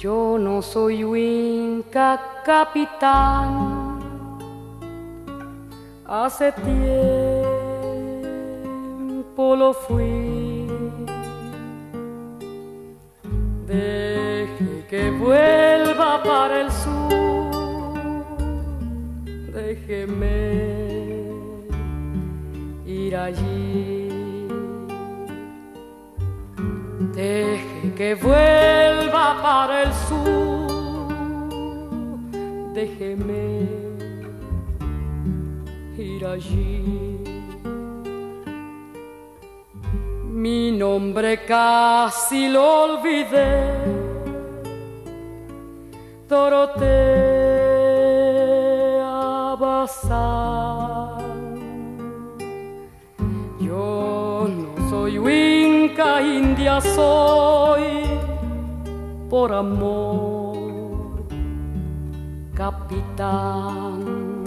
Yo no soy Winca capitán. Hace tiempo lo fui. Deje que vuelva para el sur. Déjeme ir allí. Deje que vuelva para el sur. Déjeme ir allí. Mi nombre casi lo olvidé. Dorotea Bazán. Yo no soy Winca, India soy por amor, capitán.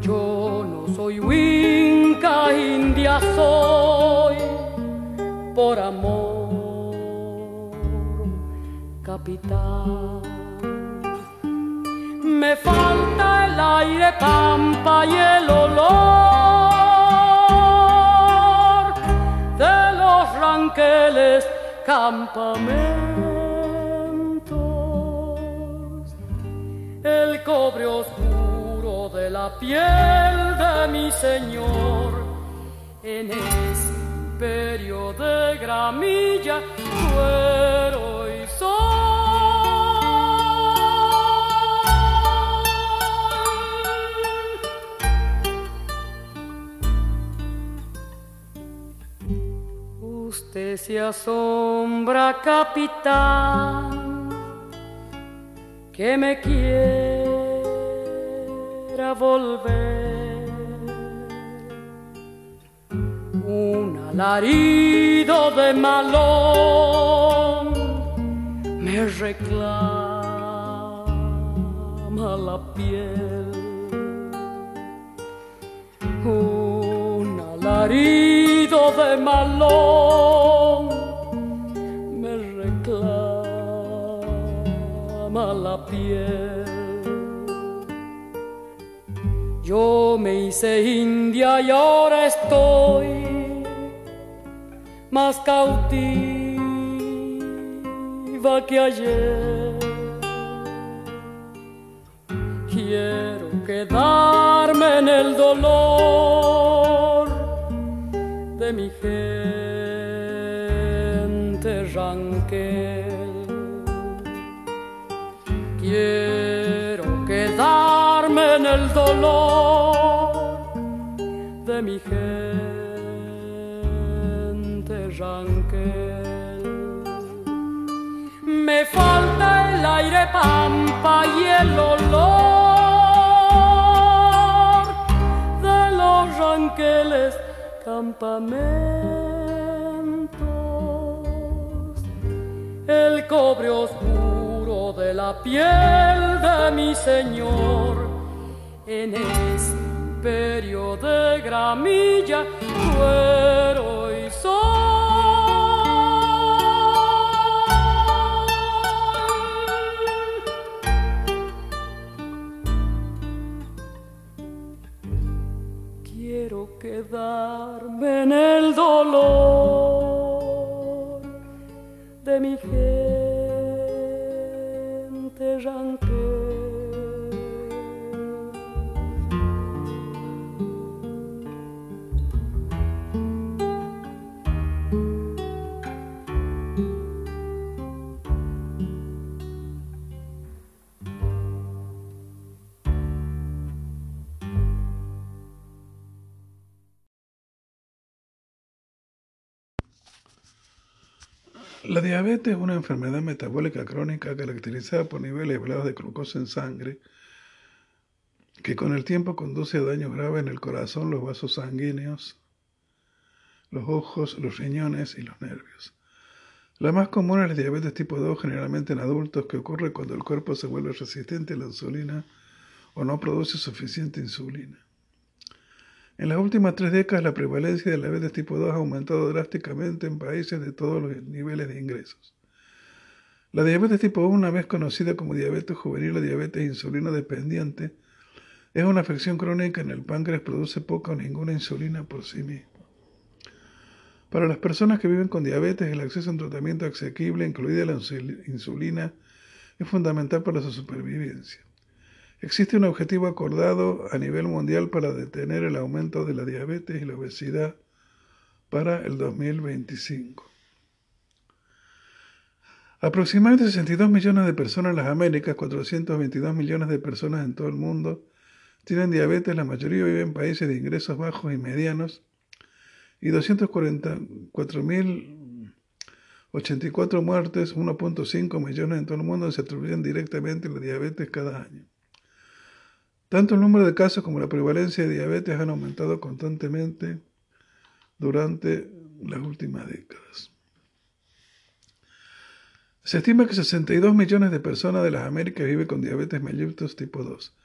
Yo no soy Winca, India soy por amor, capitán. Me falta el aire pampa y el olor ranqueles campamentos, el cobre oscuro de la piel de mi Señor en ese imperio de gramilla, cuero y sol. Usted se asombra, capitán, que me quiera volver. Un alarido de malón me reclama la piel. Un alarido de malón reclama la piel. Yo me hice india y ahora estoy más cautiva que ayer. Quiero quedarme en el dolor de mi gente dolor de mi gente ranquel. Me falta el aire pampa y el olor de los ranqueles campamentos, el cobre oscuro de la piel de mi Señor en ese imperio de gramilla, cuero y sol. Quiero quedarme en el dolor de mi gente ranquel. Diabetes es una enfermedad metabólica crónica caracterizada por niveles elevados de glucosa en sangre que con el tiempo conduce a daños graves en el corazón, los vasos sanguíneos, los ojos, los riñones y los nervios. La más común es la diabetes tipo 2, generalmente en adultos, que ocurre cuando el cuerpo se vuelve resistente a la insulina o no produce suficiente insulina. En las últimas tres décadas, la prevalencia de la diabetes tipo 2 ha aumentado drásticamente en países de todos los niveles de ingresos. La diabetes tipo 1, una vez conocida como diabetes juvenil o diabetes insulino dependiente, es una afección crónica en el páncreas, produce poca o ninguna insulina por sí misma. Para las personas que viven con diabetes, el acceso a un tratamiento asequible, incluida la insulina, es fundamental para su supervivencia. Existe un objetivo acordado a nivel mundial para detener el aumento de la diabetes y la obesidad para el 2025. Aproximadamente 62 millones de personas en las Américas, 422 millones de personas en todo el mundo, tienen diabetes, la mayoría viven en países de ingresos bajos y medianos, y 244.084 muertes, 1.5 millones en todo el mundo, se atribuyen directamente a la diabetes cada año. Tanto el número de casos como la prevalencia de diabetes han aumentado constantemente durante las últimas décadas. Se estima que 62 millones de personas de las Américas viven con diabetes mellitus tipo 2.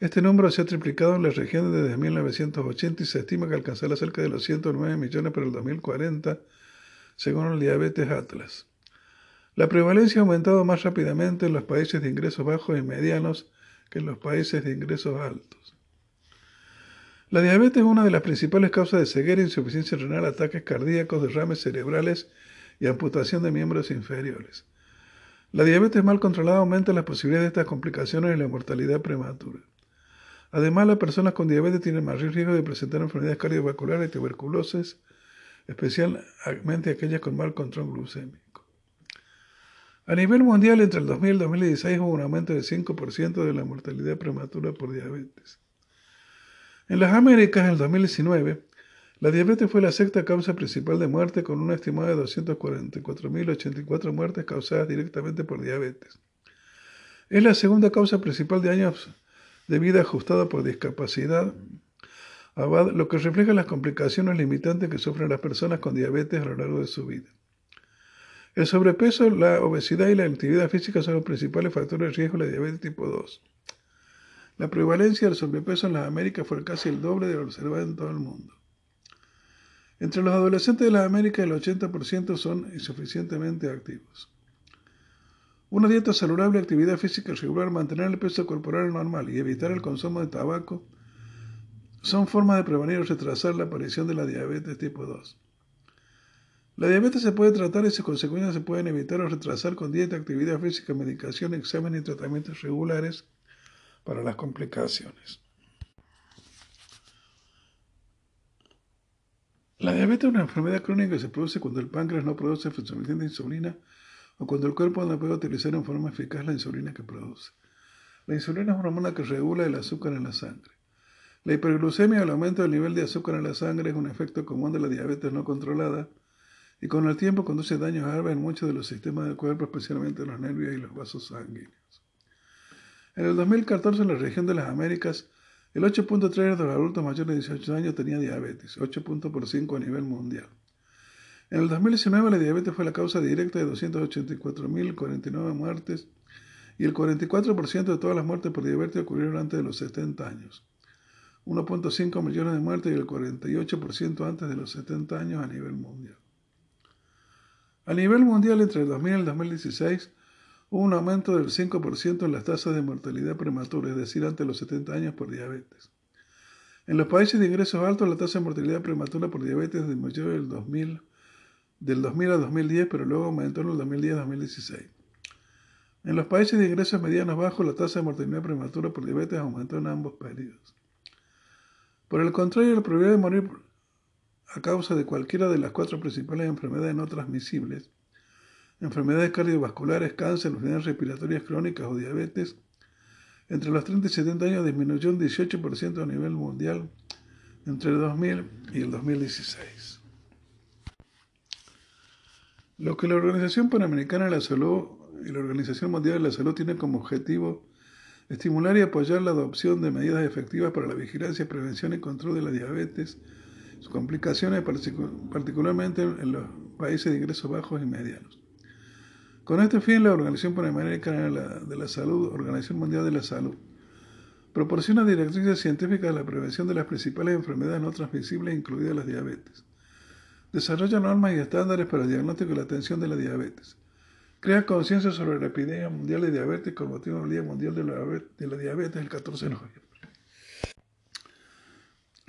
Este número se ha triplicado en las regiones desde 1980 y se estima que alcanzará cerca de los 109 millones para el 2040, según el Diabetes Atlas. La prevalencia ha aumentado más rápidamente en los países de ingresos bajos y medianos que en los países de ingresos altos. La diabetes es una de las principales causas de ceguera, insuficiencia renal, ataques cardíacos, derrames cerebrales y amputación de miembros inferiores. La diabetes mal controlada aumenta las posibilidades de estas complicaciones y la mortalidad prematura. Además, las personas con diabetes tienen más riesgo de presentar enfermedades cardiovasculares y tuberculosis, especialmente aquellas con mal control glucémico. A nivel mundial, entre el 2000 y el 2016 hubo un aumento de 5% de la mortalidad prematura por diabetes. En las Américas, en el 2019, la diabetes fue la sexta causa principal de muerte, con una estimada de 244.084 muertes causadas directamente por diabetes. Es la segunda causa principal de años de vida ajustada por discapacidad, lo que refleja las complicaciones limitantes que sufren las personas con diabetes a lo largo de su vida. El sobrepeso, la obesidad y la actividad física son los principales factores de riesgo de la diabetes tipo 2. La prevalencia del sobrepeso en las Américas fue casi el doble de lo observado en todo el mundo. Entre los adolescentes de las Américas, el 80% son insuficientemente activos. Una dieta saludable, actividad física regular, mantener el peso corporal normal y evitar el consumo de tabaco son formas de prevenir o retrasar la aparición de la diabetes tipo 2. La diabetes se puede tratar y sus consecuencias se pueden evitar o retrasar con dieta, actividad física, medicación, exámenes y tratamientos regulares para las complicaciones. La diabetes es una enfermedad crónica que se produce cuando el páncreas no produce suficiente insulina o cuando el cuerpo no puede utilizar en forma eficaz la insulina que produce. La insulina es una hormona que regula el azúcar en la sangre. La hiperglucemia el aumento del nivel de azúcar en la sangre es un efecto común de la diabetes no controlada y con el tiempo conduce daños graves en muchos de los sistemas del cuerpo, especialmente en los nervios y los vasos sanguíneos. En el 2014, en la región de las Américas, el 8.3 de los adultos mayores de 18 años tenía diabetes, 8.5 a nivel mundial. En el 2019 la diabetes fue la causa directa de 284.049 muertes y el 44% de todas las muertes por diabetes ocurrieron antes de los 70 años. 1.5 millones de muertes y el 48% antes de los 70 años a nivel mundial. A nivel mundial, entre el 2000 y el 2016, hubo un aumento del 5% en las tasas de mortalidad prematura, es decir, antes de los 70 años por diabetes. En los países de ingresos altos, la tasa de mortalidad prematura por diabetes disminuyó del 2000 del 2000 a 2010, pero luego aumentó en el 2010-2016. En los países de ingresos medianos bajos, la tasa de mortalidad prematura por diabetes aumentó en ambos periodos. Por el contrario, la probabilidad de morir a causa de cualquiera de las cuatro principales enfermedades no transmisibles, enfermedades cardiovasculares, cáncer, enfermedades respiratorias crónicas o diabetes, entre los 30 y 70 años disminuyó un 18% a nivel mundial entre el 2000 y el 2016. Lo que la Organización Panamericana de la Salud y la Organización Mundial de la Salud tienen como objetivo estimular y apoyar la adopción de medidas efectivas para la vigilancia, prevención y control de la diabetes, sus complicaciones particularmente en los países de ingresos bajos y medianos. Con este fin, la Organización Panamericana de la Salud, Organización Mundial de la Salud, proporciona directrices científicas de la prevención de las principales enfermedades no transmisibles, incluidas las diabetes Desarrolla normas y estándares para el diagnóstico y la atención de la diabetes. crea conciencia sobre la epidemia mundial de diabetes con motivo del Día Mundial de la, Diabetes el 14 de noviembre.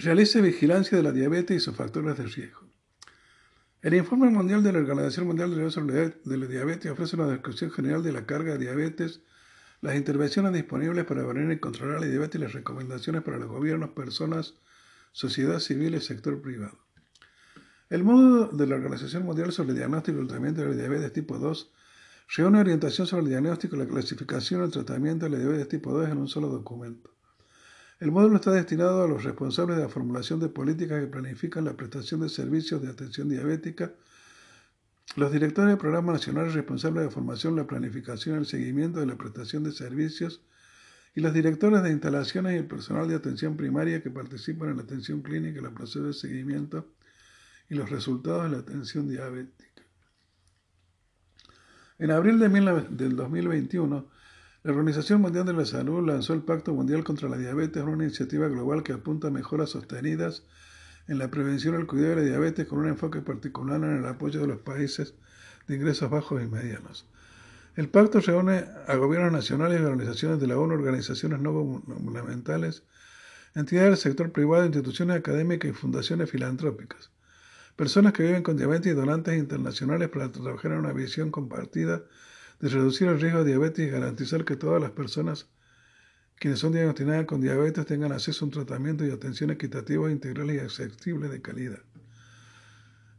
Realice vigilancia de la diabetes y sus factores de riesgo. El Informe Mundial de la Organización Mundial de la Diabetes ofrece una descripción general de la carga de diabetes, las intervenciones disponibles para prevenir y controlar la diabetes y las recomendaciones para los gobiernos, personas, sociedad civil y sector privado. El modo de la Organización Mundial sobre el Diagnóstico y el Tratamiento de la Diabetes tipo 2 reúne orientación sobre el diagnóstico, la clasificación y el tratamiento de la diabetes tipo 2 en un solo documento. El módulo está destinado a los responsables de la formulación de políticas que planifican la prestación de servicios de atención diabética, los directores de programas nacionales responsables de la formación, la planificación y el seguimiento de la prestación de servicios, y los directores de instalaciones y el personal de atención primaria que participan en la atención clínica, el proceso de seguimiento y los resultados de la atención diabética. En abril de del 2021, la Organización Mundial de la Salud lanzó el Pacto Mundial contra la Diabetes, una iniciativa global que apunta a mejoras sostenidas en la prevención y el cuidado de la diabetes con un enfoque particular en el apoyo de los países de ingresos bajos y medianos. El pacto reúne a gobiernos nacionales y organizaciones de la ONU, organizaciones no gubernamentales, entidades del sector privado, instituciones académicas y fundaciones filantrópicas, personas que viven con diabetes y donantes internacionales para trabajar en una visión compartida de reducir el riesgo de diabetes y garantizar que todas las personas quienes son diagnosticadas con diabetes tengan acceso a un tratamiento y atención equitativo, integral y accesible de calidad.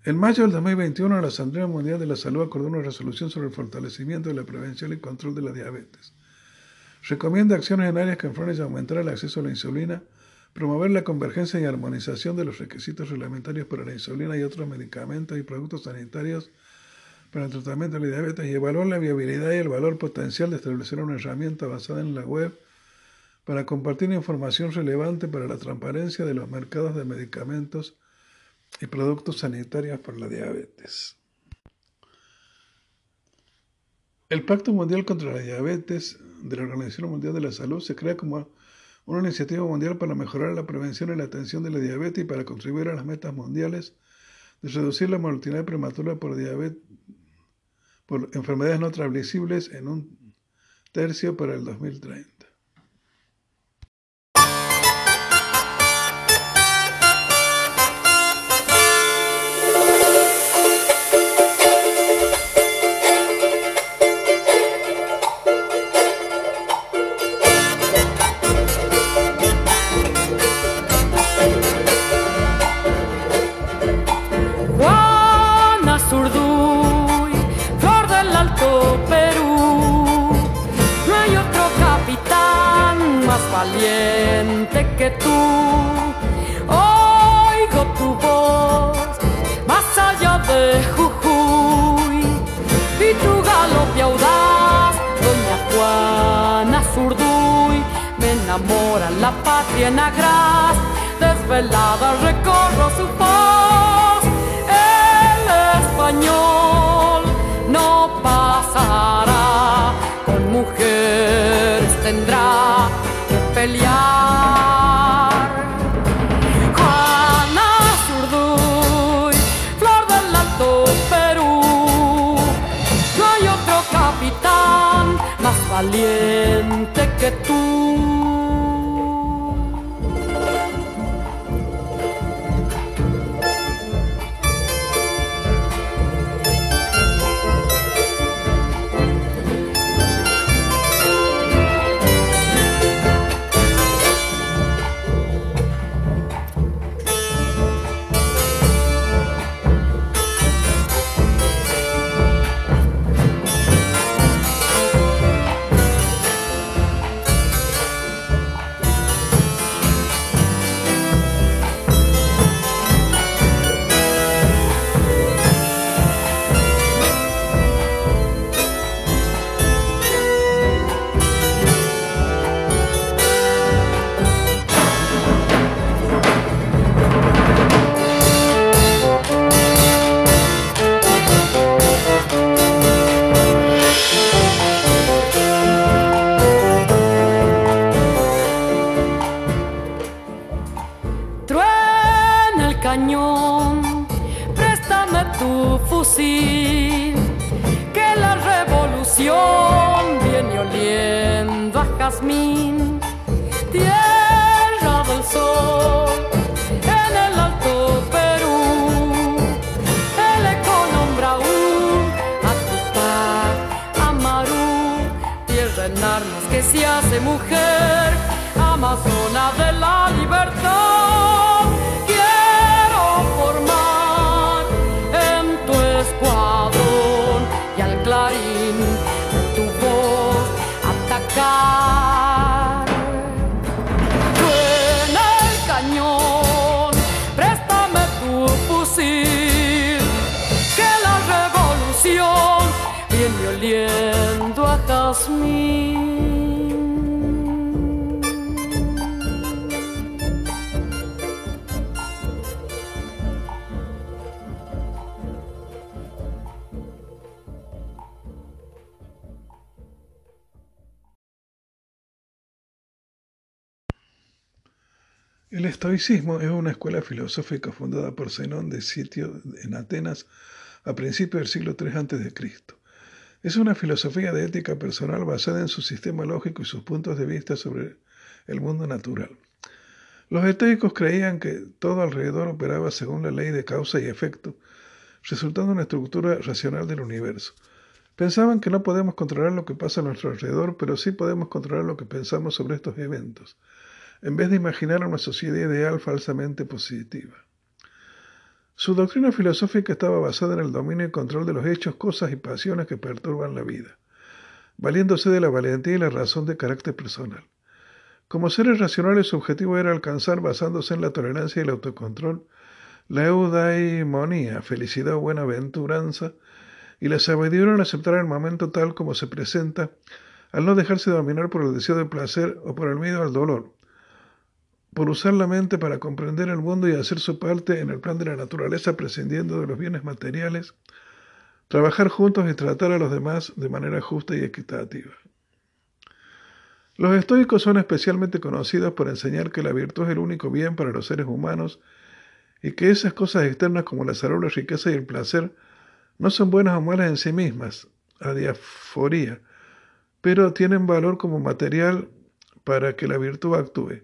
En mayo del 2021, la Asamblea Mundial de la Salud acordó una resolución sobre el fortalecimiento de la prevención y control de la diabetes. Recomienda acciones en áreas que enfrenten aumentar el acceso a la insulina, promover la convergencia y armonización de los requisitos reglamentarios para la insulina y otros medicamentos y productos sanitarios para el tratamiento de la diabetes y evaluar la viabilidad y el valor potencial de establecer una herramienta basada en la web para compartir información relevante para la transparencia de los mercados de medicamentos y productos sanitarios para la diabetes. El Pacto Mundial contra la Diabetes de la Organización Mundial de la Salud se crea como una iniciativa mundial para mejorar la prevención y la atención de la diabetes y para contribuir a las metas mundiales de reducir la mortalidad prematura por diabetes por enfermedades no transmisibles en un tercio para el 2030. Patria en agraz, desvelada recorro su voz. El español no pasará, con mujeres tendrá que pelear. valiente que tú. Se hace mujer, estoicismo es una escuela filosófica fundada por Zenón de Sitio en Atenas a principios del siglo III a.C. Es una filosofía de ética personal basada en su sistema lógico y sus puntos de vista sobre el mundo natural. Los estoicos creían que todo alrededor operaba según la ley de causa y efecto, resultando una estructura racional del universo. Pensaban que no podemos controlar lo que pasa a nuestro alrededor, pero sí podemos controlar lo que pensamos sobre estos eventos en vez de imaginar una sociedad ideal falsamente positiva. Su doctrina filosófica estaba basada en el dominio y control de los hechos, cosas y pasiones que perturban la vida, valiéndose de la valentía y la razón de carácter personal. Como seres racionales, su objetivo era alcanzar, basándose en la tolerancia y el autocontrol, la eudaimonía, felicidad o buenaventuranza, y la sabiduría en aceptar el momento tal como se presenta, al no dejarse dominar por el deseo de placer o por el miedo al dolor, por usar la mente para comprender el mundo y hacer su parte en el plan de la naturaleza prescindiendo de los bienes materiales, trabajar juntos y tratar a los demás de manera justa y equitativa. Los estoicos son especialmente conocidos por enseñar que la virtud es el único bien para los seres humanos y que esas cosas externas como la salud, la riqueza y el placer no son buenas o malas en sí mismas, a diaforía, pero tienen valor como material para que la virtud actúe.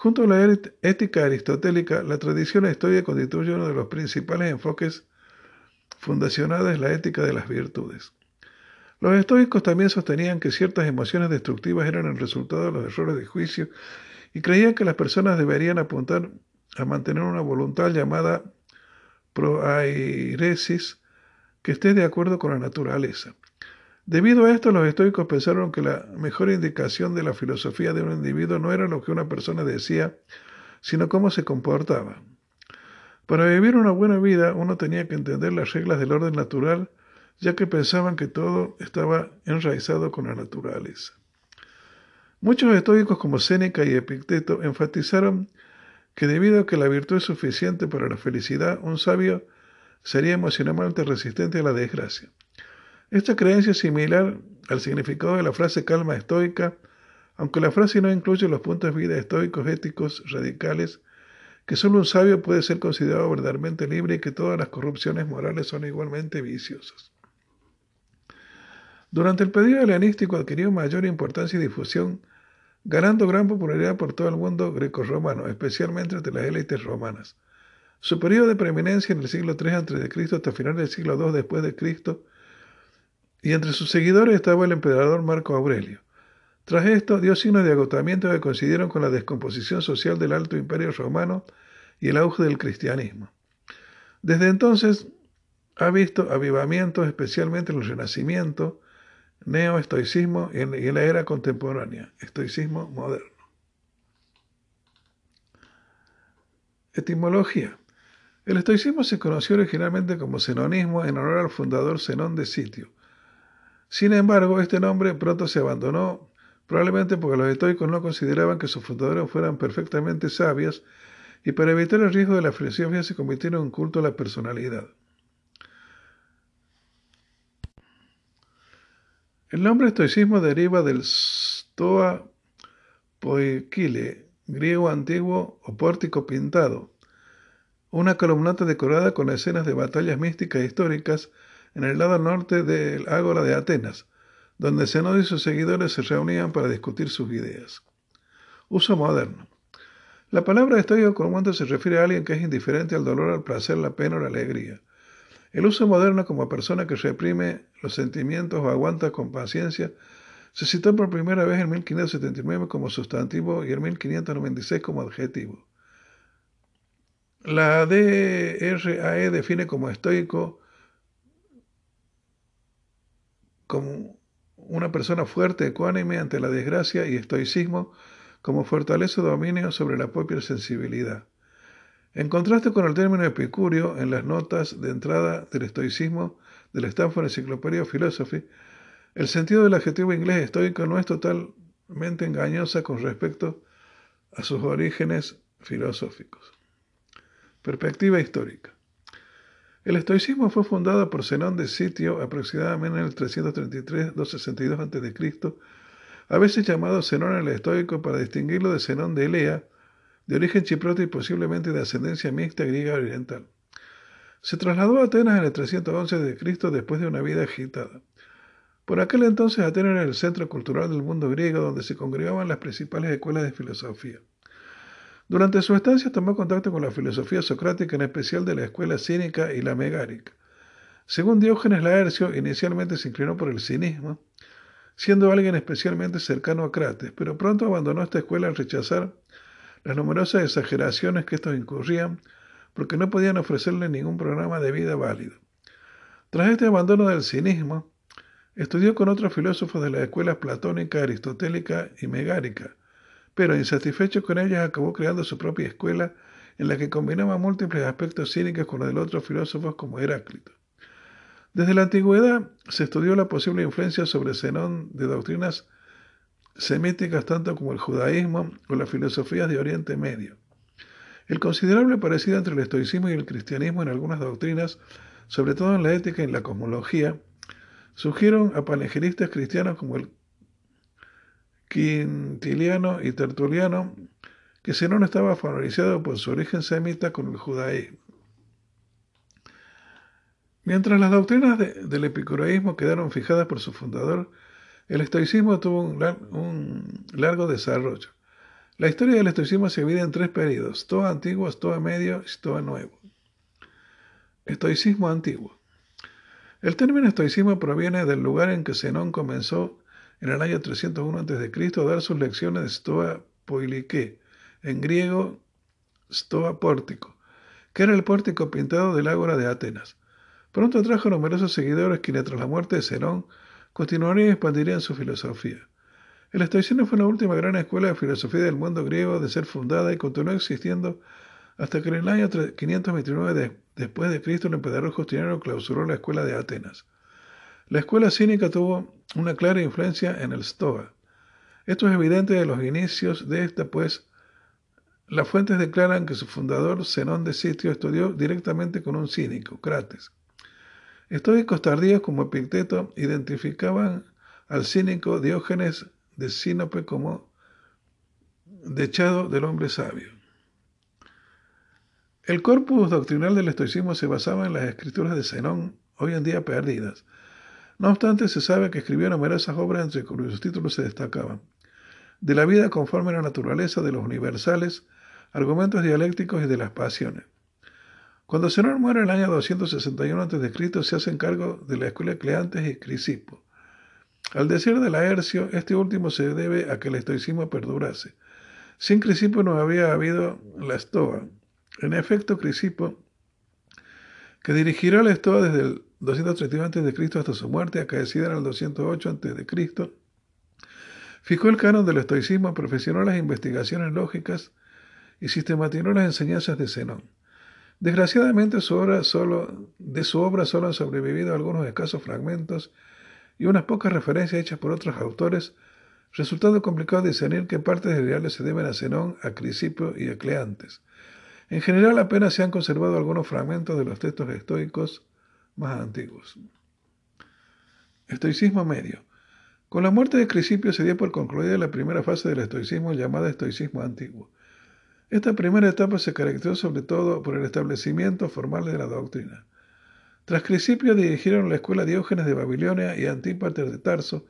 Junto a la ética aristotélica, la tradición estoica constituye uno de los principales enfoques fundacionados en la ética de las virtudes. Los estoicos también sostenían que ciertas emociones destructivas eran el resultado de los errores de juicio y creían que las personas deberían apuntar a mantener una voluntad llamada proairesis que esté de acuerdo con la naturaleza. Debido a esto, los estoicos pensaron que la mejor indicación de la filosofía de un individuo no era lo que una persona decía, sino cómo se comportaba. Para vivir una buena vida uno tenía que entender las reglas del orden natural, ya que pensaban que todo estaba enraizado con la naturaleza. Muchos estoicos como Séneca y Epicteto enfatizaron que debido a que la virtud es suficiente para la felicidad, un sabio sería emocionalmente resistente a la desgracia. Esta creencia es similar al significado de la frase calma estoica, aunque la frase no incluye los puntos de vida estoicos éticos radicales, que solo un sabio puede ser considerado verdaderamente libre y que todas las corrupciones morales son igualmente viciosas. Durante el periodo helenístico adquirió mayor importancia y difusión, ganando gran popularidad por todo el mundo greco-romano, especialmente entre las élites romanas. Su periodo de preeminencia en el siglo III a.C. hasta finales del siglo II después y entre sus seguidores estaba el emperador Marco Aurelio. Tras esto, dio signos de agotamiento que coincidieron con la descomposición social del Alto Imperio Romano y el auge del cristianismo. Desde entonces ha visto avivamientos, especialmente en el Renacimiento, neoestoicismo y en la era contemporánea, estoicismo moderno. Etimología. El estoicismo se conoció originalmente como senonismo en honor al fundador Zenón de Sitio, sin embargo, este nombre pronto se abandonó, probablemente porque los estoicos no consideraban que sus fundadores fueran perfectamente sabios y para evitar el riesgo de la filosofía se convirtieron en culto a la personalidad. El nombre estoicismo deriva del stoa poikile, griego antiguo o pórtico pintado, una columnata decorada con escenas de batallas místicas e históricas en el lado norte del Ágora de Atenas. donde Zenón y sus seguidores se reunían para discutir sus ideas. Uso moderno. La palabra estoico comúnmente se refiere a alguien que es indiferente al dolor, al placer, la pena o la alegría. El uso moderno como persona que reprime los sentimientos o aguanta con paciencia se citó por primera vez en 1579 como sustantivo y en 1596 como adjetivo. La DRAE define como estoico como una persona fuerte, ecuánime ante la desgracia y estoicismo como fortaleza dominio sobre la propia sensibilidad. En contraste con el término epicurio en las notas de entrada del estoicismo del Stanford Encyclopedia of Philosophy, el sentido del adjetivo inglés estoico no es totalmente engañosa con respecto a sus orígenes filosóficos. Perspectiva histórica. El estoicismo fue fundado por Zenón de Sitio aproximadamente en el 333-262 a.C., a veces llamado Zenón el estoico para distinguirlo de Zenón de Elea, de origen chiprota y posiblemente de ascendencia mixta griega oriental. Se trasladó a Atenas en el 311 a.C. después de una vida agitada. Por aquel entonces Atenas era el centro cultural del mundo griego donde se congregaban las principales escuelas de filosofía. Durante su estancia tomó contacto con la filosofía socrática, en especial de la escuela cínica y la megárica. Según Diógenes Laercio, inicialmente se inclinó por el cinismo, siendo alguien especialmente cercano a Crates, pero pronto abandonó esta escuela al rechazar las numerosas exageraciones que estos incurrían porque no podían ofrecerle ningún programa de vida válido. Tras este abandono del cinismo, estudió con otros filósofos de las escuelas platónica, aristotélica y megárica, pero insatisfecho con ellas acabó creando su propia escuela en la que combinaba múltiples aspectos cínicos con los de otros filósofos como Heráclito. Desde la antigüedad se estudió la posible influencia sobre Zenón de doctrinas semíticas tanto como el judaísmo o las filosofías de Oriente Medio. El considerable parecido entre el estoicismo y el cristianismo en algunas doctrinas, sobre todo en la ética y en la cosmología, surgieron a panegiristas cristianos como el Quintiliano y Tertuliano, que Zenón estaba favorizado por su origen semita con el judaísmo. Mientras las doctrinas del epicureísmo quedaron fijadas por su fundador, el estoicismo tuvo un, largo desarrollo. La historia del estoicismo se divide en tres periodos, Stoa antiguo, Stoa medio y Stoa nuevo. Estoicismo antiguo. El término estoicismo proviene del lugar en que Zenón comenzó en el año 301 a.C. a dar sus lecciones de Stoa Poilike, en griego Stoa Pórtico, que era el pórtico pintado del ágora de Atenas. Pronto trajo numerosos seguidores quienes tras la muerte de Zenón continuarían y expandirían su filosofía. El estoicismo fue la última gran escuela de filosofía del mundo griego de ser fundada y continuó existiendo hasta que en el año 529 después de Cristo el emperador Justiniano clausuró la escuela de Atenas. La escuela cínica tuvo una clara influencia en el Stoa. Esto es evidente de los inicios de esta, pues las fuentes declaran que su fundador, Zenón de Sitio, estudió directamente con un cínico, Crates. Estoicos tardíos como Epicteto identificaban al cínico Diógenes de Sinope como dechado del hombre sabio. El corpus doctrinal del estoicismo se basaba en las escrituras de Zenón, hoy en día perdidas. No obstante, se sabe que escribió numerosas obras entre cuyos títulos se destacaban De la vida conforme a la naturaleza de los universales, argumentos dialécticos y de las pasiones. Cuando Zenón muere en el año 261 a.C., se hace cargo de la escuela Cleantes y Crisipo. Al decir de Laercio, este último se debe a que el estoicismo perdurase. Sin Crisipo no había habido la estoa. En efecto, Crisipo, que dirigirá la estoa desde el 231 a.C. hasta su muerte, acaecida en el 208 a.C., fijó el canon del estoicismo, profesionó las investigaciones lógicas y sistematizó las enseñanzas de Zenón. Desgraciadamente de su obra solo han sobrevivido algunos escasos fragmentos y unas pocas referencias hechas por otros autores, resultando complicado discernir qué partes reales se deben a Zenón, a Crisipo y a Cleantes. En general apenas se han conservado algunos fragmentos de los textos estoicos más antiguos. Estoicismo medio. Con la muerte de Crisipio se dio por concluida la primera fase del estoicismo llamada estoicismo antiguo. Esta primera etapa se caracterizó sobre todo por el establecimiento formal de la doctrina. Tras Crisipio dirigieron la escuela Diógenes de Babilonia y Antípater de Tarso,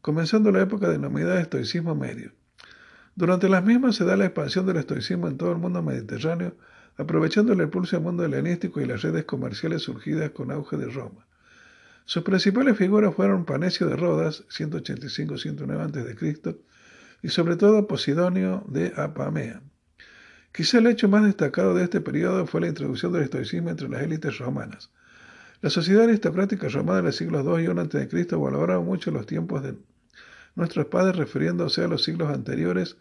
comenzando la época denominada estoicismo medio. Durante las mismas se da la expansión del estoicismo en todo el mundo mediterráneo, aprovechando el impulso del mundo helenístico y las redes comerciales surgidas con auge de Roma. Sus principales figuras fueron Panecio de Rodas, 185-109 a.C., y sobre todo Posidonio de Apamea. Quizá el hecho más destacado de este periodo fue la introducción del estoicismo entre las élites romanas. La sociedad aristocrática romana de los siglos II y I a.C. valoraba mucho los tiempos de nuestros padres refiriéndose a los siglos anteriores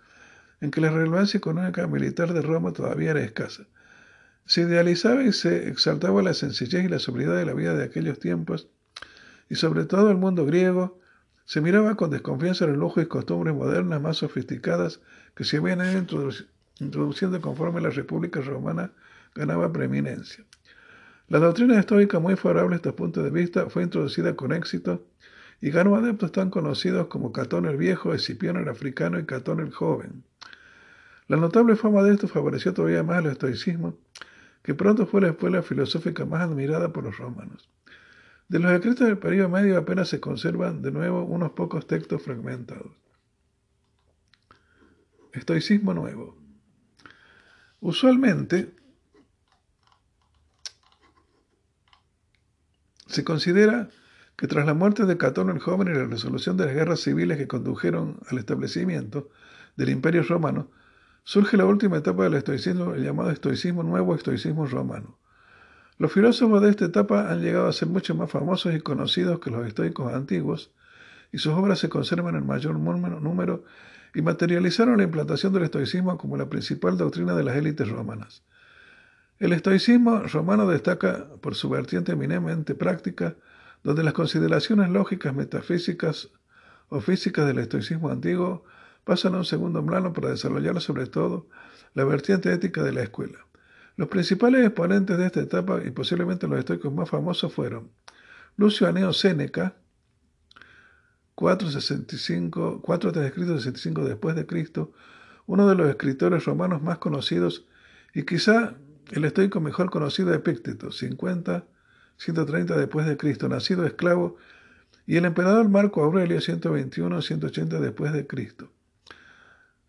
en que la relevancia económica militar de Roma todavía era escasa. Se idealizaba y se exaltaba la sencillez y la sobriedad de la vida de aquellos tiempos, y sobre todo el mundo griego se miraba con desconfianza en el lujo y costumbres modernas más sofisticadas que se habían ido introduciendo conforme la República Romana ganaba preeminencia. La doctrina estoica, muy favorable a estos puntos de vista, fue introducida con éxito y ganó adeptos tan conocidos como Catón el Viejo, Escipión el Africano y Catón el Joven. La notable fama de esto favoreció todavía más el estoicismo, que pronto fue la escuela filosófica más admirada por los romanos. De los escritos del periodo medio apenas se conservan de nuevo unos pocos textos fragmentados. Estoicismo nuevo. Usualmente se considera que tras la muerte de Catón el joven y la resolución de las guerras civiles que condujeron al establecimiento del Imperio Romano, surge la última etapa del estoicismo, el llamado estoicismo nuevo, estoicismo romano. Los filósofos de esta etapa han llegado a ser mucho más famosos y conocidos que los estoicos antiguos, y sus obras se conservan en mayor número y materializaron la implantación del estoicismo como la principal doctrina de las élites romanas. El estoicismo romano destaca por su vertiente eminentemente práctica, donde las consideraciones lógicas, metafísicas o físicas del estoicismo antiguo pasan a un segundo plano para desarrollar sobre todo la vertiente ética de la escuela. Los principales exponentes de esta etapa y posiblemente los estoicos más famosos fueron Lucio Aneo Séneca, 465, 4 65 después de Cristo, uno de los escritores romanos más conocidos y quizá el estoico mejor conocido Epícteto, 50 130 después de Cristo, nacido esclavo, y el emperador Marco Aurelio, 121-180 después de Cristo.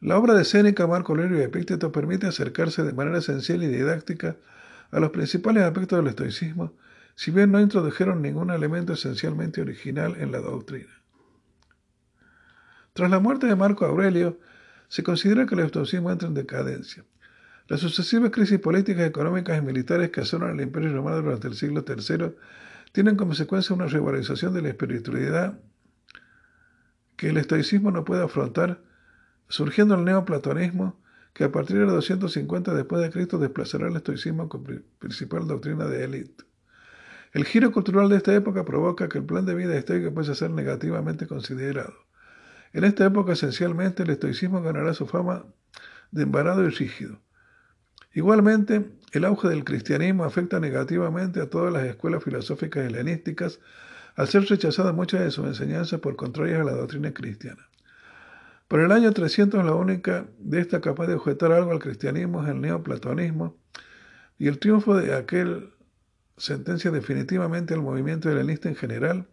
La obra de Séneca, Marco Aurelio y Epícteto permite acercarse de manera esencial y didáctica a los principales aspectos del estoicismo, si bien no introdujeron ningún elemento esencialmente original en la doctrina. Tras la muerte de Marco Aurelio, se considera que el estoicismo entra en decadencia. Las sucesivas crisis políticas, económicas y militares que asolan al Imperio Romano durante el siglo III tienen como consecuencia una revalorización de la espiritualidad que el estoicismo no puede afrontar surgiendo el neoplatonismo, que a partir de 250 después de Cristo desplazará el estoicismo como principal doctrina de élite. El giro cultural de esta época provoca que el plan de vida estoico pueda ser negativamente considerado. En esta época, esencialmente, el estoicismo ganará su fama de embarado y rígido. Igualmente, el auge del cristianismo afecta negativamente a todas las escuelas filosóficas helenísticas al ser rechazadas muchas de sus enseñanzas por contrarias a la doctrina cristiana. Por el año 300 la única de esta capaz de objetar algo al cristianismo es el neoplatonismo y el triunfo de aquel sentencia definitivamente al movimiento helenista en general,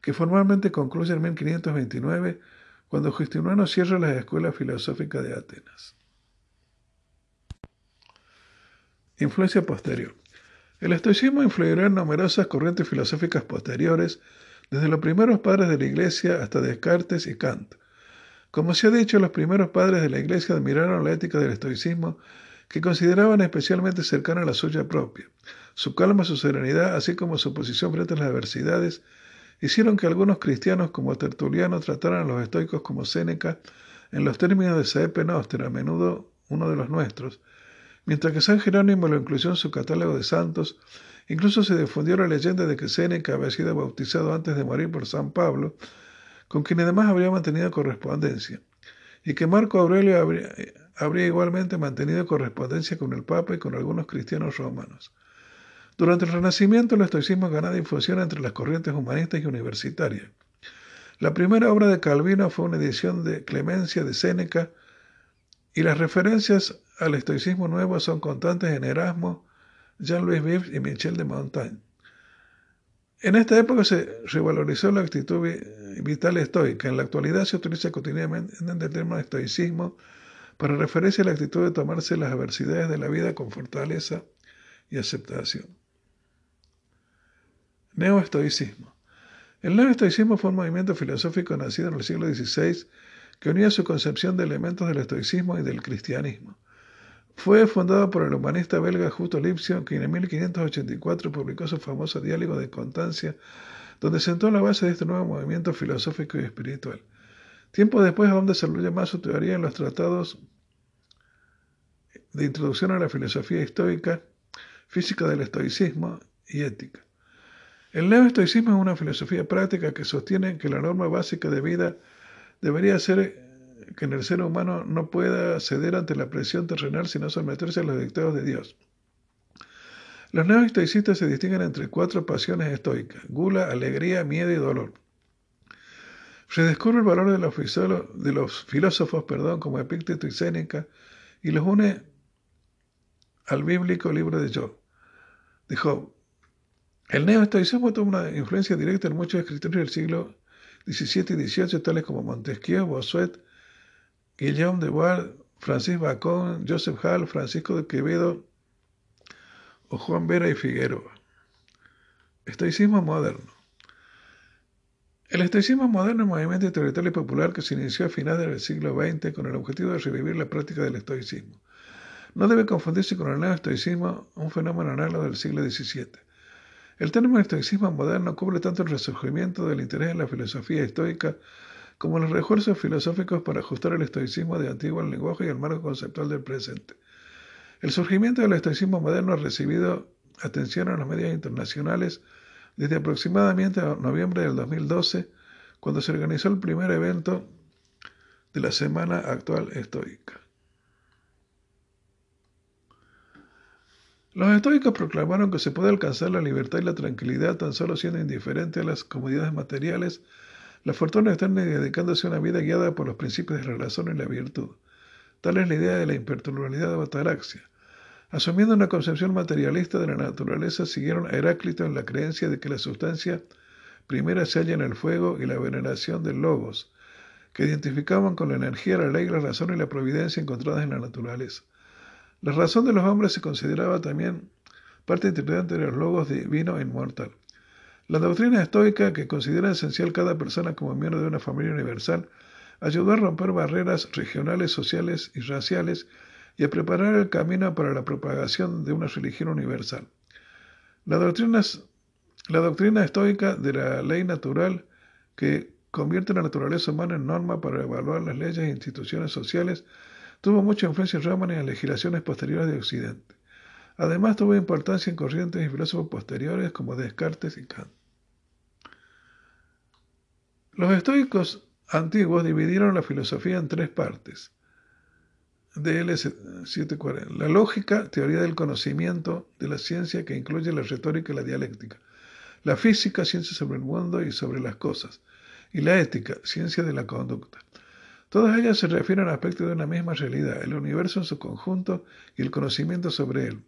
que formalmente concluye en 1529 cuando Justiniano cierra las escuelas filosóficas de Atenas. Influencia posterior. El estoicismo influirá en numerosas corrientes filosóficas posteriores, desde los primeros padres de la Iglesia hasta Descartes y Kant. Como se ha dicho, los primeros padres de la Iglesia admiraron la ética del estoicismo, que consideraban especialmente cercana a la suya propia. Su calma, su serenidad, así como su posición frente a las adversidades, hicieron que algunos cristianos como Tertuliano trataran a los estoicos como Séneca en los términos de Saepe Noster, a menudo uno de los nuestros, mientras que San Jerónimo lo incluyó en su catálogo de santos, incluso se difundió la leyenda de que Séneca había sido bautizado antes de morir por San Pablo, con quien además habría mantenido correspondencia, y que Marco Aurelio habría, igualmente mantenido correspondencia con el Papa y con algunos cristianos romanos. Durante el Renacimiento, el estoicismo ganó difusión entre las corrientes humanistas y universitarias. La primera obra de Calvino fue una edición de Clemencia de Séneca, y las referencias al estoicismo nuevo son constantes en Erasmo, Jean-Louis Vives y Michel de Montaigne. En esta época se revalorizó la actitud vital estoica. En la actualidad se utiliza cotidianamente el término estoicismo para referirse a la actitud de tomarse las adversidades de la vida con fortaleza y aceptación. Neoestoicismo. El neoestoicismo fue un movimiento filosófico nacido en el siglo XVI que unía su concepción de elementos del estoicismo y del cristianismo. Fue fundado por el humanista belga Justo Lipsius, quien en 1584 publicó su famoso diálogo de Constancia, donde sentó la base de este nuevo movimiento filosófico y espiritual. Tiempo después aún desarrolló más su teoría en los tratados de introducción a la filosofía estoica, física del estoicismo y ética. El neoestoicismo es una filosofía práctica que sostiene que la norma básica de vida debería ser que en el ser humano no pueda ceder ante la presión terrenal sino someterse a los dictados de Dios. Los neoestoicistas se distinguen entre cuatro pasiones estoicas, gula, alegría, miedo y dolor. Se descubre el valor de los, filósofos perdón, como Epícteto y Séneca y los une al bíblico libro de Job. De. El neoestoicismo tuvo una influencia directa en muchos escritores del siglo XVII y XVIII, tales como Montesquieu, Bossuet, Guillaume de Bois, Francis Bacon, Joseph Hall, Francisco de Quevedo o Juan Vera y Figueroa. Estoicismo moderno. El estoicismo moderno es un movimiento intelectual y popular que se inició a finales del siglo XX con el objetivo de revivir la práctica del estoicismo. No debe confundirse con el neoestoicismo, un fenómeno análogo del siglo XVII. El término estoicismo moderno cubre tanto el resurgimiento del interés en la filosofía estoica como los refuerzos filosóficos para ajustar el estoicismo de antiguo al lenguaje y al marco conceptual del presente. El surgimiento del estoicismo moderno ha recibido atención en los medios internacionales desde aproximadamente noviembre del 2012, cuando se organizó el primer evento de la Semana Actual Estoica. Los estoicos proclamaron que se puede alcanzar la libertad y la tranquilidad tan solo siendo indiferente a las comodidades materiales, la fortuna externa y dedicándose a una vida guiada por los principios de la razón y la virtud. Tal es la idea de la imperturbabilidad de Bataraxia. Asumiendo una concepción materialista de la naturaleza, siguieron a Heráclito en la creencia de que la sustancia primera se halla en el fuego y la veneración del logos, que identificaban con la energía, la ley, la razón y la providencia encontradas en la naturaleza. La razón de los hombres se consideraba también parte integrante de los logos divino e inmortal. La doctrina estoica, que considera esencial cada persona como miembro de una familia universal, ayudó a romper barreras regionales, sociales y raciales y a preparar el camino para la propagación de una religión universal. La doctrina, estoica de la ley natural, que convierte la naturaleza humana en norma para evaluar las leyes e instituciones sociales, Tuvo mucha influencia en Roma y en legislaciones posteriores de Occidente. Además tuvo importancia en corrientes y filósofos posteriores como Descartes y Kant. Los estoicos antiguos dividieron la filosofía en tres partes. DL 740. La lógica, teoría del conocimiento de la ciencia que incluye la retórica y la dialéctica. La física, ciencia sobre el mundo y sobre las cosas. Y la ética, ciencia de la conducta. Todas ellas se refieren a aspectos de una misma realidad, el universo en su conjunto y el conocimiento sobre él.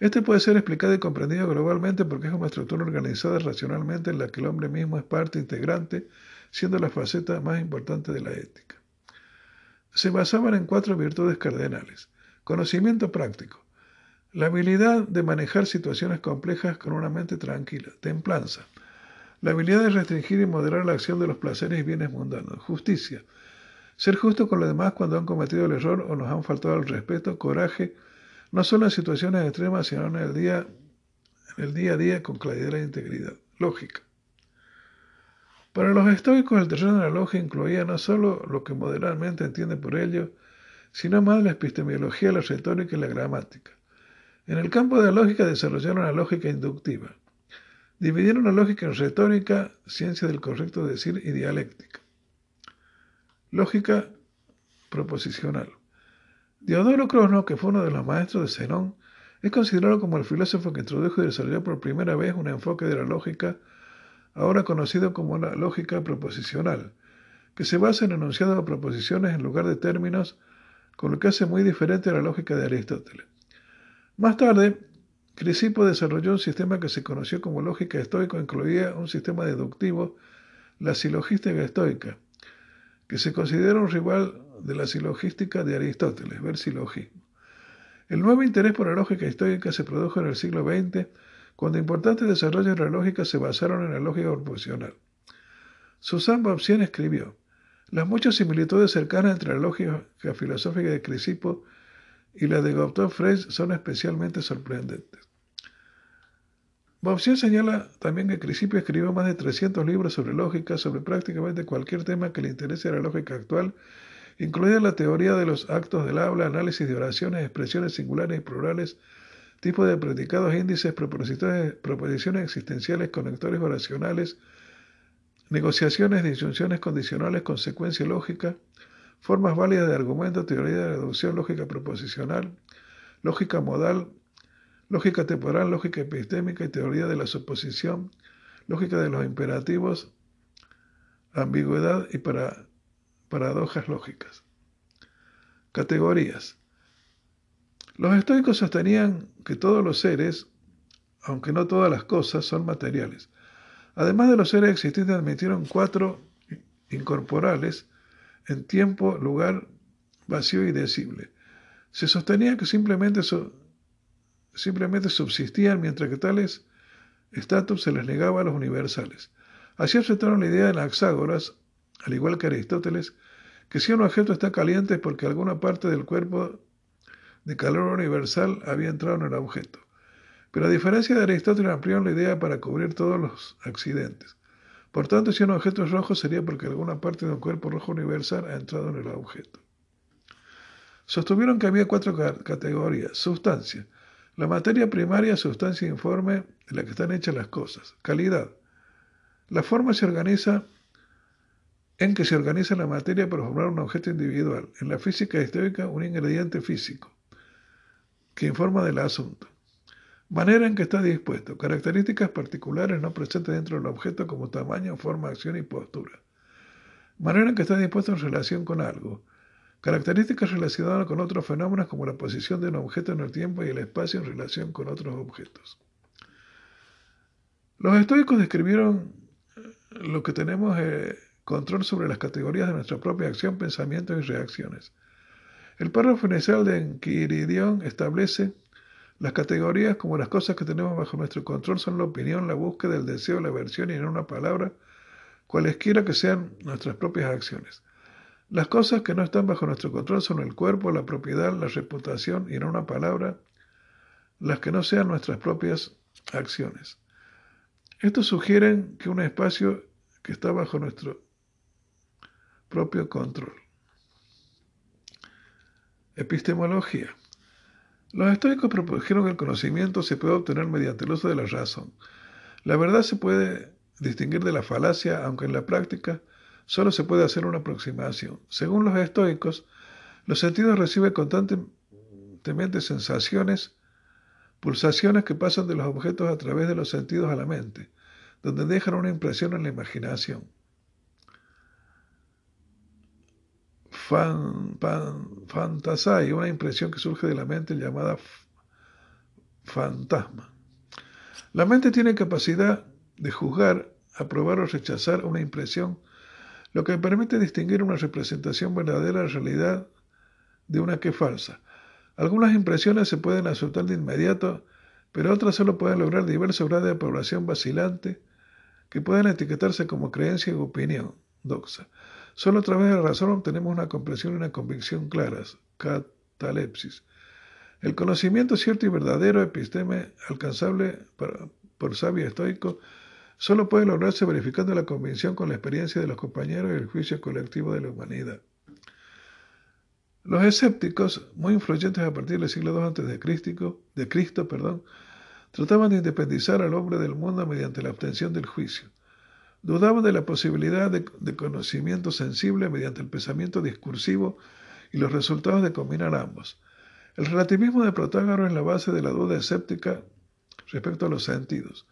Este puede ser explicado y comprendido globalmente porque es una estructura organizada racionalmente en la que el hombre mismo es parte integrante, siendo la faceta más importante de la ética. Se basaban en cuatro virtudes cardenales. Conocimiento práctico. La habilidad de manejar situaciones complejas con una mente tranquila. Templanza. La habilidad de restringir y moderar la acción de los placeres y bienes mundanos. Justicia ser justo con los demás cuando han cometido el error o nos han faltado el respeto, coraje, no solo en situaciones extremas, sino en el día, a día con claridad e integridad. Lógica. Para los estoicos el terreno de la lógica incluía no solo lo que moderadamente entiende por ello, sino más la epistemología, la retórica y la gramática. En el campo de la lógica desarrollaron la lógica inductiva. Dividieron la lógica en retórica, ciencia del correcto decir y dialéctica. Lógica proposicional. Diodoro Crono, que fue uno de los maestros de Zenón, es considerado como el filósofo que introdujo y desarrolló por primera vez un enfoque de la lógica, ahora conocido como la lógica proposicional, que se basa en enunciados o proposiciones en lugar de términos, con lo que hace muy diferente a la lógica de Aristóteles. Más tarde, Crisipo desarrolló un sistema que se conoció como lógica estoico, incluía un sistema deductivo la silogística estoica, que se considera un rival de la silogística de Aristóteles, ver silogismo. El nuevo interés por la lógica estoica se produjo en el siglo XX, cuando importantes desarrollos de la lógica se basaron en la lógica proposicional. Susan Babsien escribió, las muchas similitudes cercanas entre la lógica filosófica de Crisipo y la de Gottlob Frege son especialmente sorprendentes. Babsien señala también que Crisipo escribió más de 300 libros sobre lógica, sobre prácticamente cualquier tema que le interese a la lógica actual, incluida la teoría de los actos del habla, análisis de oraciones, expresiones singulares y plurales, tipos de predicados, índices, proposiciones existenciales, conectores oracionales, negociaciones, disyunciones condicionales, consecuencia lógica, formas válidas de argumento, teoría de reducción, lógica proposicional, lógica modal, lógica temporal, lógica epistémica y teoría de la suposición, lógica de los imperativos, ambigüedad y para, paradojas lógicas. Categorías. Los estoicos sostenían que todos los seres, aunque no todas las cosas, son materiales. Además de los seres existentes, admitieron cuatro incorporales en tiempo, lugar, vacío y decible. Se sostenía que simplemente, simplemente subsistían mientras que tales estatus se les negaba a los universales. Así aceptaron la idea de Anaxágoras, al igual que Aristóteles, que si un objeto está caliente es porque alguna parte del cuerpo de calor universal había entrado en el objeto. Pero a diferencia de Aristóteles, ampliaron la idea para cubrir todos los accidentes. Por tanto, si un objeto es rojo, sería porque alguna parte de un cuerpo rojo universal ha entrado en el objeto. Sostuvieron que había cuatro categorías. Sustancia. La materia primaria, sustancia informe de la que están hechas las cosas. Calidad. La forma se organiza en que se organiza la materia para formar un objeto individual. En la física histórica, un ingrediente físico que informa del asunto. Manera en que está dispuesto. Características particulares no presentes dentro del objeto como tamaño, forma, acción y postura. Manera en que está dispuesto en relación con algo. Características relacionadas con otros fenómenos como la posición de un objeto en el tiempo y el espacio en relación con otros objetos. Los estoicos describieron lo que tenemos eh, control sobre las categorías de nuestra propia acción, pensamientos y reacciones. El párrafo inicial de Enquiridión establece las categorías, como las cosas que tenemos bajo nuestro control, son la opinión, la búsqueda, el deseo, la aversión y en una palabra, cualesquiera que sean nuestras propias acciones. Las cosas que no están bajo nuestro control son el cuerpo, la propiedad, la reputación y en una palabra, las que no sean nuestras propias acciones. Estos sugieren que un espacio que está bajo nuestro propio control. Epistemología. Los estoicos propusieron que el conocimiento se puede obtener mediante el uso de la razón. La verdad se puede distinguir de la falacia, aunque en la práctica solo se puede hacer una aproximación. Según los estoicos, los sentidos reciben constantemente sensaciones, pulsaciones que pasan de los objetos a través de los sentidos a la mente, donde dejan una impresión en la imaginación. fan, y una impresión que surge de la mente llamada fantasma. La mente tiene capacidad de juzgar, aprobar o rechazar una impresión, lo que permite distinguir una representación verdadera de la realidad de una que falsa. Algunas impresiones se pueden aceptar de inmediato, pero otras solo pueden lograr diversos grados de aprobación vacilante que pueden etiquetarse como creencia u opinión doxa. Solo a través de la razón obtenemos una comprensión y una convicción claras, catalepsis. El conocimiento cierto y verdadero, episteme, alcanzable por sabio estoico, solo puede lograrse verificando la convicción con la experiencia de los compañeros y el juicio colectivo de la humanidad. Los escépticos, muy influyentes a partir del siglo II antes de Cristo, de trataban de independizar al hombre del mundo mediante la obtención del juicio. Dudaban de la posibilidad de, conocimiento sensible mediante el pensamiento discursivo y los resultados de combinar ambos. El relativismo de Protágoras es la base de la duda escéptica respecto a los sentidos.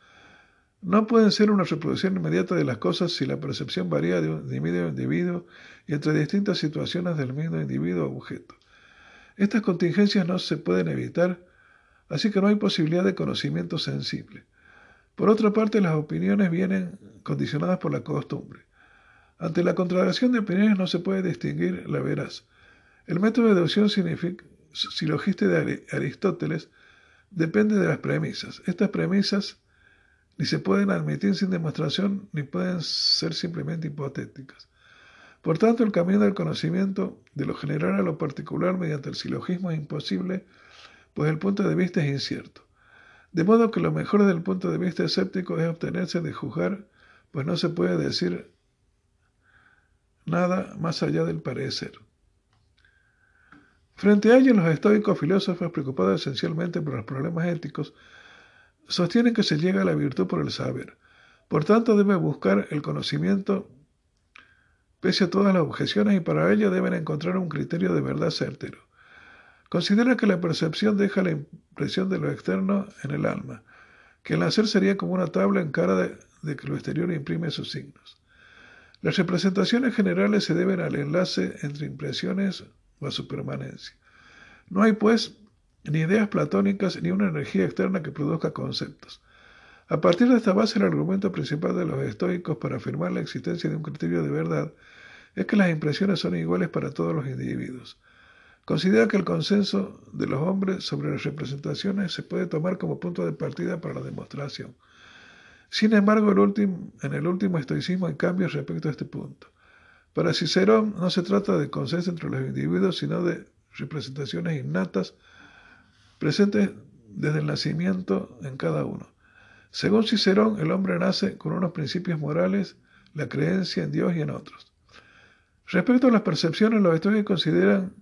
No pueden ser una reproducción inmediata de las cosas si la percepción varía de individuo a individuo y entre distintas situaciones del mismo individuo o objeto. Estas contingencias no se pueden evitar, así que no hay posibilidad de conocimiento sensible. Por otra parte, las opiniones vienen condicionadas por la costumbre. Ante la contradicción de opiniones no se puede distinguir la veraz. El método de deducción silogista de Aristóteles depende de las premisas. Estas premisas ni se pueden admitir sin demostración ni pueden ser simplemente hipotéticas. Por tanto, el camino del conocimiento de lo general a lo particular mediante el silogismo es imposible, pues el punto de vista es incierto. De modo que lo mejor desde el punto de vista escéptico es obtenerse de juzgar, pues no se puede decir nada más allá del parecer. Frente a ello, los estoicos filósofos, preocupados esencialmente por los problemas éticos, sostienen que se llega a la virtud por el saber. Por tanto, debe buscar el conocimiento pese a todas las objeciones y para ello deben encontrar un criterio de verdad certero. Considera que la percepción deja la impresión de lo externo en el alma, que el nacer sería como una tabla en cara de que lo exterior imprime sus signos. Las representaciones generales se deben al enlace entre impresiones o a su permanencia. No hay, pues, ni ideas platónicas ni una energía externa que produzca conceptos. A partir de esta base, el argumento principal de los estoicos para afirmar la existencia de un criterio de verdad es que las impresiones son iguales para todos los individuos. Considera que el consenso de los hombres sobre las representaciones se puede tomar como punto de partida para la demostración. Sin embargo, en el último estoicismo hay cambios respecto a este punto. Para Cicerón no se trata de consenso entre los individuos, sino de representaciones innatas presentes desde el nacimiento en cada uno. Según Cicerón, el hombre nace con unos principios morales, la creencia en Dios y en otros. Respecto a las percepciones, los estudios consideran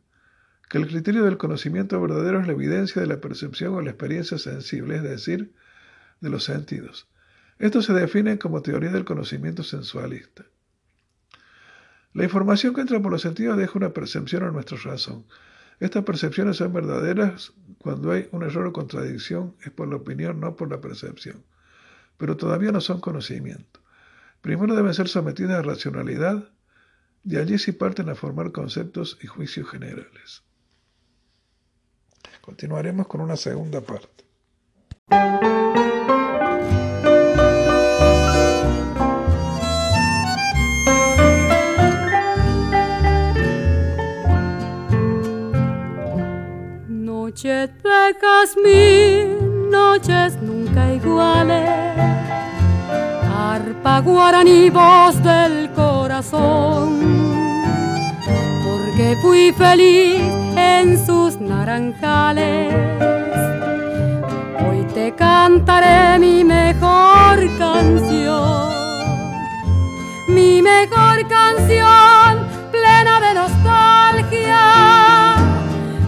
que el criterio del conocimiento verdadero es la evidencia de la percepción o la experiencia sensible, es decir, de los sentidos. Esto se define como teoría del conocimiento sensualista. La información que entra por los sentidos deja una percepción a nuestra razón. Estas percepciones son verdaderas cuando hay un error o contradicción, es por la opinión, no por la percepción. Pero todavía no son conocimiento. Primero deben ser sometidas a racionalidad y allí sí parten a formar conceptos y juicios generales. Continuaremos con una segunda parte. Noches de jazmín, noches nunca iguales, arpa guaraní, voz del corazón, porque fui feliz en sus naranjales. Hoy te cantaré mi mejor canción, mi mejor canción plena de nostalgia.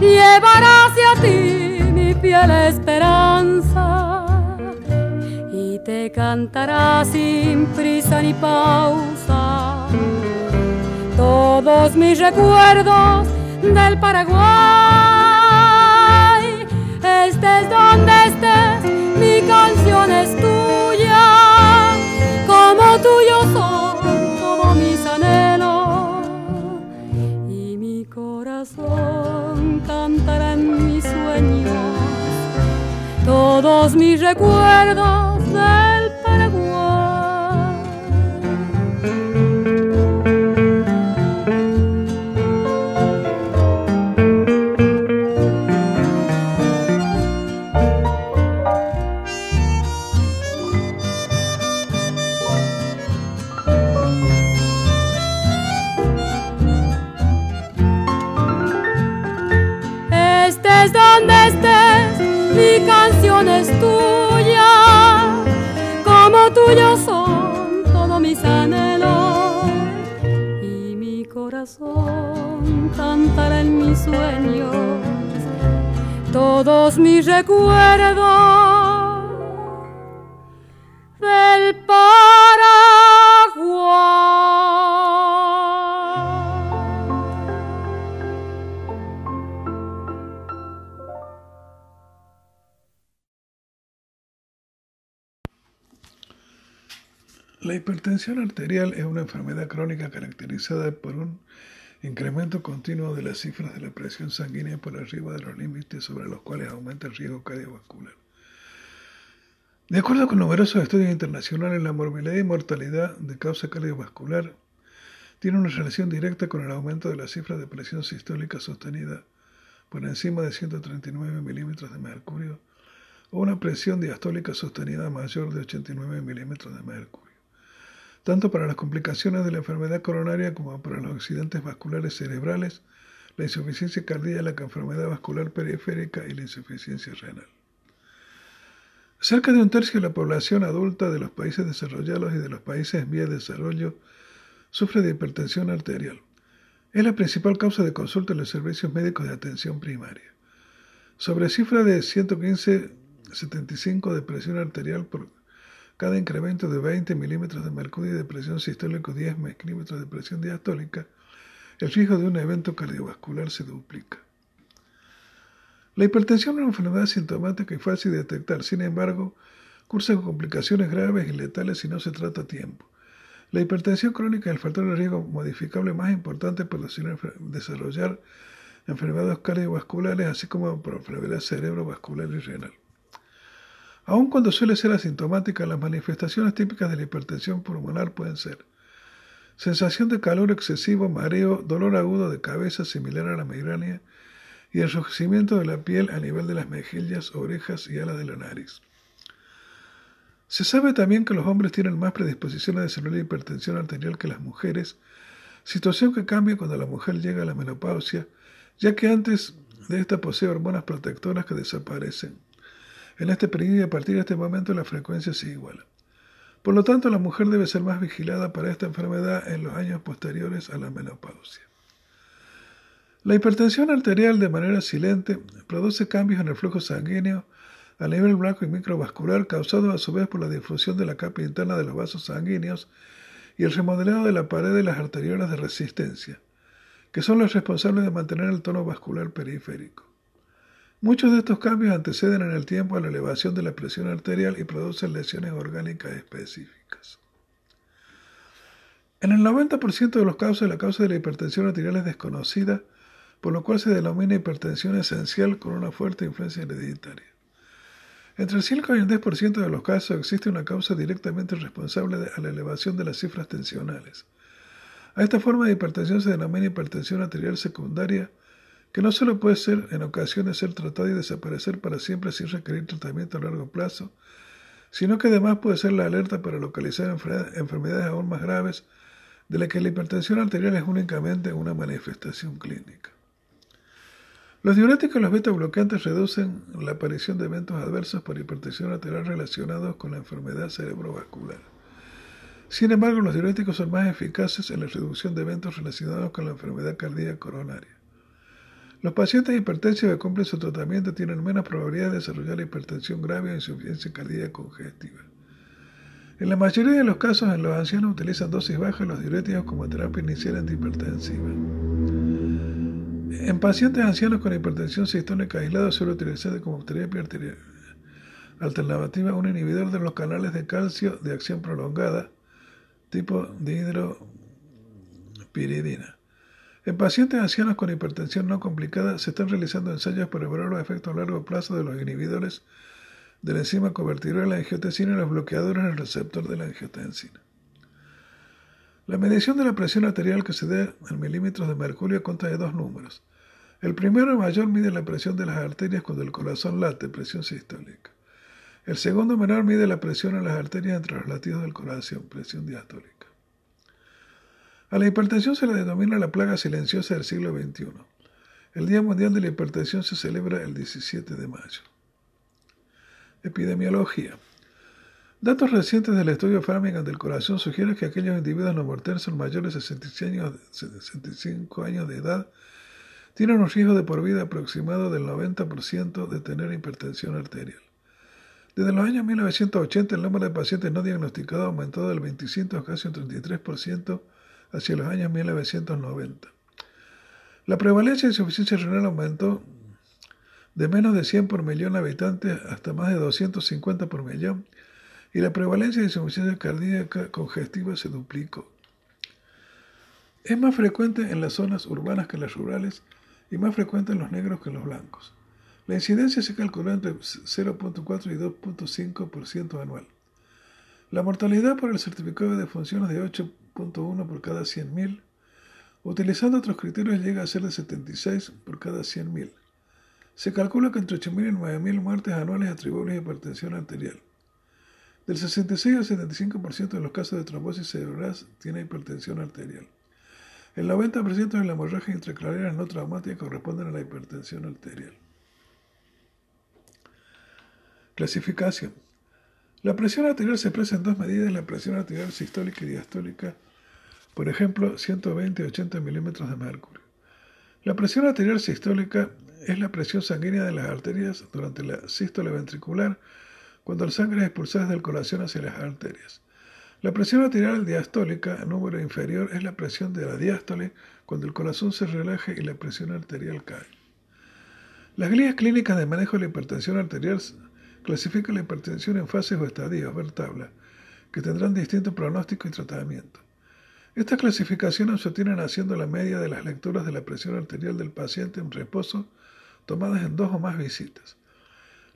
Llevará esperanza y te cantará sin prisa ni pausa todos mis recuerdos del Paraguay. Estés donde estés, mi canción es tuya, todos mis recuerdos del corazón en mis sueños todos mis recuerdos del La hipertensión arterial es una enfermedad crónica caracterizada por un incremento continuo de las cifras de la presión sanguínea por arriba de los límites sobre los cuales aumenta el riesgo cardiovascular. De acuerdo con numerosos estudios internacionales, la morbilidad y mortalidad de causa cardiovascular tiene una relación directa con el aumento de la cifra de presión sistólica sostenida por encima de 139 milímetros de mercurio o una presión diastólica sostenida mayor de 89 milímetros de mercurio. Tanto para las complicaciones de la enfermedad coronaria como para los accidentes vasculares cerebrales, la insuficiencia cardíaca, la enfermedad vascular periférica y la insuficiencia renal. Cerca de un tercio de la población adulta de los países desarrollados y de los países en vía de desarrollo sufre de hipertensión arterial. Es la principal causa de consulta en los servicios médicos de atención primaria. Sobre cifra de 115,75 de presión arterial por cada incremento de 20 milímetros de mercurio de presión sistólica y 10 milímetros de presión diastólica, el riesgo de un evento cardiovascular se duplica. La hipertensión es una enfermedad sintomática y fácil de detectar, sin embargo, cursa con complicaciones graves y letales si no se trata a tiempo. La hipertensión crónica es el factor de riesgo modificable más importante para desarrollar enfermedades cardiovasculares, así como por enfermedad cerebrovascular y renal. Aun cuando suele ser asintomática, las manifestaciones típicas de la hipertensión pulmonar pueden ser sensación de calor excesivo, mareo, dolor agudo de cabeza similar a la migraña y enrojecimiento de la piel a nivel de las mejillas, orejas y alas de la nariz. Se sabe también que los hombres tienen más predisposición a desarrollar hipertensión arterial que las mujeres, situación que cambia cuando la mujer llega a la menopausia, ya que antes de esta posee hormonas protectoras que desaparecen. En este periodo y a partir de este momento la frecuencia se iguala. Por lo tanto, la mujer debe ser más vigilada para esta enfermedad en los años posteriores a la menopausia. La hipertensión arterial de manera silente produce cambios en el flujo sanguíneo a nivel blanco y microvascular causado a su vez por la difusión de la capa interna de los vasos sanguíneos y el remodelado de la pared de las arteriolas de resistencia, que son los responsables de mantener el tono vascular periférico. Muchos de estos cambios anteceden en el tiempo a la elevación de la presión arterial y producen lesiones orgánicas específicas. En el 90% de los casos, la causa de la hipertensión arterial es desconocida, por lo cual se denomina hipertensión esencial con una fuerte influencia hereditaria. Entre el 5 y el 10% de los casos existe una causa directamente responsable de, a la elevación de las cifras tensionales. A esta forma de hipertensión se denomina hipertensión arterial secundaria, que no solo puede ser en ocasiones ser tratada y desaparecer para siempre sin requerir tratamiento a largo plazo, sino que además puede ser la alerta para localizar enfermedades aún más graves de las que la hipertensión arterial es únicamente una manifestación clínica. Los diuréticos y los beta-bloqueantes reducen la aparición de eventos adversos por hipertensión arterial relacionados con la enfermedad cerebrovascular. Sin embargo, los diuréticos son más eficaces en la reducción de eventos relacionados con la enfermedad cardíaca coronaria. Los pacientes hipertensos que cumplen su tratamiento tienen menos probabilidad de desarrollar hipertensión grave o insuficiencia cardíaca congestiva. En la mayoría de los casos, en los ancianos utilizan dosis bajas de los diuréticos como terapia inicial antihipertensiva. En pacientes ancianos con hipertensión sistólica aislada suele utilizarse como terapia alternativa un inhibidor de los canales de calcio de acción prolongada tipo dihidropiridina. En pacientes ancianos con hipertensión no complicada se están realizando ensayos para evaluar los efectos a largo plazo de los inhibidores de la enzima convertidora de la angiotensina y los bloqueadores en el receptor de la angiotensina. La medición de la presión arterial que se dé en milímetros de mercurio consta de dos números. El primero mayor mide la presión de las arterias cuando el corazón late, presión sistólica. El segundo menor mide la presión en las arterias entre los latidos del corazón, presión diastólica. A la hipertensión se le denomina la plaga silenciosa del siglo XXI. El Día Mundial de la Hipertensión se celebra el 17 de mayo. Epidemiología. Datos recientes del estudio Framingham del corazón sugieren que aquellos individuos no mortales mayores de 65 años de edad tienen un riesgo de por vida aproximado del 90% de tener hipertensión arterial. Desde los años 1980 el número de pacientes no diagnosticados ha aumentado del 25 a casi un 33% hacia los años 1990. La prevalencia de insuficiencia renal aumentó de menos de 100 por millón de habitantes hasta más de 250 por millón y la prevalencia de insuficiencia cardíaca congestiva se duplicó. Es más frecuente en las zonas urbanas que en las rurales y más frecuente en los negros que en los blancos. La incidencia se calculó entre 0.4 y 2.5% anual. La mortalidad por el certificado de funciones de 8 76.1 por cada 100.000. Utilizando otros criterios llega a ser de 76 por cada 100.000. Se calcula que entre 8.000 y 9.000 muertes anuales atribuibles a hipertensión arterial. Del 66 al 75% de los casos de trombosis cerebral tiene hipertensión arterial. El 90% de la hemorragia intracraneales no traumática corresponden a la hipertensión arterial. Clasificación. La presión arterial se expresa en dos medidas, la presión arterial sistólica y diastólica, por ejemplo, 120 y 80 milímetros de mercurio. La presión arterial sistólica es la presión sanguínea de las arterias durante la sístole ventricular cuando la sangre es expulsada del corazón hacia las arterias. La presión arterial diastólica, número inferior, es la presión de la diástole cuando el corazón se relaja y la presión arterial cae. Las guías clínicas de manejo de la hipertensión arterial clasifican la hipertensión en fases o estadios, ver tabla, que tendrán distinto pronóstico y tratamiento. Estas clasificaciones se obtienen haciendo la media de las lecturas de la presión arterial del paciente en reposo tomadas en dos o más visitas.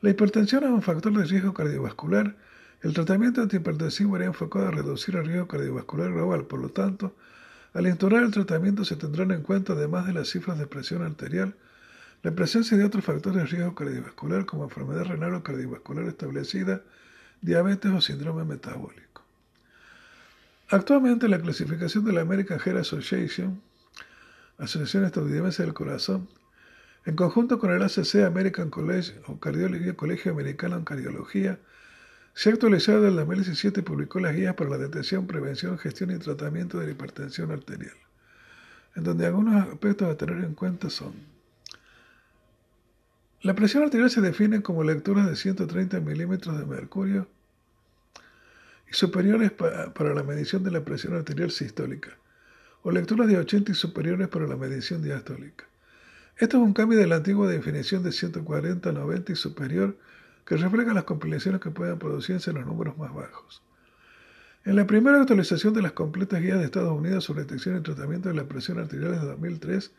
La hipertensión es un factor de riesgo cardiovascular. El tratamiento antihipertensivo era enfocado a reducir el riesgo cardiovascular global. Por lo tanto, al instaurar el tratamiento se tendrán en cuenta, además de las cifras de presión arterial, la presencia de otros factores de riesgo cardiovascular como enfermedad renal o cardiovascular establecida, diabetes o síndrome metabólico. Actualmente la clasificación de la American Heart Association, Asociación Estadounidense del Corazón, en conjunto con el ACC American College o Cardiología, Colegio Americano en Cardiología, se ha actualizado en el 2017 y publicó las guías para la detección, prevención, gestión y tratamiento de la hipertensión arterial, en donde algunos aspectos a tener en cuenta son la presión arterial se define como lecturas de 130 milímetros de mercurio superiores para la medición de la presión arterial sistólica, o lecturas de 80 y superiores para la medición diastólica. Esto es un cambio de la antigua definición de 140, 90 y superior que refleja las compilaciones que puedan producirse en los números más bajos. En la primera actualización de las completas guías de Estados Unidos sobre detección y tratamiento de la presión arterial de 2003,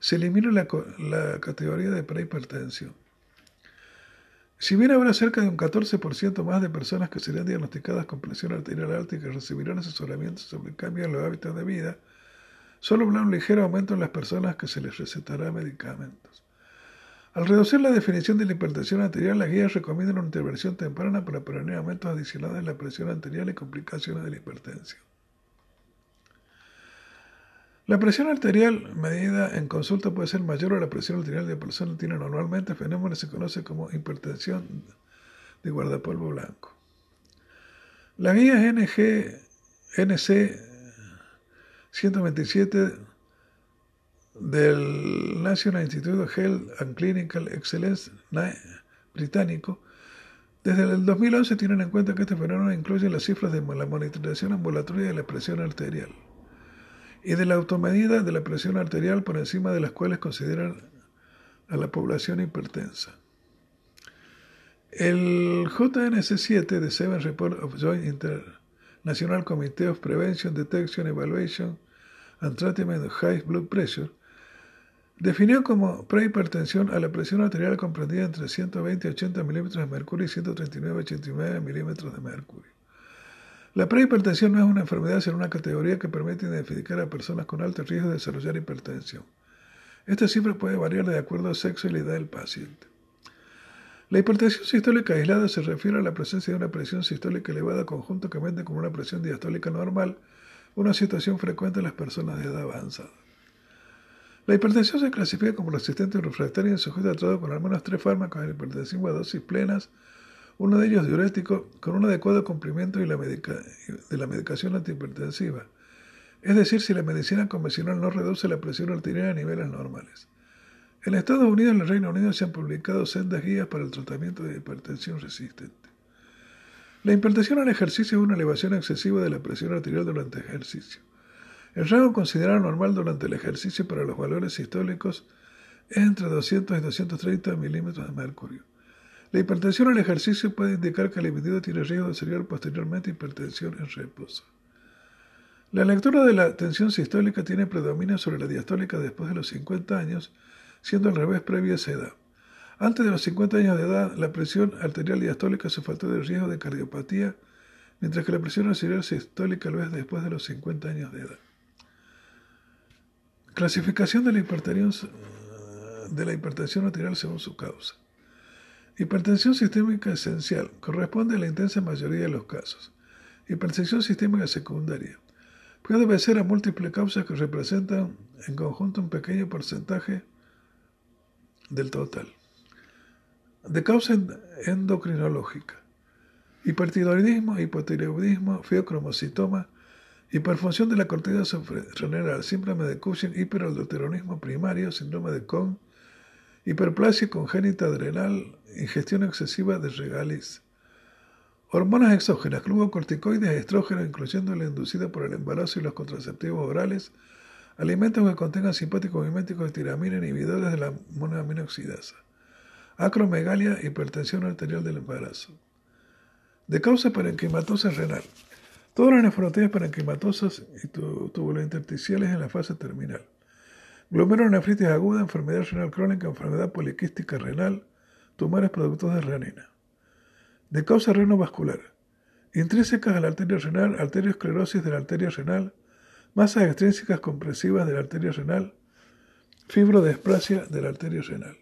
se elimina la categoría de prehipertensión. Si bien habrá cerca de un 14% más de personas que serían diagnosticadas con presión arterial alta y que recibirán asesoramiento sobre el cambio en los hábitos de vida, Solo habrá un ligero aumento en las personas que se les recetará medicamentos. Al reducir la definición de la hipertensión arterial, las guías recomiendan una intervención temprana para prevenir aumentos adicionales en la presión arterial y complicaciones de la hipertensión. La presión arterial medida en consulta puede ser mayor a la presión arterial de la persona tiene normalmente fenómeno que se conoce como hipertensión de guardapolvo blanco. Las guías NG, NC 127 del National Institute of Health and Clinical Excellence británico, desde el 2011 tienen en cuenta que este fenómeno incluye las cifras de la monitorización ambulatoria de la presión arterial y de la automedida de la presión arterial por encima de las cuales consideran a la población hipertensa. El JNC7 de Seven Report of Joint International Committee of Prevention, Detection, Evaluation and Treatment of High Blood Pressure, definió como prehipertensión a la presión arterial comprendida entre 120 y 80 milímetros de mercurio y 139 y 89 milímetros de mercurio. La prehipertensión no es una enfermedad, sino una categoría que permite identificar a personas con alto riesgo de desarrollar hipertensión. Esta cifra puede variar de acuerdo al sexo y la edad del paciente. La hipertensión sistólica aislada se refiere a la presencia de una presión sistólica elevada conjuntamente con una presión diastólica normal, una situación frecuente en las personas de edad avanzada. La hipertensión se clasifica como resistente o refractaria en sujeto tratado con al menos tres fármacos de hipertensión a dosis plenas, uno de ellos diurético, con un adecuado cumplimiento de la, medicación antihipertensiva, es decir, si la medicina convencional no reduce la presión arterial a niveles normales. En Estados Unidos y en el Reino Unido se han publicado sendas guías para el tratamiento de hipertensión resistente. La hipertensión al ejercicio es una elevación excesiva de la presión arterial durante el ejercicio. El rango considerado normal durante el ejercicio para los valores sistólicos es entre 200 y 230 milímetros de mercurio. La hipertensión al ejercicio puede indicar que el individuo tiene riesgo de desarrollar posteriormente hipertensión en reposo. La lectura de la tensión sistólica tiene predominio sobre la diastólica después de los 50 años, siendo al revés previa a esa edad. Antes de los 50 años de edad, la presión arterial diastólica es un factor de riesgo de cardiopatía, mientras que la presión arterial sistólica lo es después de los 50 años de edad. Clasificación de la hipertensión, de la hipertensión arterial según su causa. Hipertensión sistémica esencial corresponde a la intensa mayoría de los casos. Hipertensión sistémica secundaria puede obedecer a múltiples causas que representan en conjunto un pequeño porcentaje del total. De causa endocrinológica. Hipertiroidismo, hipotiroidismo, feocromocitoma, hiperfunción de la corteza renal, síndrome de Cushing, hiperaldoteronismo primario, síndrome de Cohn, hiperplasia congénita adrenal, ingestión excesiva de regaliz. Hormonas exógenas, glucocorticoides, estrógenos, incluyendo la inducida por el embarazo y los contraceptivos orales, alimentos que contengan simpáticos miméticos de tiramina, inhibidores de la monoaminoxidasa, acromegalia, hipertensión arterial del embarazo. De causa parenquimatosa renal. Todas las nefropatías parenquimatosas y tubulointersticiales en la fase terminal. Glomerulonefritis aguda, enfermedad renal crónica, enfermedad poliquística renal, tumores productos de renina de causa renovascular, intrínsecas a la arteria renal, arteriosclerosis de la arteria renal, masas extrínsecas compresivas de la arteria renal, fibrodesplasia de la arteria renal.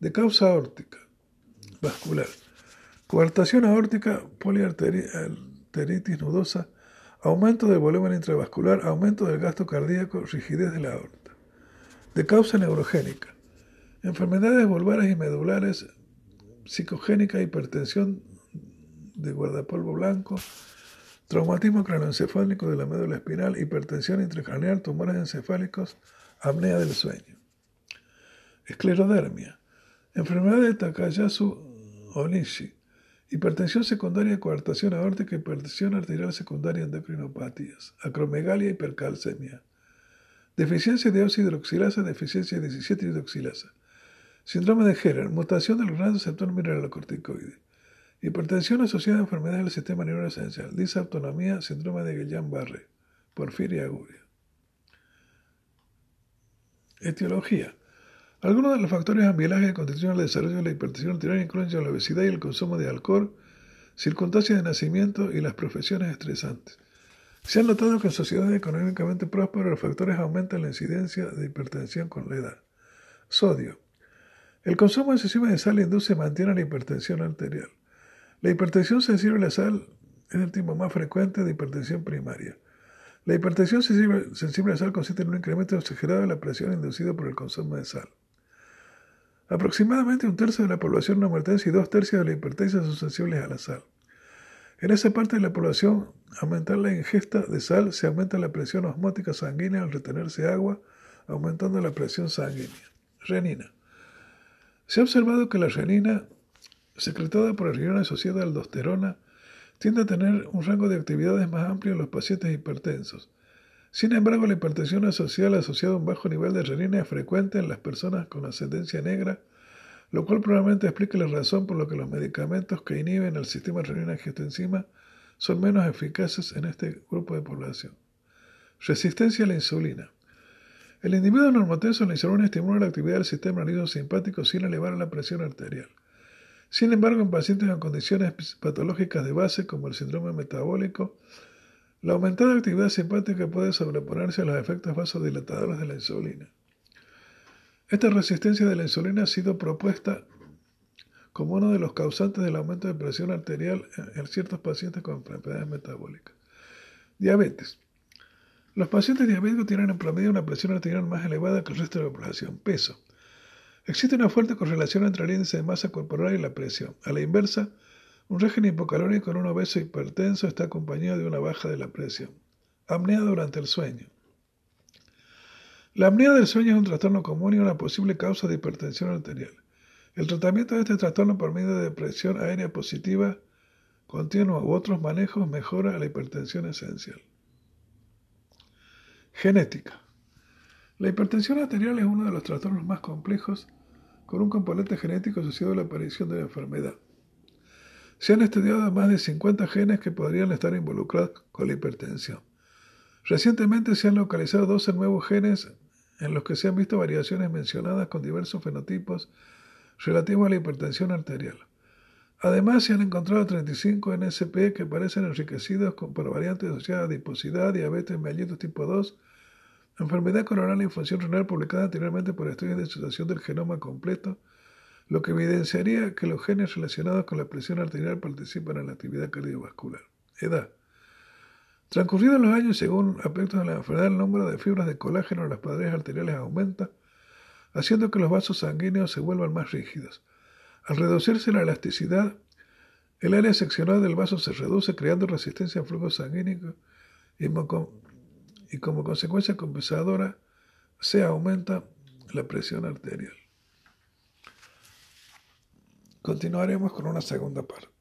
De causa aórtica, vascular, coartación aórtica, poliarteritis nudosa, aumento del volumen intravascular, aumento del gasto cardíaco, rigidez de la aorta. De causa neurogénica, enfermedades vulvares y medulares, psicogénica, hipertensión de guardapolvo blanco, traumatismo craneoencefálico de la médula espinal, hipertensión intracraneal, tumores encefálicos, apnea del sueño. Esclerodermia, enfermedad de Takayasu Onishi, hipertensión secundaria, coartación aórtica, hipertensión arterial secundaria, endocrinopatías, acromegalia, hipercalcemia, deficiencia de hidroxilasa, deficiencia de 17 hidroxilasa, Síndrome de Herer, mutación del gran receptor mineralocorticoide. Hipertensión asociada a enfermedades del sistema nervioso esencial. Disautonomía, síndrome de Guillain-Barré. Porfiria aguda. Etiología. Algunos de los factores ambientales que contribuyen al desarrollo de la hipertensión arterial incluyen la obesidad y el consumo de alcohol, circunstancias de nacimiento y las profesiones estresantes. Se ha notado que en sociedades económicamente prósperas los factores aumentan la incidencia de hipertensión con la edad. Sodio. El consumo excesivo de sal induce y mantiene la hipertensión arterial. La hipertensión sensible a la sal es el tipo más frecuente de hipertensión primaria. La hipertensión sensible, a la sal consiste en un incremento exagerado de la presión inducido por el consumo de sal. Aproximadamente un tercio de la población no y dos tercios de la hipertensión son sensibles a la sal. En esa parte de la población, aumentar la ingesta de sal se aumenta la presión osmótica sanguínea al retenerse agua, aumentando la presión sanguínea. Renina. Se ha observado que la renina, secretada por el riñón asociada a aldosterona, tiende a tener un rango de actividades más amplio en los pacientes hipertensos. Sin embargo, la hipertensión asociada a un bajo nivel de renina es frecuente en las personas con ascendencia negra, lo cual probablemente explique la razón por la que los medicamentos que inhiben el sistema renina-angiotensina son menos eficaces en este grupo de población. Resistencia a la insulina. El individuo normotenso en la insulina estimula la actividad del sistema nervioso simpático sin elevar la presión arterial. Sin embargo, en pacientes con condiciones patológicas de base como el síndrome metabólico, la aumentada actividad simpática puede sobreponerse a los efectos vasodilatadores de la insulina. Esta resistencia de la insulina ha sido propuesta como uno de los causantes del aumento de presión arterial en ciertos pacientes con enfermedades metabólicas. Diabetes. Los pacientes diabéticos tienen en promedio una presión arterial más elevada que el resto de la población. Peso. Existe una fuerte correlación entre el índice de masa corporal y la presión. A la inversa, un régimen hipocalórico en un obeso hipertenso está acompañado de una baja de la presión. Apnea durante el sueño. La apnea del sueño es un trastorno común y una posible causa de hipertensión arterial. El tratamiento de este trastorno por medio de presión aérea positiva continua u otros manejos mejora la hipertensión esencial. Genética. La hipertensión arterial es uno de los trastornos más complejos con un componente genético asociado a la aparición de la enfermedad. Se han estudiado más de 50 genes que podrían estar involucrados con la hipertensión. Recientemente se han localizado 12 nuevos genes en los que se han visto variaciones mencionadas con diversos fenotipos relativos a la hipertensión arterial. Además, se han encontrado 35 NSP que parecen enriquecidos por variantes asociadas a adiposidad, diabetes mellitus tipo 2, enfermedad coronaria y función renal publicada anteriormente por estudios de situación del genoma completo, lo que evidenciaría que los genes relacionados con la presión arterial participan en la actividad cardiovascular. Edad. Transcurridos los años, según aspectos de la enfermedad, el número de fibras de colágeno en las paredes arteriales aumenta, haciendo que los vasos sanguíneos se vuelvan más rígidos. Al reducirse la elasticidad, el área seccional del vaso se reduce, creando resistencia al flujo sanguíneo y, como consecuencia compensadora se aumenta la presión arterial. Continuaremos con una segunda parte.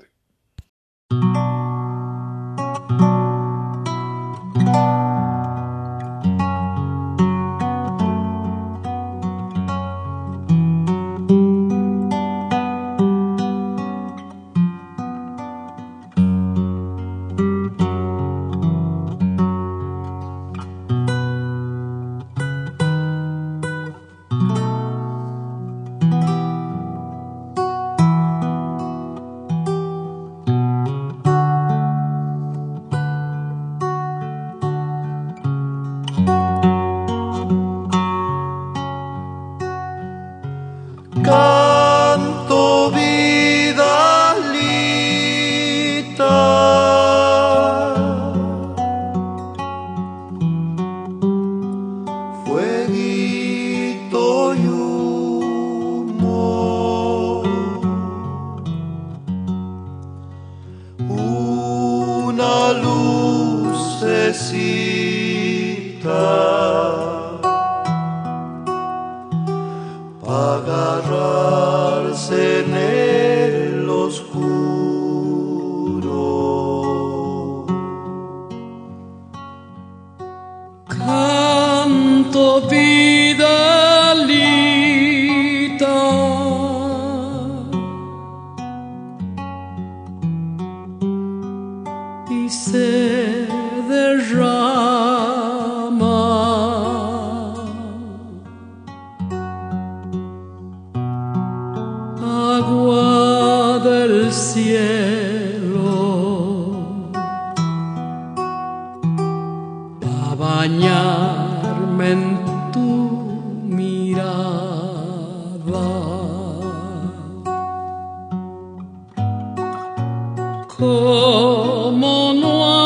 Segunda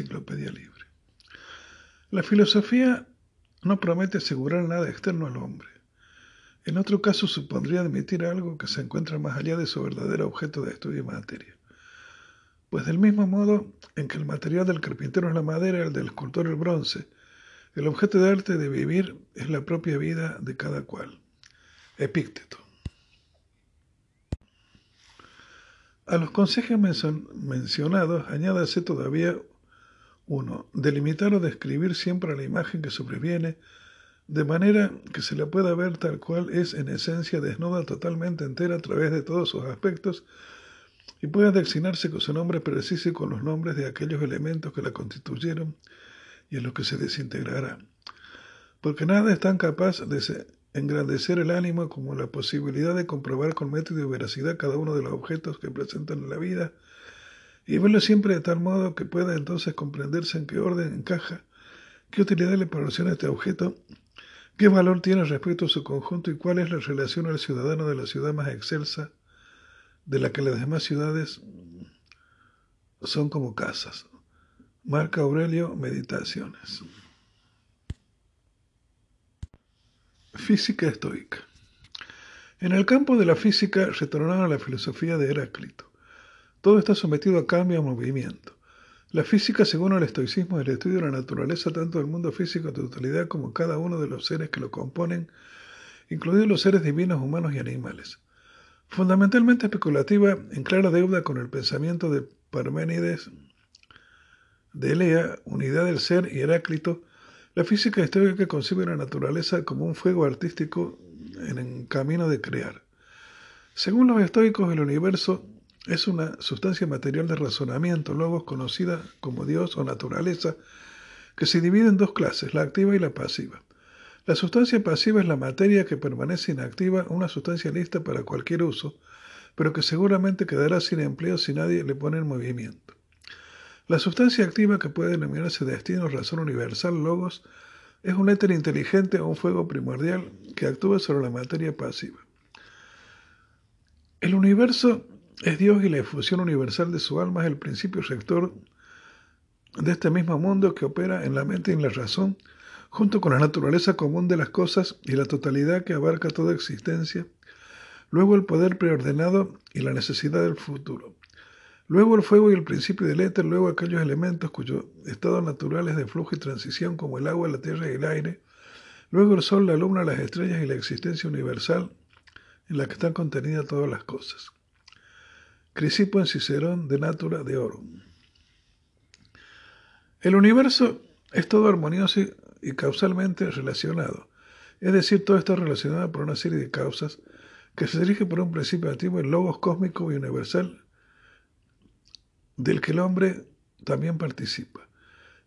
enciclopedia libre. La filosofía no promete asegurar nada externo al hombre. En otro caso supondría admitir algo que se encuentra más allá de su verdadero objeto de estudio y materia. Pues del mismo modo en que el material del carpintero es la madera, el del escultor el bronce, el objeto de arte de vivir es la propia vida de cada cual. Epícteto. A los consejos mencionados añádase todavía uno, delimitar o describir siempre la imagen que sobreviene, de manera que se la pueda ver tal cual es en esencia desnuda totalmente entera a través de todos sus aspectos y pueda designarse con su nombre preciso y con los nombres de aquellos elementos que la constituyeron y en los que se desintegrará. Porque nada es tan capaz de engrandecer el ánimo como la posibilidad de comprobar con método y veracidad cada uno de los objetos que presentan en la vida y verlo siempre de tal modo que pueda entonces comprenderse en qué orden encaja, qué utilidad le proporciona este objeto, qué valor tiene respecto a su conjunto y cuál es la relación al ciudadano de la ciudad más excelsa, de la que las demás ciudades son como casas. Marca Aurelio, Meditaciones. Física estoica. En el campo de la física retornaron a la filosofía de Heráclito. Todo está sometido a cambio y movimiento. La física, según el estoicismo, es el estudio de la naturaleza tanto del mundo físico en totalidad como cada uno de los seres que lo componen, incluidos los seres divinos, humanos y animales. Fundamentalmente especulativa, en clara deuda con el pensamiento de Parménides, de Elea, unidad del ser y Heráclito, la física estoica concibe la naturaleza como un fuego artístico en el camino de crear. Según los estoicos, el universo es una sustancia material de razonamiento, logos conocida como Dios o naturaleza, que se divide en dos clases, la activa y la pasiva. La sustancia pasiva es la materia que permanece inactiva, una sustancia lista para cualquier uso, pero que seguramente quedará sin empleo si nadie le pone en movimiento. La sustancia activa que puede denominarse destino, razón universal, logos, es un éter inteligente o un fuego primordial que actúa sobre la materia pasiva. El universo es Dios y la efusión universal de su alma es el principio rector de este mismo mundo que opera en la mente y en la razón, junto con la naturaleza común de las cosas y la totalidad que abarca toda existencia, luego el poder preordenado y la necesidad del futuro, luego el fuego y el principio del éter, luego aquellos elementos cuyo estado natural es de flujo y transición como el agua, la tierra y el aire, luego el sol, la luna, las estrellas y la existencia universal en la que están contenidas todas las cosas. Crisipo en Cicerón de Natura de Oro. El universo es todo armonioso y causalmente relacionado, es decir, todo está relacionado por una serie de causas que se dirige por un principio activo, el logos cósmico y universal, del que el hombre también participa.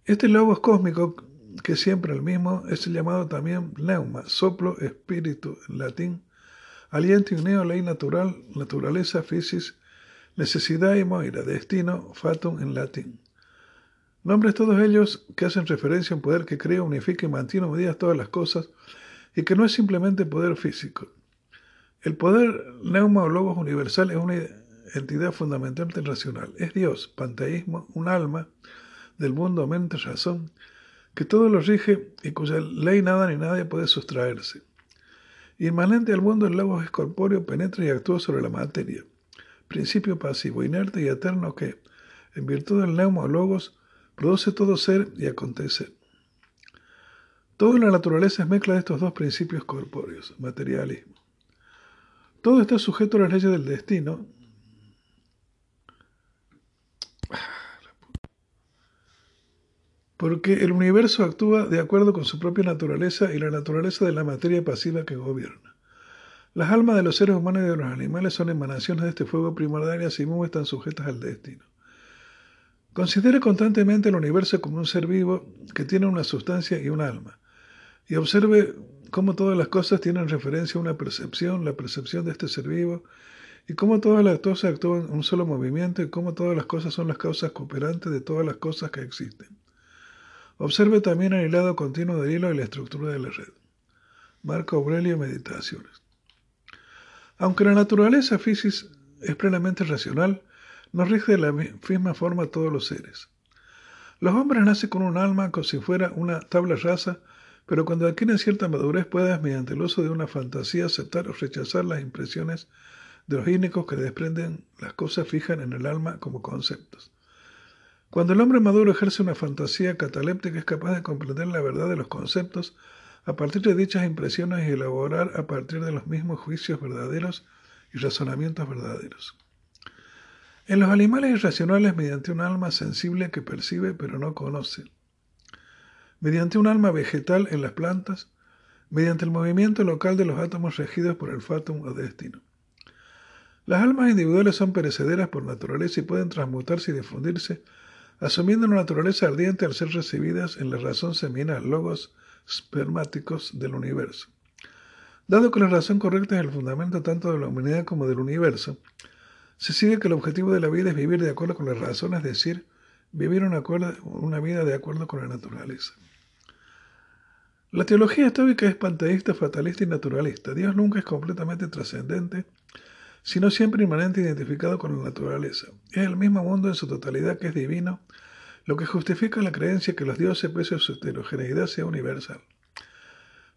Este logos cósmico, que siempre el mismo, es llamado también neuma, soplo, espíritu en latín, aliento y ley natural, naturaleza, physis, Necesidad y moira, destino, fatum en latín. Nombres todos ellos que hacen referencia a un poder que crea, unifica y mantiene unidas todas las cosas y que no es simplemente poder físico. El poder neuma o logos universal es una entidad fundamentalmente racional. Es Dios, panteísmo, un alma del mundo, mente, razón, que todo lo rige y cuya ley nada ni nadie puede sustraerse. Inmanente al mundo, el logos es corpóreo, penetra y actúa sobre la materia principio pasivo, inerte y eterno que, en virtud del neumologos, produce todo ser y acontecer. Toda la naturaleza es mezcla de estos dos principios corpóreos, materialismo. Todo está sujeto a las leyes del destino. Porque el universo actúa de acuerdo con su propia naturaleza y la naturaleza de la materia pasiva que gobierna. Las almas de los seres humanos y de los animales son emanaciones de este fuego primordial y asimismo están sujetas al destino. Considere constantemente el universo como un ser vivo que tiene una sustancia y un alma, y observe cómo todas las cosas tienen referencia a una percepción, la percepción de este ser vivo, y cómo todas las cosas actúan en un solo movimiento y cómo todas las cosas son las causas cooperantes de todas las cosas que existen. Observe también el hilado continuo del hilo y la estructura de la red. Marco Aurelio Meditaciones. Aunque la naturaleza física es plenamente racional, nos rige de la misma forma a todos los seres. Los hombres nacen con un alma como si fuera una tabla rasa, pero cuando adquieren cierta madurez pueden, mediante el uso de una fantasía, aceptar o rechazar las impresiones de los ínicos que desprenden las cosas fijas en el alma como conceptos. Cuando el hombre maduro ejerce una fantasía cataléptica es capaz de comprender la verdad de los conceptos a partir de dichas impresiones y elaborar a partir de los mismos juicios verdaderos y razonamientos verdaderos. En los animales irracionales mediante un alma sensible que percibe pero no conoce, mediante un alma vegetal en las plantas, mediante el movimiento local de los átomos regidos por el fatum o destino. Las almas individuales son perecederas por naturaleza y pueden transmutarse y difundirse, asumiendo una naturaleza ardiente al ser recibidas en la razón seminal, logos, spermáticos del universo. Dado que la razón correcta es el fundamento tanto de la humanidad como del universo, se sigue que el objetivo de la vida es vivir de acuerdo con la razón, es decir, vivir una, vida de acuerdo con la naturaleza. La teología estoica es panteísta, fatalista y naturalista. Dios nunca es completamente trascendente, sino siempre inmanente identificado con la naturaleza. Es el mismo mundo en su totalidad que es divino, lo que justifica la creencia que los dioses, pese a su heterogeneidad, sea universal.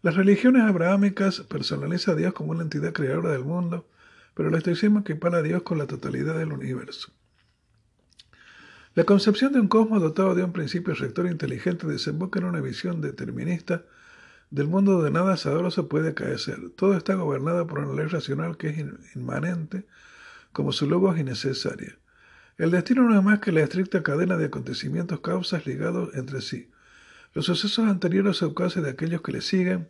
Las religiones abrahámicas personalizan a Dios como una entidad creadora del mundo, pero el estoicismo equipara a Dios con la totalidad del universo. La concepción de un cosmos dotado de un principio rector inteligente desemboca en una visión determinista del mundo donde nada sabroso puede acaecer. Todo está gobernado por una ley racional que es inmanente, como su logo es innecesaria. El destino no es más que la estricta cadena de acontecimientos causas ligados entre sí. Los sucesos anteriores se ocasionan de aquellos que le siguen,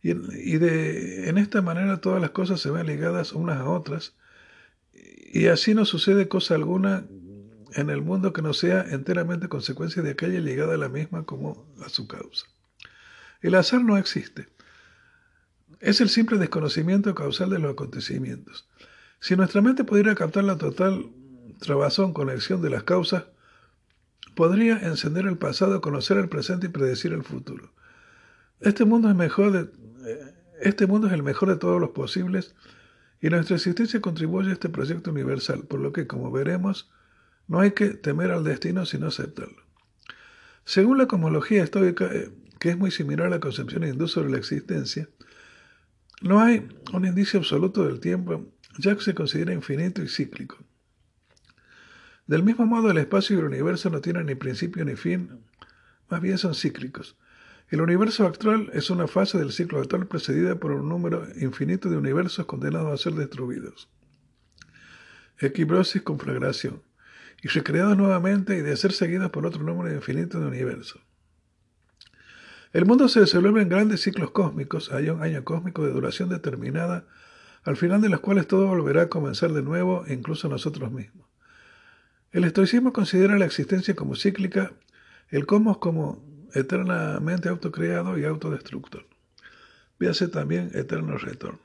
y, de, en esta manera todas las cosas se ven ligadas unas a otras, y así no sucede cosa alguna en el mundo que no sea enteramente consecuencia de aquella ligada a la misma como a su causa. El azar no existe. Es el simple desconocimiento causal de los acontecimientos. Si nuestra mente pudiera captar la total trabazón conexión de las causas, podría encender el pasado, conocer el presente y predecir el futuro. Este mundo es mejor de, eh, este mundo es el mejor de todos los posibles y nuestra existencia contribuye a este proyecto universal, por lo que, como veremos, no hay que temer al destino sino aceptarlo. Según la cosmología estoica, eh, que es muy similar a la concepción hindú sobre la existencia, no hay un indicio absoluto del tiempo, ya que se considera infinito y cíclico. Del mismo modo, el espacio y el universo no tienen ni principio ni fin, más bien son cíclicos. El universo actual es una fase del ciclo actual precedida por un número infinito de universos condenados a ser destruidos. Equibrosis, conflagración. Y recreados nuevamente y de ser seguidos por otro número infinito de universos. El mundo se desenvuelve en grandes ciclos cósmicos, hay un año cósmico de duración determinada, al final de los cuales todo volverá a comenzar de nuevo, incluso nosotros mismos. El estoicismo considera la existencia como cíclica, el cosmos como eternamente autocreado y autodestructor. Véase también eterno retorno.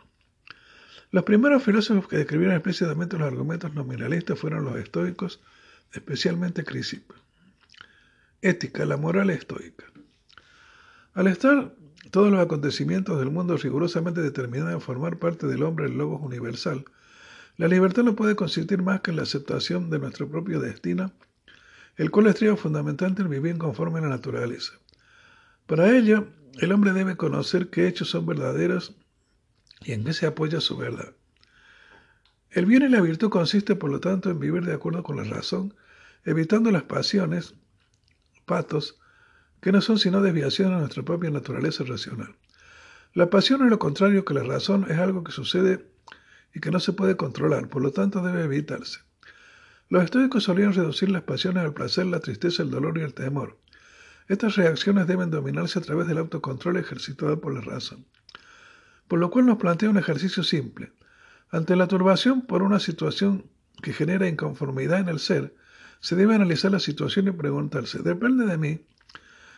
Los primeros filósofos que describieron explícitamente los argumentos nominalistas fueron los estoicos, especialmente Crisipo. Ética, la moral estoica. Al estar todos los acontecimientos del mundo rigurosamente determinados en formar parte del hombre el logos universal, la libertad no puede consistir más que en la aceptación de nuestro propio destino el cual estriba fundamentalmente el vivir conforme a la naturaleza. Para ello, el hombre debe conocer qué hechos son verdaderos y en qué se apoya su verdad. El bien y la virtud consiste, por lo tanto, en vivir de acuerdo con la razón, evitando las pasiones, patos, que no son sino desviaciones de nuestra propia naturaleza racional. La pasión es lo contrario que la razón, es algo que sucede y que no se puede controlar, por lo tanto debe evitarse. Los estoicos solían reducir las pasiones al placer, la tristeza, el dolor y el temor. Estas reacciones deben dominarse a través del autocontrol ejercitado por la razón. Por lo cual nos plantea un ejercicio simple. Ante la turbación por una situación que genera inconformidad en el ser, se debe analizar la situación y preguntarse, ¿depende de mí?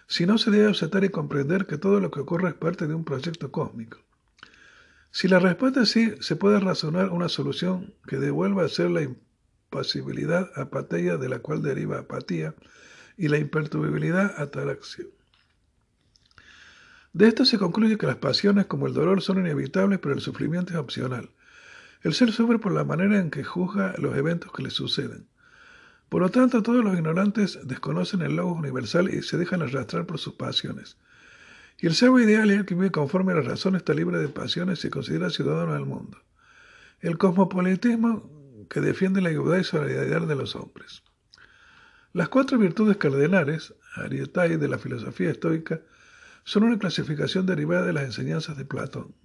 Si no, se debe aceptar y comprender que todo lo que ocurre es parte de un proyecto cósmico. Si la respuesta es sí, se puede razonar una solución que devuelva a ser la pasibilidad apatía de la cual deriva apatía y la imperturbabilidad ataraxia. De esto se concluye que las pasiones como el dolor son inevitables, pero el sufrimiento es opcional. El ser sufre por la manera en que juzga los eventos que le suceden. Por lo tanto, todos los ignorantes desconocen el logos universal y se dejan arrastrar por sus pasiones. Y el ser ideal es el que vive conforme a la razón, está libre de pasiones y se considera ciudadano del mundo. El cosmopolitismo que defiende la igualdad y solidaridad de los hombres. Las cuatro virtudes cardenales, arietai de la filosofía estoica, son una clasificación derivada de las enseñanzas de Platón.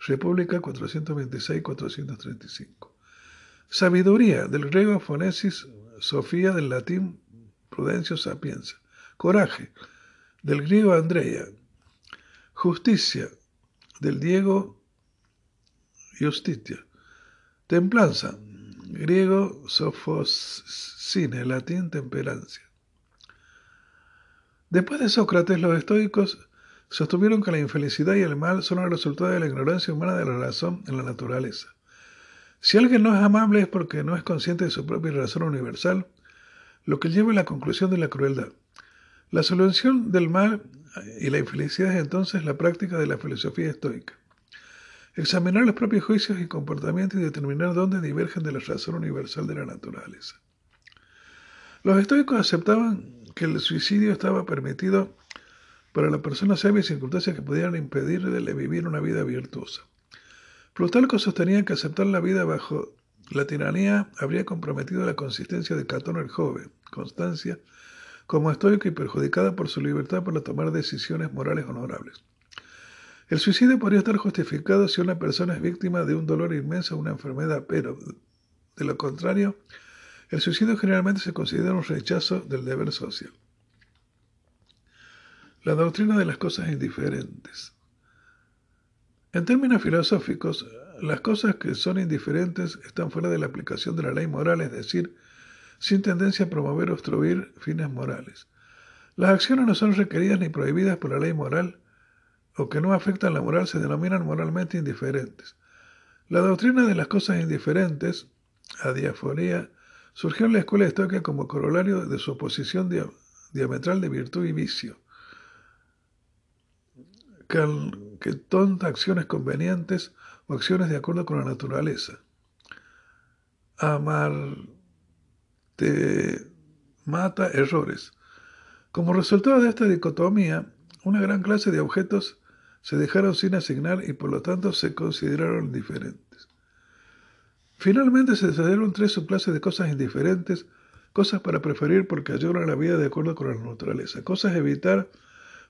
República 426-435. Sabiduría, del griego fonesis, Sofía, del latín prudencio sapienza. Coraje, del griego andrea. Justicia, del griego justitia. Templanza, griego sofoscine, latín temperancia. Después de Sócrates, los estoicos sostuvieron que la infelicidad y el mal son el resultado de la ignorancia humana de la razón en la naturaleza. Si alguien no es amable es porque no es consciente de su propia razón universal, lo que lleva a la conclusión de la crueldad. La solución del mal y la infelicidad es entonces la práctica de la filosofía estoica. Examinar los propios juicios y comportamientos y determinar dónde divergen de la razón universal de la naturaleza. Los estoicos aceptaban que el suicidio estaba permitido para la persona sabia circunstancias que pudieran impedirle vivir una vida virtuosa. Plutarco sostenía que aceptar la vida bajo la tiranía habría comprometido la consistencia de Catón el joven, Constancia, como estoico y perjudicada por su libertad para tomar decisiones morales honorables. El suicidio podría estar justificado si una persona es víctima de un dolor inmenso o una enfermedad, pero, de lo contrario, el suicidio generalmente se considera un rechazo del deber social. La doctrina de las cosas indiferentes. En términos filosóficos, las cosas que son indiferentes están fuera de la aplicación de la ley moral, es decir, sin tendencia a promover o obstruir fines morales. Las acciones no son requeridas ni prohibidas por la ley moral o que no afectan la moral se denominan moralmente indiferentes. La doctrina de las cosas indiferentes, adiafonía, surgió en la escuela estoica como corolario de su oposición diametral de virtud y vicio que, tonta acciones convenientes o acciones de acuerdo con la naturaleza. Amar te mata errores. Como resultado de esta dicotomía, una gran clase de objetos se dejaron sin asignar y por lo tanto se consideraron indiferentes. Finalmente se decidieron tres subclases de cosas indiferentes, cosas para preferir porque ayudan a la vida de acuerdo con la naturaleza, cosas a evitar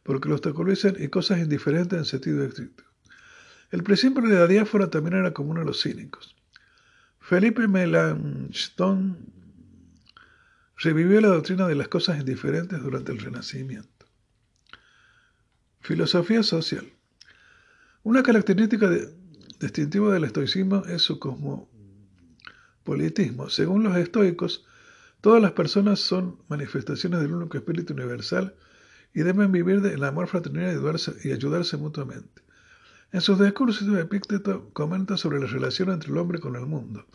porque los obstaculizan y cosas indiferentes en sentido estricto. El principio de la diáfora también era común a los cínicos. Felipe Melanchthon revivió la doctrina de las cosas indiferentes durante el Renacimiento. Filosofía social. Una característica distintiva del estoicismo es su cosmopolitismo. Según los estoicos, todas las personas son manifestaciones del único espíritu universal y deben vivir en amor fraternal y ayudarse, y ayudarse mutuamente. En sus discursos, Epícteto comenta sobre la relación entre el hombre con el mundo.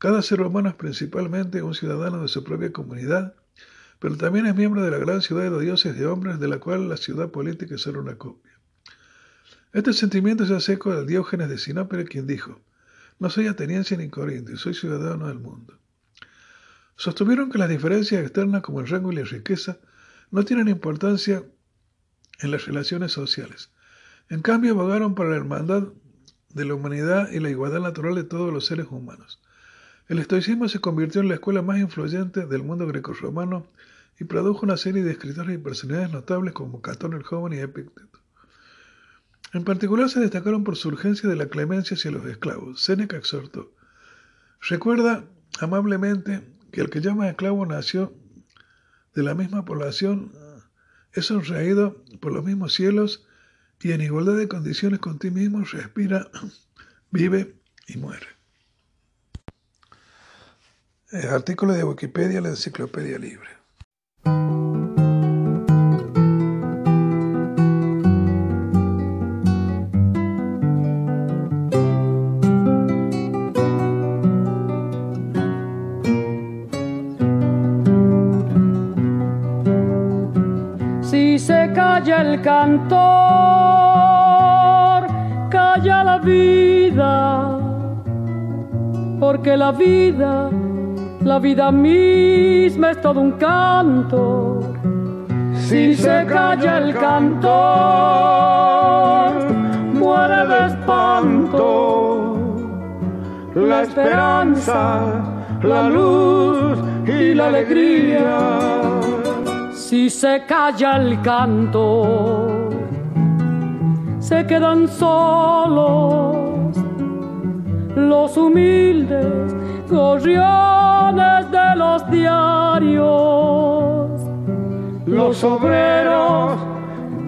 Cada ser humano es principalmente un ciudadano de su propia comunidad, pero también es miembro de la gran ciudad de los dioses de hombres, de la cual la ciudad política es solo una copia. Este sentimiento se hace eco del Diógenes de Sinópere, quien dijo: No soy ateniense ni corintio, soy ciudadano del mundo. Sostuvieron que las diferencias externas, como el rango y la riqueza, no tienen importancia en las relaciones sociales. En cambio, abogaron por la hermandad de la humanidad y la igualdad natural de todos los seres humanos. El estoicismo se convirtió en la escuela más influyente del mundo grecorromano y produjo una serie de escritores y personalidades notables como Catón el Joven y Epicteto. En particular se destacaron por su urgencia de la clemencia hacia los esclavos. Séneca exhortó: Recuerda amablemente que el que llama esclavo nació de la misma población es sonreído por los mismos cielos y en igualdad de condiciones con ti mismo respira, vive y muere. El artículo de Wikipedia, la Enciclopedia Libre. el cantor, calla la vida, porque la vida, la vida misma es todo un canto. Si se calla el cantor, muere de espanto. la esperanza, la luz y la alegría. si se calla el canto, se quedan solos los humildes gorriones de los diarios, los obreros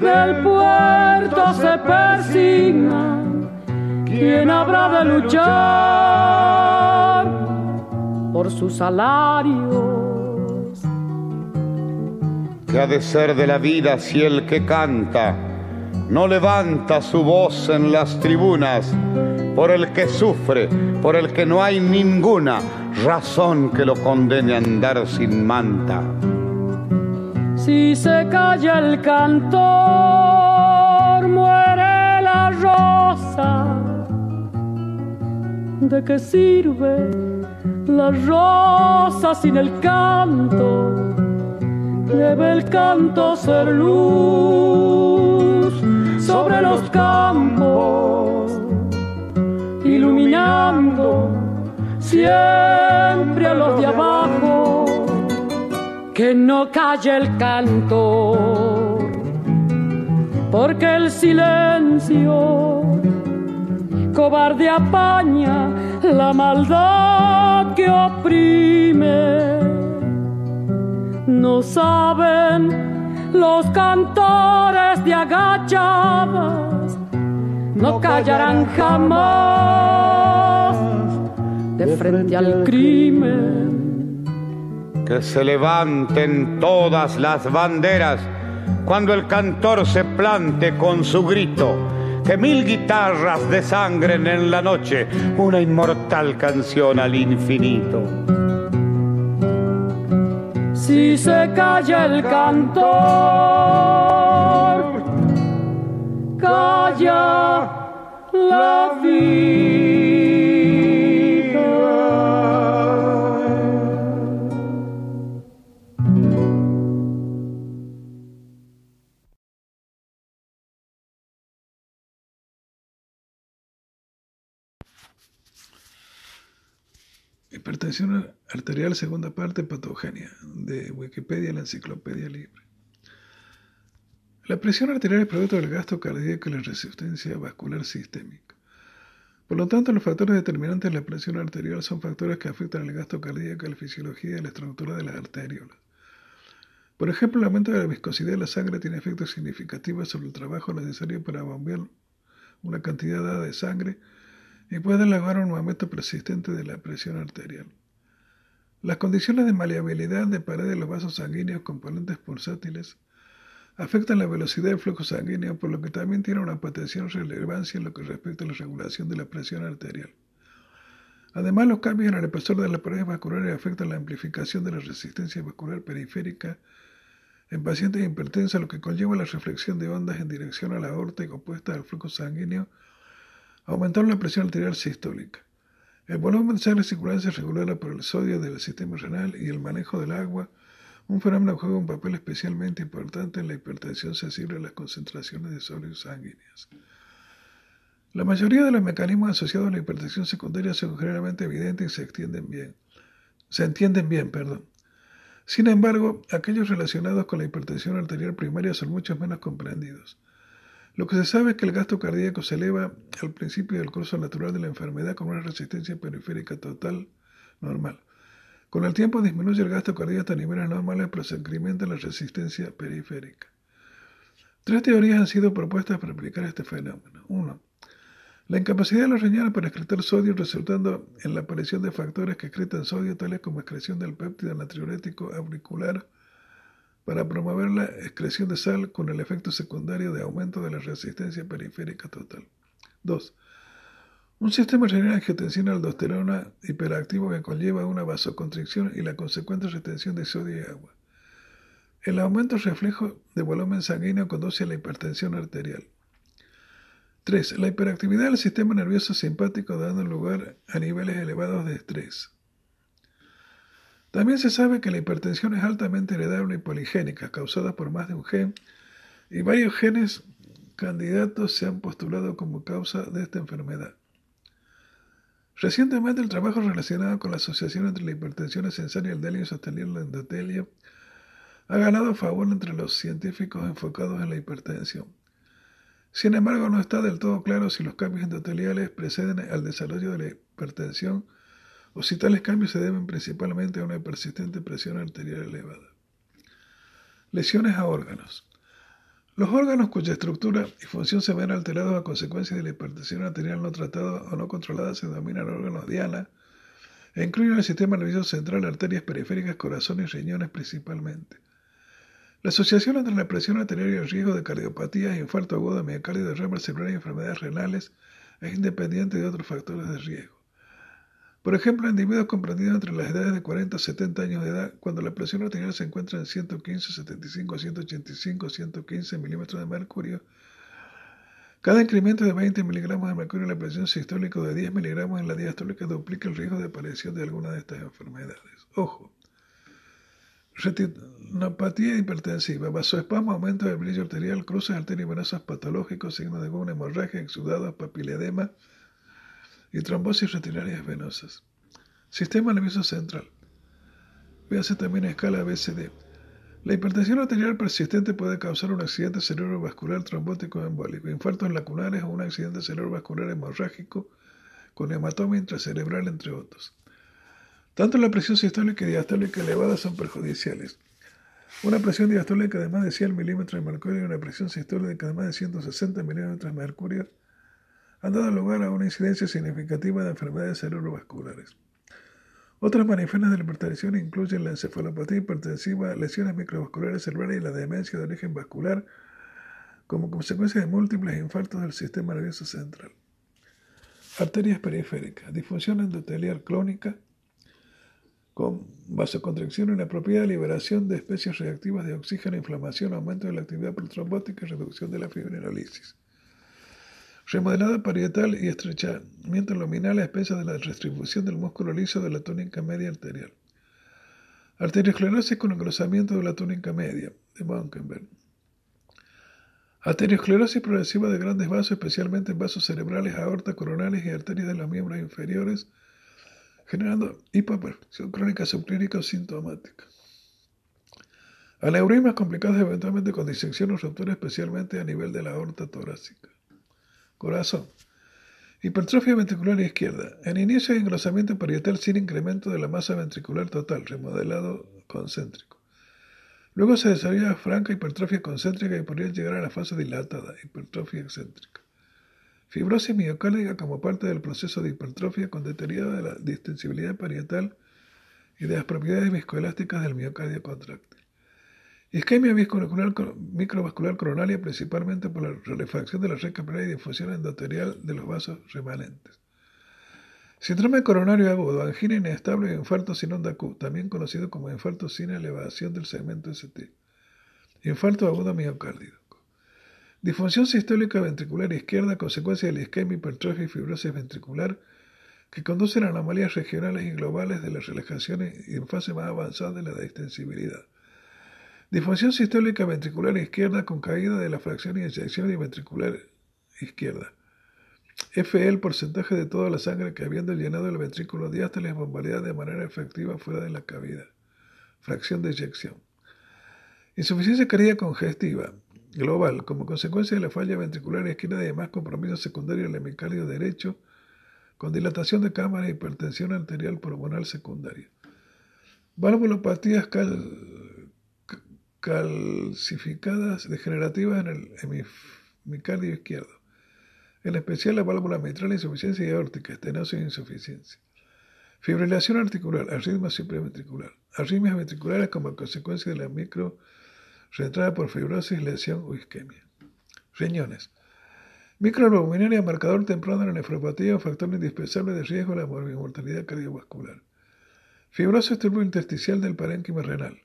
del puerto se persignan, ¿quién habrá de luchar por su salario? que ha de ser de la vida si el que canta no levanta su voz en las tribunas por el que sufre, por el que no hay ninguna razón que lo condene a andar sin manta. Si se calla el cantor, muere la rosa. ¿De qué sirve la rosa sin el canto? Debe el canto ser luz sobre los campos, iluminando siempre a los de abajo, que no calle el canto, porque el silencio cobarde apaña la maldad que oprime. No saben los cantores de agachadas, no callarán jamás de frente al crimen. Que se levanten todas las banderas cuando el cantor se plante con su grito. Que mil guitarras desangren en la noche una inmortal canción al infinito. Si se calla el cantor, calla la Hipertensión arterial, segunda parte, patogenia, de Wikipedia, la enciclopedia libre. La presión arterial es producto del gasto cardíaco y la resistencia vascular sistémica. Por lo tanto, los factores determinantes de la presión arterial son factores que afectan el gasto cardíaco, la fisiología y la estructura de las arteriolas. Por ejemplo, el aumento de la viscosidad de la sangre tiene efectos significativos sobre el trabajo necesario para bombear una cantidad dada de sangre y puede lugar a un aumento persistente de la presión arterial. Las condiciones de maleabilidad de pared de los vasos sanguíneos, componentes pulsátiles, afectan la velocidad del flujo sanguíneo, por lo que también tiene una potencial relevancia en lo que respecta a la regulación de la presión arterial. Además, los cambios en el espesor de las paredes vasculares afectan la amplificación de la resistencia vascular periférica en pacientes hipertensos, lo que conlleva la reflexión de ondas en dirección a la aorta y opuesta al flujo sanguíneo Aumentar la presión arterial sistólica. El volumen de sangre circulante se regula por el sodio del sistema renal y el manejo del agua, un fenómeno juega un papel especialmente importante en la hipertensión sensible a las concentraciones de sodio sanguíneas. La mayoría de los mecanismos asociados a la hipertensión secundaria son generalmente evidentes y se extienden bien. Se entienden bien, perdón. Sin embargo, aquellos relacionados con la hipertensión arterial primaria son mucho menos comprendidos. Lo que se sabe es que el gasto cardíaco se eleva al principio del curso natural de la enfermedad con una resistencia periférica total normal. Con el tiempo disminuye el gasto cardíaco a niveles normales, pero se incrementa la resistencia periférica. Tres teorías han sido propuestas para explicar este fenómeno. Uno, la incapacidad de los riñones para excretar sodio resultando en la aparición de factores que excretan sodio, tales como excreción del péptido natriurético auricular, para promover la excreción de sal con el efecto secundario de aumento de la resistencia periférica total. 2. Un sistema renal angiotensina aldosterona hiperactivo que conlleva una vasoconstricción y la consecuente retención de sodio y agua. El aumento reflejo de volumen sanguíneo conduce a la hipertensión arterial. 3. La hiperactividad del sistema nervioso simpático dando lugar a niveles elevados de estrés. También se sabe que la hipertensión es altamente heredable y poligénica, causada por más de un gen, y varios genes candidatos se han postulado como causa de esta enfermedad. Recientemente el trabajo relacionado con la asociación entre la hipertensión esencial y el delio sostenible endotelio ha ganado favor entre los científicos enfocados en la hipertensión. Sin embargo, no está del todo claro si los cambios endoteliales preceden al desarrollo de la hipertensión o si tales cambios se deben principalmente a una persistente presión arterial elevada. Lesiones a órganos. Los órganos cuya estructura y función se ven alterados a consecuencia de la hipertensión arterial no tratada o no controlada se denominan órganos diana e incluyen el sistema nervioso central, arterias periféricas, corazón y riñones principalmente. La asociación entre la presión arterial y el riesgo de cardiopatía, infarto agudo, miocardio, derrame cerebral y enfermedades renales es independiente de otros factores de riesgo. Por ejemplo, individuos comprendidos entre las edades de 40 a 70 años de edad, cuando la presión arterial se encuentra en 115, 75, 185, 115 milímetros de mercurio, cada incremento de 20 miligramos de mercurio en la presión sistólica de 10 miligramos en la diastólica duplica el riesgo de aparición de alguna de estas enfermedades. Ojo, retinopatía hipertensiva, vasoespasmo, aumento del brillo arterial, cruces arteriovenosas patológicos, signos de una hemorragia, exudados, papiledema, y trombosis retinarias venosas. Sistema nervioso central. Véase también a escala BCD. La hipertensión arterial persistente puede causar un accidente cerebrovascular trombótico embólico, infartos lacunares o un accidente cerebrovascular hemorrágico con hematoma intracerebral, entre otros. Tanto la presión sistólica y diastólica elevada son perjudiciales. Una presión diastólica de más de 100 milímetros de mercurio y una presión sistólica de más de 160 milímetros de mercurio han dado lugar a una incidencia significativa de enfermedades cerebrovasculares. Otras manifestaciones de la hipertensión incluyen la encefalopatía hipertensiva, lesiones microvasculares cerebrales y la demencia de origen vascular como consecuencia de múltiples infartos del sistema nervioso central. Arterias periféricas, disfunción endotelial crónica con vasoconstricción inapropiada, liberación de especies reactivas de oxígeno, inflamación, aumento de la actividad protrombótica y reducción de la fibrinolisis remodelado parietal y estrechamiento luminal a espesa de la distribución del músculo liso de la túnica media arterial. Arteriosclerosis con engrosamiento de la túnica media, de Monkenberg. Arteriosclerosis progresiva de grandes vasos, especialmente en vasos cerebrales, aortas, coronales y arterias de los miembros inferiores, generando hipoperfusión crónica subclínica o sintomática. Aneurismas complicados eventualmente con disección o ruptura, especialmente a nivel de la aorta torácica. Corazón. Hipertrofia ventricular izquierda. En inicio de engrosamiento parietal sin incremento de la masa ventricular total, remodelado concéntrico. Luego se desarrolla franca hipertrofia concéntrica y podría llegar a la fase dilatada, hipertrofia excéntrica. Fibrosis miocárdica como parte del proceso de hipertrofia con deterioro de la distensibilidad parietal y de las propiedades viscoelásticas del miocardio contráctil. Isquemia microvascular coronaria principalmente por la rarefacción de la red capilar y difusión endotelial de los vasos remanentes. Síndrome coronario agudo, angina inestable y infarto sin onda Q, también conocido como infarto sin elevación del segmento ST. Infarto agudo miocárdico. Disfunción sistólica ventricular izquierda, consecuencia de la isquemia, hipertrofia y fibrosis ventricular, que conducen a anomalías regionales y globales de las relajaciones en fase más avanzada de la distensibilidad. Disfunción sistólica ventricular izquierda con caída de la fracción y inyección ventricular izquierda. F el porcentaje de toda la sangre que habiendo llenado el ventrículo diástole es bombardeada de manera efectiva fuera de la cavidad. Fracción de eyección. Insuficiencia cardíaca congestiva global como consecuencia de la falla ventricular izquierda y además compromiso secundario del hemicardio derecho con dilatación de cámara e hipertensión arterial pulmonar secundaria. Válvulopatías cal calcificadas degenerativas en el hemicardio izquierdo, en especial la válvula mitral, insuficiencia aórtica, estenosis e insuficiencia. Fibrilación articular, arritmia supraventricular, arritmias ventriculares como consecuencia de la micro reentrada por fibrosis, lesión o isquemia. Riñones. Microalbuminaria, marcador temprano de la nefropatía, factor indispensable de riesgo de la mortalidad cardiovascular. Fibrosis intersticial del parénquima renal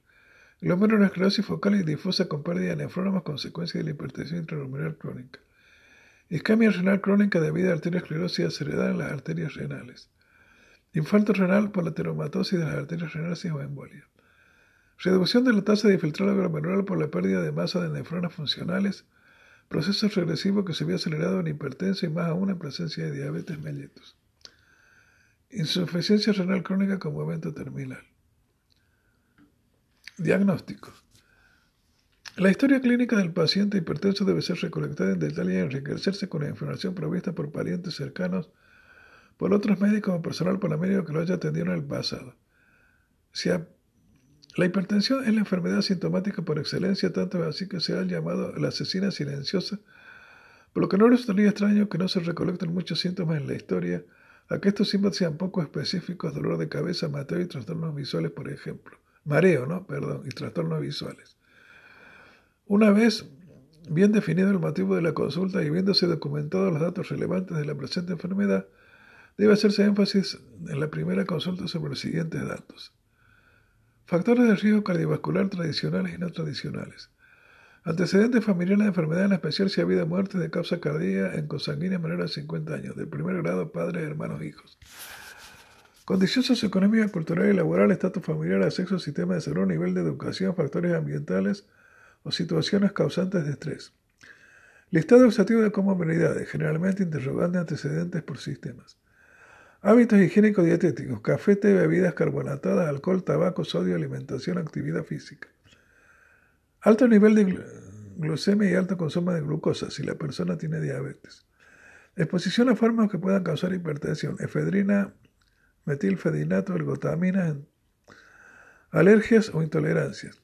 esclerosis focal y difusa con pérdida de nefrónomas consecuencia de la hipertensión intraluminal crónica. Isquemia renal crónica debido a arteriosclerosis acelerada en las arterias renales. Infarto renal por la teromatosis de las arterias renales o embolia. Reducción de la tasa de infiltrado glomerular por la pérdida de masa de nefronas funcionales. Proceso regresivo que se vio acelerado en hipertensión y más aún en presencia de diabetes mellitus. Insuficiencia renal crónica como evento terminal. Diagnóstico. La historia clínica del paciente hipertenso debe ser recolectada en detalle y enriquecerse con la información provista por parientes cercanos, por otros médicos o personal por médico que lo haya atendido en el pasado. Si la hipertensión es la enfermedad sintomática por excelencia, tanto así que se ha llamado la asesina silenciosa, por lo que no resultaría extraño que no se recolecten muchos síntomas en la historia, a que estos síntomas sean poco específicos, dolor de cabeza, mateo y trastornos visuales, por ejemplo mareo, ¿no? Perdón, y trastornos visuales. Una vez bien definido el motivo de la consulta y viéndose documentados los datos relevantes de la presente enfermedad, debe hacerse énfasis en la primera consulta sobre los siguientes datos. Factores de riesgo cardiovascular tradicionales y no tradicionales. Antecedentes familiares de enfermedad, en especial si ha habido muerte de causa cardíaca en consanguíneos menores de 50 años, del primer grado, padres, hermanos, hijos. Condición socioeconómica, cultural y laboral, estatus familiar, sexo, sistema de salud, nivel de educación, factores ambientales o situaciones causantes de estrés. Listado exhaustivo de comorbilidades, generalmente interrogante antecedentes por sistemas. Hábitos higiénicos dietéticos, café, té, bebidas carbonatadas, alcohol, tabaco, sodio, alimentación, actividad física. Alto nivel de glucemia y alto consumo de glucosa si la persona tiene diabetes. Exposición a fármacos que puedan causar hipertensión, efedrina, metilfedinato, ergotamina, alergias o intolerancias.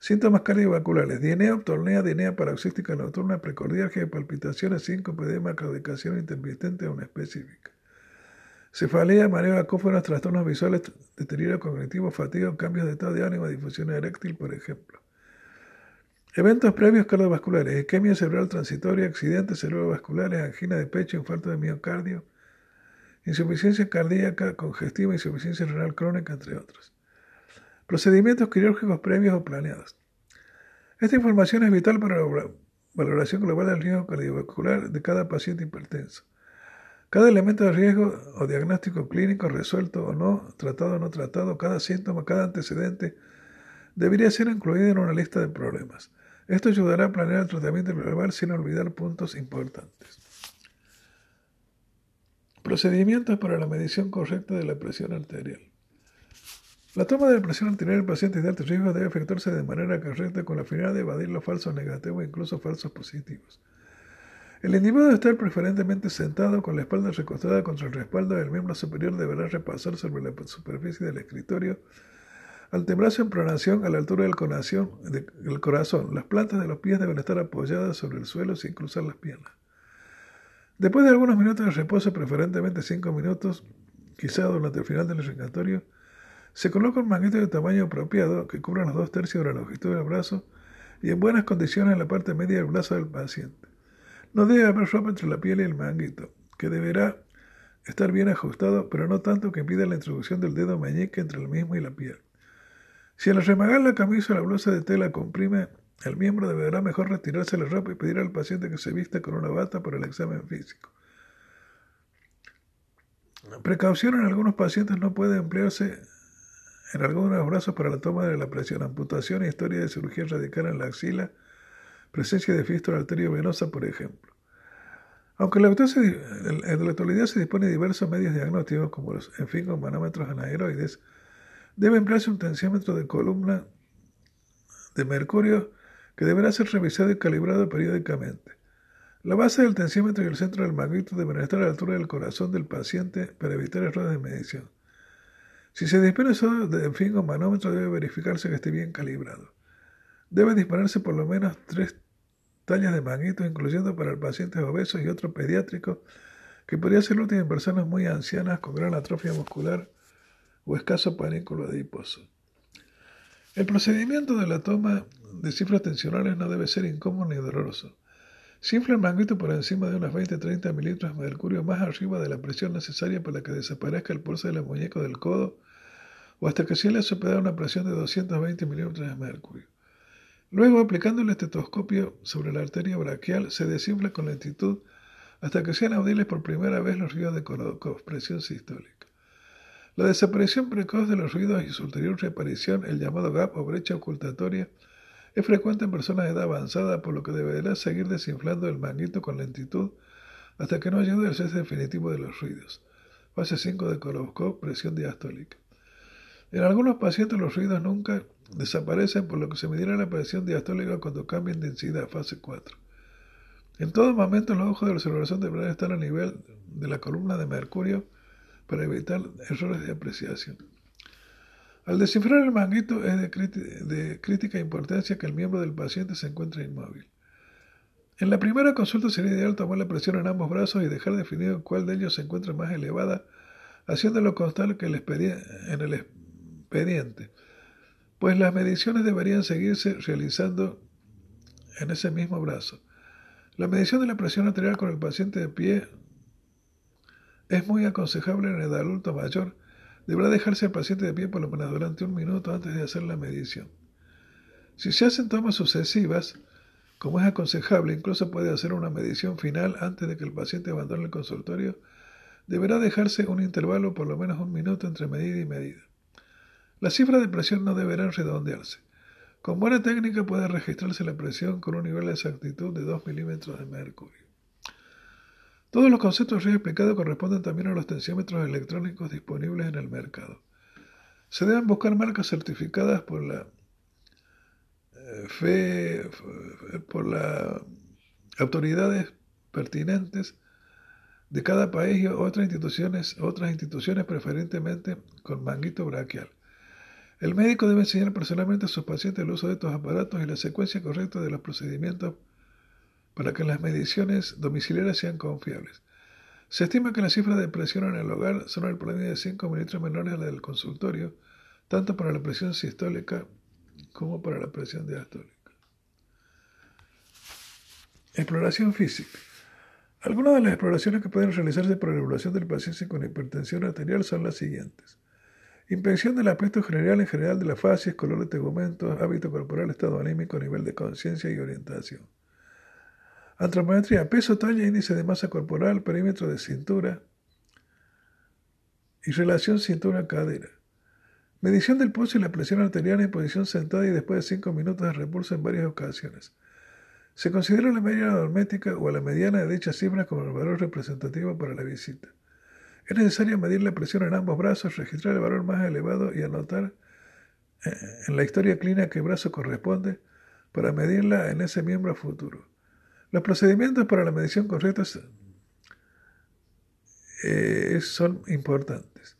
Síntomas cardiovasculares, dienea, tornea, dienea paroxística nocturna, precordialgia, palpitaciones, síncope, edema, claudicación intermitente o una específica. Cefalea, mareo, acófonos, trastornos visuales, deterioro cognitivo, fatiga, cambios de estado de ánimo, difusión eréctil, por ejemplo. Eventos previos cardiovasculares, isquemia cerebral transitoria, accidentes cerebrovasculares, angina de pecho, infarto de miocardio, insuficiencia cardíaca, congestiva, insuficiencia renal crónica, entre otros. Procedimientos quirúrgicos previos o planeados. Esta información es vital para la valoración global del riesgo cardiovascular de cada paciente hipertenso. Cada elemento de riesgo o diagnóstico clínico resuelto o no, tratado o no tratado, cada síntoma, cada antecedente, debería ser incluido en una lista de problemas. Esto ayudará a planear el tratamiento global sin olvidar puntos importantes. Procedimientos para la medición correcta de la presión arterial. La toma de la presión arterial del paciente de alto riesgo debe efectuarse de manera correcta con la finalidad de evadir los falsos negativos e incluso falsos positivos. El individuo debe estar preferentemente sentado con la espalda recostada contra el respaldo del miembro superior deberá repasar sobre la superficie del escritorio al tembrazo en pronación a la altura del corazón, del corazón. Las plantas de los pies deben estar apoyadas sobre el suelo sin cruzar las piernas. Después de algunos minutos de reposo, preferentemente 5 minutos, quizá durante el final del respiratorio, se coloca un manguito de tamaño apropiado que cubra los dos tercios de la longitud del brazo y en buenas condiciones en la parte media del brazo del paciente. No debe haber ropa entre la piel y el manguito, que deberá estar bien ajustado, pero no tanto que impida la introducción del dedo meñique entre el mismo y la piel. Si al remagar la camisa la blusa de tela comprime el miembro deberá mejor retirarse la ropa y pedir al paciente que se vista con una bata para el examen físico. Precaución en algunos pacientes no puede emplearse en algunos de los brazos para la toma de la presión, amputación historia de cirugía radical en la axila, presencia de fístula arteriovenosa, por ejemplo. Aunque en la actualidad se dispone de diversos medios diagnósticos, como los manómetros anaeroides, debe emplearse un tensiómetro de columna de mercurio que deberá ser revisado y calibrado periódicamente. La base del tensiómetro y el centro del magnito deben estar a la altura del corazón del paciente para evitar errores de medición. Si se dispone de fin o manómetro, debe verificarse que esté bien calibrado. Debe disponerse por lo menos tres tallas de magnito, incluyendo para el paciente obeso y otro pediátrico, que podría ser útil en personas muy ancianas con gran atrofia muscular o escaso panículo adiposo. El procedimiento de la toma de cifras tensionales no debe ser incómodo ni doloroso. Infla el manguito por encima de unas 20-30 mililitros de mercurio más arriba de la presión necesaria para que desaparezca el pulso de la muñeca del codo, o hasta que se le ha una presión de 220 mililitros de mercurio. Luego, aplicando el estetoscopio sobre la arteria braquial, se desinfla con lentitud hasta que sean audibles por primera vez los ruidos de presión sistólica. La desaparición precoz de los ruidos y su ulterior reaparición, el llamado gap o brecha ocultatoria, es frecuente en personas de edad avanzada, por lo que deberá seguir desinflando el manguito con lentitud hasta que no ayude al cese definitivo de los ruidos. Fase 5 de Korobkov, presión diastólica. En algunos pacientes los ruidos nunca desaparecen, por lo que se medirá la presión diastólica cuando cambie en densidad, fase 4. En todo momento los ojos de observación deberán estar a nivel de la columna de mercurio para evitar errores de apreciación. Al descifrar el manguito es de, crítica importancia que el miembro del paciente se encuentre inmóvil. En la primera consulta sería ideal tomar la presión en ambos brazos y dejar definido cuál de ellos se encuentra más elevada, haciéndolo constar que en el expediente, pues las mediciones deberían seguirse realizando en ese mismo brazo. La medición de la presión arterial con el paciente de pie es muy aconsejable en el adulto mayor. Deberá dejarse el paciente de pie por lo menos durante un minuto antes de hacer la medición. Si se hacen tomas sucesivas, como es aconsejable, incluso puede hacer una medición final antes de que el paciente abandone el consultorio, deberá dejarse un intervalo por lo menos un minuto entre medida y medida. Las cifras de presión no deberán redondearse. Con buena técnica puede registrarse la presión con un nivel de exactitud de 2 milímetros de mercurio. Todos los conceptos ya explicados corresponden también a los tensiómetros electrónicos disponibles en el mercado. Se deben buscar marcas certificadas por la eh, fe, por las autoridades pertinentes de cada país y otras instituciones, otras instituciones preferentemente con manguito braquial. El médico debe enseñar personalmente a sus pacientes el uso de estos aparatos y la secuencia correcta de los procedimientos para que las mediciones domiciliarias sean confiables. Se estima que las cifras de presión en el hogar son al promedio de 5 mililitros menores a la del consultorio, tanto para la presión sistólica como para la presión diastólica. Exploración física. Algunas de las exploraciones que pueden realizarse para la evaluación del paciente con hipertensión arterial son las siguientes. Inspección del aspecto general en general de la facies, color de tegumentos, hábito corporal, estado anímico, nivel de conciencia y orientación. Antropometría, peso, talla, índice de masa corporal, perímetro de cintura y relación cintura-cadera. Medición del pulso y la presión arterial en posición sentada y después de 5 minutos de repulso en varias ocasiones. Se considera la media hormética o la mediana de dichas cifras como el valor representativo para la visita. Es necesario medir la presión en ambos brazos, registrar el valor más elevado y anotar eh, en la historia clínica qué brazo corresponde para medirla en ese miembro futuro. Los procedimientos para la medición correcta eh, son importantes.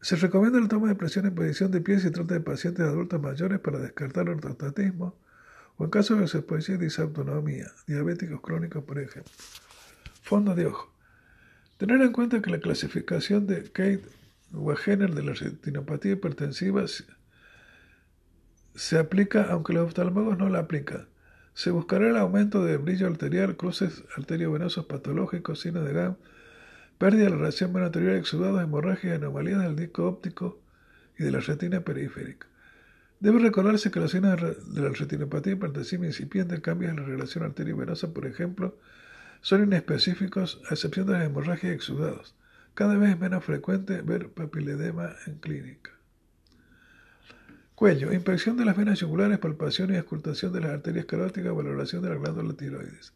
Se recomienda la toma de presión en posición de pie si trata de pacientes adultos mayores para descartar el ortostatismo o en caso de se puede disautonomía, diabéticos crónicos, por ejemplo. Fondo de ojo. Tener en cuenta que la clasificación de Kate Wagener de la retinopatía hipertensiva se aplica aunque los oftalmólogos no la aplican. Se buscará el aumento del brillo arterial, cruces arteriovenosos patológicos, signos de GAM, pérdida de la reacción arterial, exudados, hemorragias, anomalías del disco óptico y de la retina periférica. Debe recordarse que los signos de la retinopatía hipertensiva incipiente, cambios en la relación arteriovenosa, por ejemplo, son inespecíficos a excepción de las hemorragias exudados. Cada vez es menos frecuente ver papiledema en clínica. Cuello. Inspección de las venas yugulares, palpación y escultación de las arterias caróticas, valoración de la glándula tiroides.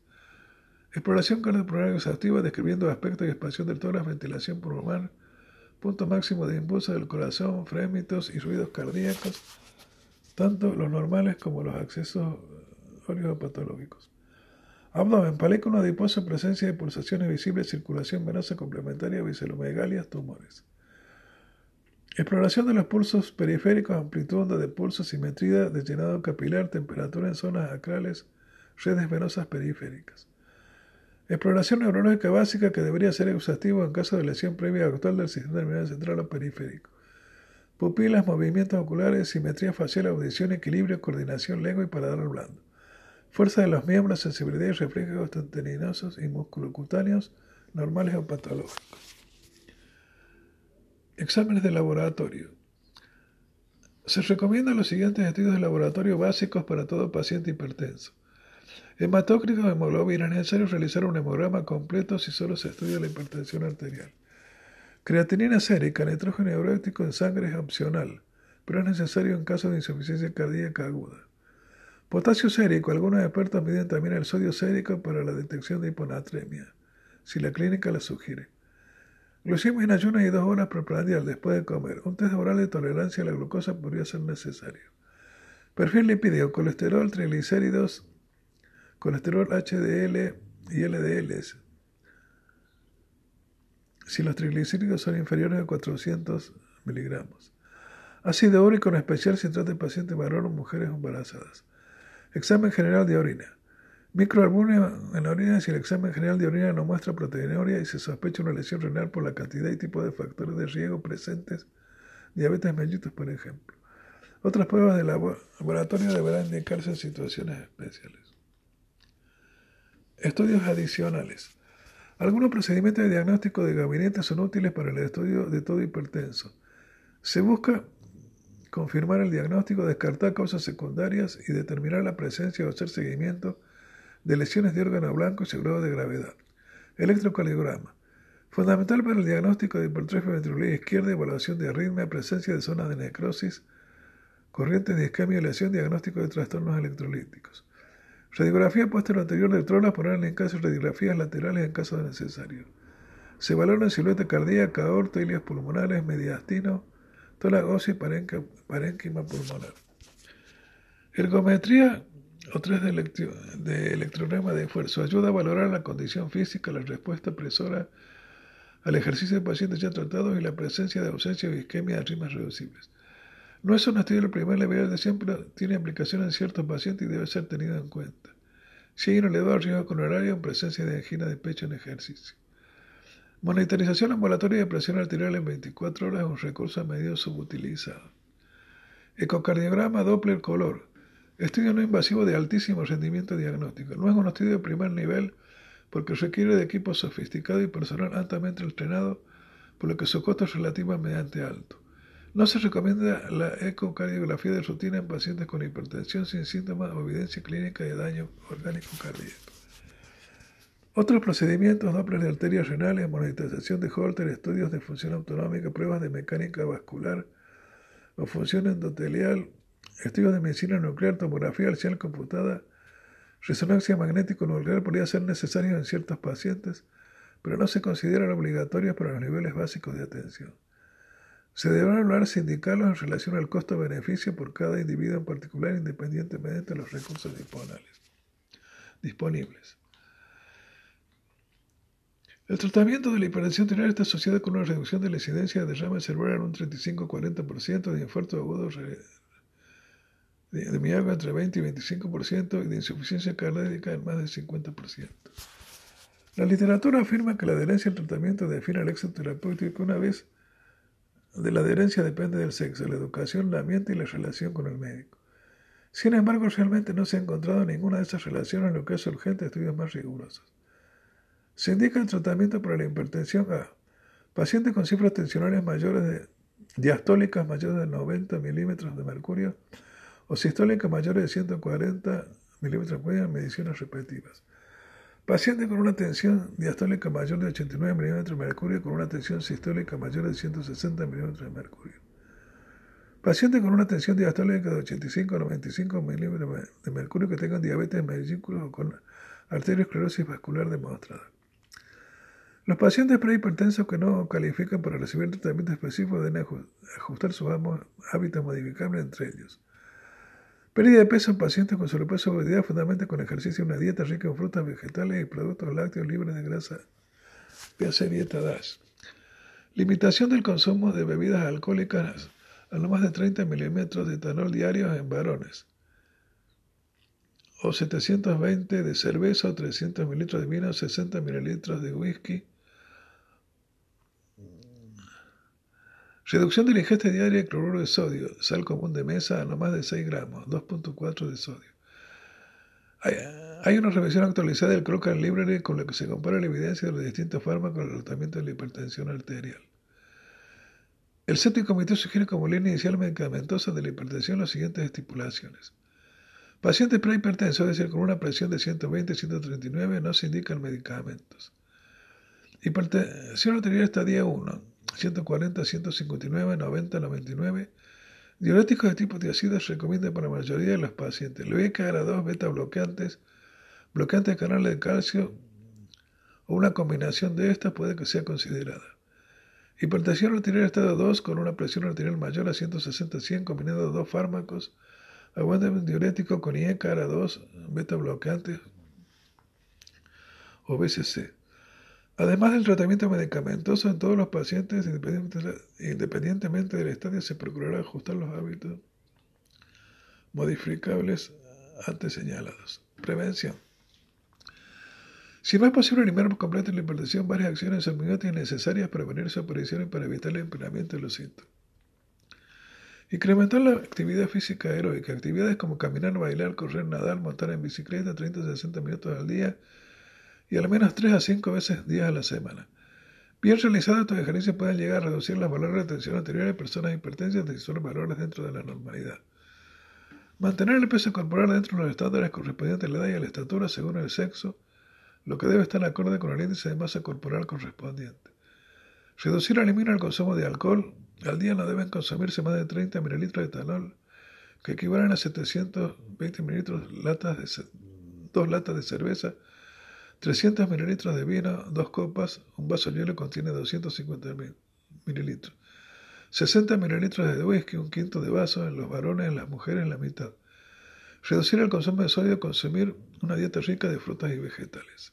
Exploración cardiopulmonar exhaustiva describiendo aspectos y expansión del tórax, ventilación pulmonar, punto máximo de impulso del corazón, frémitos y ruidos cardíacos, tanto los normales como los accesos patológicos. Abdomen, película adiposa, presencia de pulsaciones visibles, circulación venosa complementaria, biselomegalias, tumores. Exploración de los pulsos periféricos, amplitud de pulso, simetría de capilar, temperatura en zonas acrales, redes venosas periféricas. Exploración neurológica básica que debería ser exhaustivo en caso de lesión previa actual del sistema nervioso central o periférico. Pupilas, movimientos oculares, simetría facial, audición, equilibrio, coordinación, lengua y paladar blando. Fuerza de los miembros, sensibilidad y reflejos tendinosos y musculocutáneos normales o patológicos. Exámenes de laboratorio. Se recomiendan los siguientes estudios de laboratorio básicos para todo paciente hipertenso. Hematócrito de hemoglobina. Es necesario realizar un hemograma completo si solo se estudia la hipertensión arterial. Creatinina sérica, nitrógeno neurótico en sangre es opcional, pero es necesario en caso de insuficiencia cardíaca aguda. Potasio sérico. Algunos expertos miden también el sodio sérico para la detección de hiponatremia, si la clínica la sugiere. Glucemia en ayunas y dos horas preprandial después de comer. Un test oral de tolerancia a la glucosa podría ser necesario. Perfil lipídico, colesterol, triglicéridos, colesterol HDL y LDL. Si los triglicéridos son inferiores a 400 miligramos. Ácido úrico en especial si trata de pacientes varones o mujeres embarazadas. Examen general de orina. Microalbuminio en la orina si el examen general de orina no muestra proteinuria y se sospecha una lesión renal por la cantidad y tipo de factores de riesgo presentes, diabetes mellitus, por ejemplo. Otras pruebas de laboratorio deberán indicarse en situaciones especiales. Estudios adicionales. Algunos procedimientos de diagnóstico de gabinete son útiles para el estudio de todo hipertenso. Se busca confirmar el diagnóstico, descartar causas secundarias y determinar la presencia o hacer seguimiento de lesiones de órgano blanco y de gravedad. Electrocardiograma. Fundamental para el diagnóstico de hipertrofia ventricular izquierda, evaluación de arritmia, presencia de zonas de necrosis, corrientes de isquemia y lesión, diagnóstico de trastornos electrolíticos. Radiografía posterior anterior de trolas por en caso de radiografías laterales en caso de necesario. Se valora silueta cardíaca, aorta, ilias pulmonares, mediastino, tórax y parénquima pulmonar. Ergometría o tres de, de electronema de esfuerzo ayuda a valorar la condición física, la respuesta presora al ejercicio de pacientes ya tratados y la presencia de ausencia de isquemia de rimas reducibles. No es un estudio de primer nivel de siempre, tiene aplicación en ciertos pacientes y debe ser tenido en cuenta. Si hay un elevado riesgo horario en presencia de angina de pecho en ejercicio. Monitorización ambulatoria de presión arterial en 24 horas es un recurso medio subutilizado. Ecocardiograma Doppler color. Estudio no invasivo de altísimo rendimiento diagnóstico. No es un estudio de primer nivel porque requiere de equipo sofisticado y personal altamente entrenado, por lo que su costo es relativamente alto. No se recomienda la ecocardiografía de rutina en pacientes con hipertensión sin síntomas o evidencia clínica de daño orgánico cardíaco. Otros procedimientos, Doppler de arterias renales, monitorización de Holter, estudios de función autonómica, pruebas de mecánica vascular o función endotelial, estudios de medicina nuclear, tomografía arcial computada, resonancia magnético nuclear podría ser necesario en ciertos pacientes, pero no se consideran obligatorios para los niveles básicos de atención. Se deberán hablar sindicalos en relación al costo-beneficio por cada individuo en particular, independientemente de los recursos disponibles. El tratamiento de la hipertensión arterial está asociado con una reducción de la incidencia de derrame cerebral en un 35-40%, de infarto agudo de, de mialgia entre 20 y 25% y de insuficiencia cardíaca en más del 50%. La literatura afirma que la adherencia al tratamiento define el éxito terapéutico una vez de la adherencia depende del sexo, la educación, el ambiente y la relación con el médico. Sin embargo, realmente no se ha encontrado ninguna de esas relaciones, lo que es urgente estudios más rigurosos. Se indica el tratamiento para la hipertensión a pacientes con cifras tensionales mayores de diastólicas mayores de 90 milímetros de mercurio o sistólicas mayores de 140 milímetros mercurio en mediciones repetitivas Paciente con una tensión diastólica mayor de 89 milímetros de mercurio con una tensión sistólica mayor de 160 milímetros de mercurio. Paciente con una tensión diastólica de 85 a 95 milímetros de mercurio que tengan diabetes mellículos o con arteriosclerosis vascular demostrada. Los pacientes prehipertensos que no califican para recibir tratamiento específico deben ajustar sus hábitos modificables entre ellos. Pérdida de peso en pacientes con sobrepeso o obesidad, fundamentalmente con ejercicio y una dieta rica en frutas, vegetales y productos lácteos libres de grasa. Véase dieta DASH. Limitación del consumo de bebidas alcohólicas a no más de 30 milímetros de etanol diarios en varones. O 720 de cerveza o 300 mililitros de vino, 60 mililitros de whisky Reducción de la ingesta diaria de cloruro de sodio, sal común de mesa a no más de 6 gramos, 2.4 de sodio. Hay, una revisión actualizada del Crocker Library con la que se compara la evidencia de los distintos fármacos en el tratamiento de la hipertensión arterial. El séptimo comité sugiere como línea inicial medicamentosa de la hipertensión las siguientes estipulaciones. Pacientes prehipertensos, es decir, con una presión de 120-139, no se indican medicamentos. Hipertensión arterial estadio 1 140, 159, 90, 99. Diuréticos de tipo tiacida se recomienda para la mayoría de los pacientes. a 2 beta bloqueantes, bloqueantes de canales de calcio o una combinación de estas puede que sea considerada. Hipertensión arterial estado 2 con una presión arterial mayor a 160-100 combinando dos fármacos. Aguante diurético con IECARA 2 beta bloqueantes o BCC. Además del tratamiento medicamentoso en todos los pacientes, independientemente del estadio, se procurará ajustar los hábitos modificables antes señalados. Prevención. Si no es posible eliminar por completo la hipertensión, varias acciones son necesarias para prevenir su aparición y para evitar el empeoramiento de los síntomas. Incrementar la actividad física aeróbica, actividades como caminar, bailar, correr, nadar, montar en bicicleta 30 60 minutos al día y al menos 3 a 5 veces días a la semana. Bien realizados, estos ejercicios pueden llegar a reducir los valores de tensión anteriores de personas hipertensas y son valores dentro de la normalidad. Mantener el peso corporal dentro de los estándares correspondientes a la edad y a la estatura según el sexo, lo que debe estar acorde con el índice de masa corporal correspondiente. Reducir o eliminar el consumo de alcohol. Al día no deben consumirse más de 30 mililitros de etanol, que equivalen a 720 mililitros de, dos latas de cerveza 300 mililitros de vino, dos copas, un vaso de hielo contiene 250 mililitros. 60 mililitros de whisky, un quinto de vaso en los varones, en las mujeres, la mitad. Reducir el consumo de sodio, consumir una dieta rica de frutas y vegetales.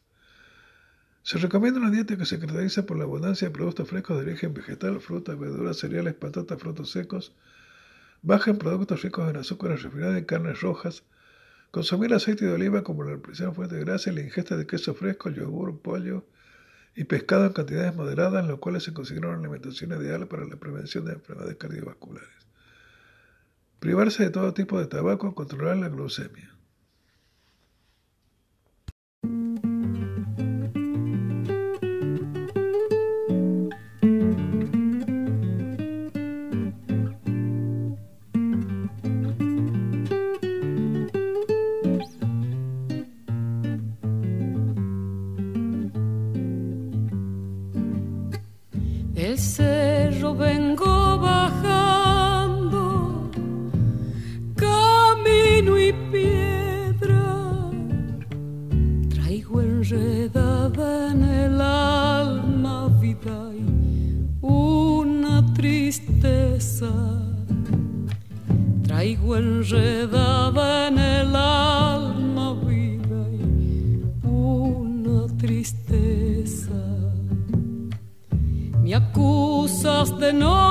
Se recomienda una dieta que se caracteriza por la abundancia de productos frescos de origen vegetal, frutas, verduras, cereales, patatas, frutos secos, baja en productos ricos en azúcares refinados y carnes rojas, Consumir aceite de oliva como la principal fuente de grasa y la ingesta de queso fresco, yogur, pollo y pescado en cantidades moderadas, lo cuales se considera una alimentación ideal para la prevención de enfermedades cardiovasculares. Privarse de todo tipo de tabaco, controlar la glucemia. fuego enredaba en el alma vida y una tristeza. Me acusas de no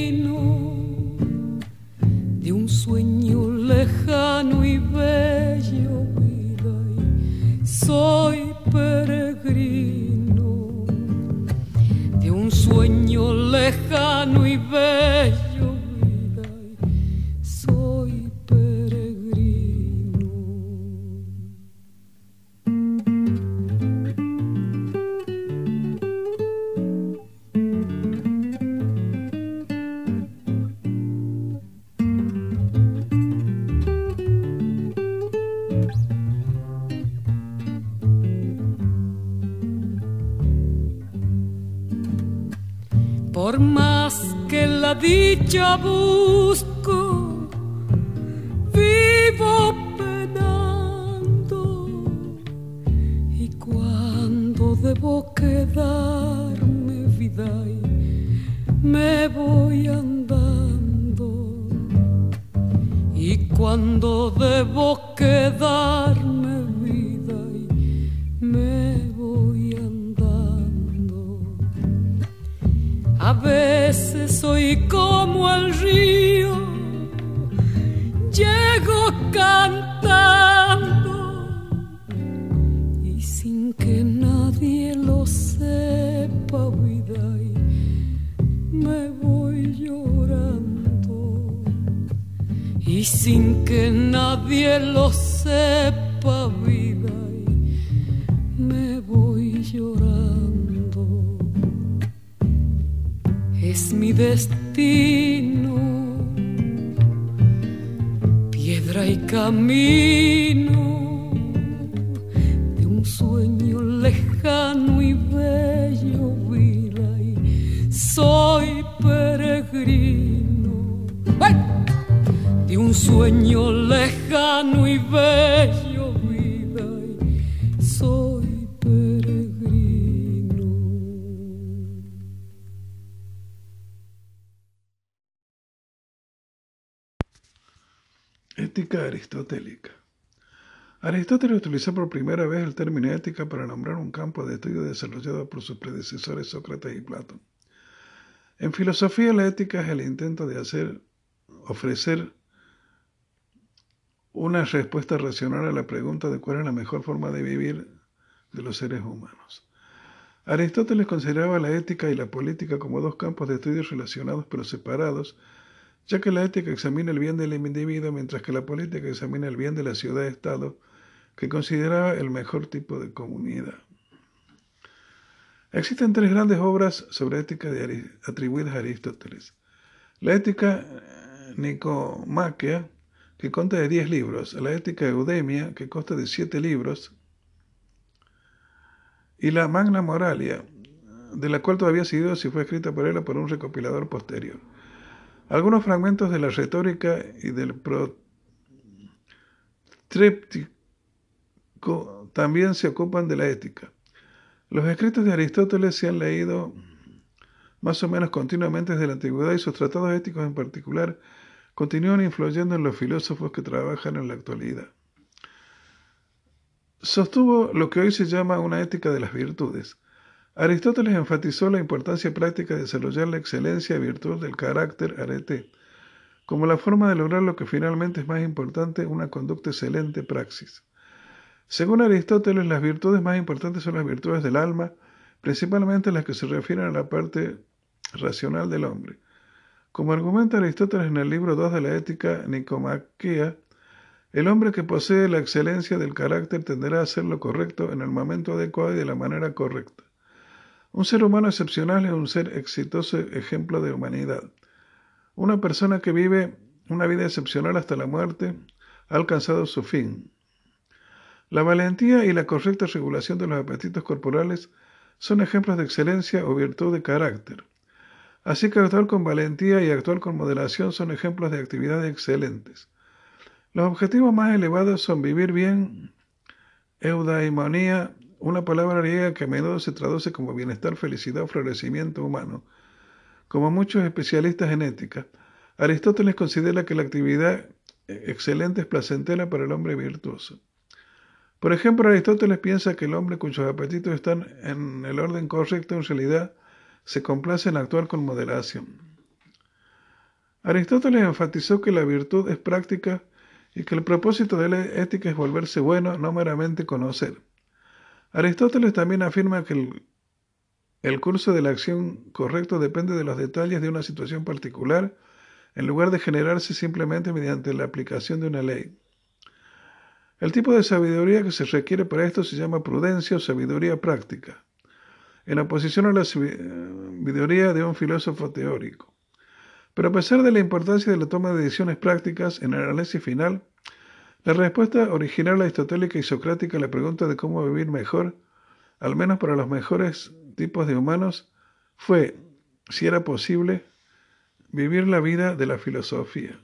A veces soy como el río, llego cantando. Y sin que nadie lo sepa, vida, me voy llorando. Y sin que nadie lo sepa, vida, me voy llorando. Mi destino. Piedra y camino de un sueño lejano y bello, vida y soy peregrino. De un sueño lejano y bello aristotélica. Aristóteles utilizó por primera vez el término ética para nombrar un campo de estudio desarrollado por sus predecesores Sócrates y Platón. En filosofía, la ética es el intento de hacer, ofrecer una respuesta racional a la pregunta de cuál es la mejor forma de vivir de los seres humanos. Aristóteles consideraba la ética y la política como dos campos de estudio relacionados pero separados, ya que la ética examina el bien del individuo mientras que la política examina el bien de la ciudad-estado, que consideraba el mejor tipo de comunidad. Existen tres grandes obras sobre ética atribuidas a Aristóteles. La ética nicomaquea, que consta de diez libros, la ética eudemia, que consta de siete libros, y la Magna Moralia, de la cual todavía se duda si fue escrita por él o por un recopilador posterior. Algunos fragmentos de la retórica y del tríptico también se ocupan de la ética. Los escritos de Aristóteles se han leído más o menos continuamente desde la antigüedad y sus tratados éticos en particular continúan influyendo en los filósofos que trabajan en la actualidad. Sostuvo lo que hoy se llama una ética de las virtudes. Aristóteles enfatizó la importancia práctica de desarrollar la excelencia y virtud del carácter arete, como la forma de lograr lo que finalmente es más importante, una conducta excelente praxis. Según Aristóteles, las virtudes más importantes son las virtudes del alma, principalmente las que se refieren a la parte racional del hombre. Como argumenta Aristóteles en el libro 2 de la Ética Nicomaquea, el hombre que posee la excelencia del carácter tenderá a hacer lo correcto en el momento adecuado y de la manera correcta. Un ser humano excepcional es un ser exitoso ejemplo de humanidad. Una persona que vive una vida excepcional hasta la muerte ha alcanzado su fin. La valentía y la correcta regulación de los apetitos corporales son ejemplos de excelencia o virtud de carácter. Así que actuar con valentía y actuar con moderación son ejemplos de actividades excelentes. Los objetivos más elevados son vivir bien, eudaimonía, una palabra griega que a menudo se traduce como bienestar, felicidad o florecimiento humano. Como muchos especialistas en ética, Aristóteles considera que la actividad excelente es placentera para el hombre virtuoso. Por ejemplo, Aristóteles piensa que el hombre cuyos apetitos están en el orden correcto en realidad se complace en actuar con moderación. Aristóteles enfatizó que la virtud es práctica y que el propósito de la ética es volverse bueno, no meramente conocer. Aristóteles también afirma que el, el curso de la acción correcto depende de los detalles de una situación particular, en lugar de generarse simplemente mediante la aplicación de una ley. El tipo de sabiduría que se requiere para esto se llama prudencia o sabiduría práctica, en oposición a la sabiduría de un filósofo teórico. Pero a pesar de la importancia de la toma de decisiones prácticas en el análisis final, la respuesta original aristotélica y socrática a la pregunta de cómo vivir mejor, al menos para los mejores tipos de humanos, fue, si era posible, vivir la vida de la filosofía.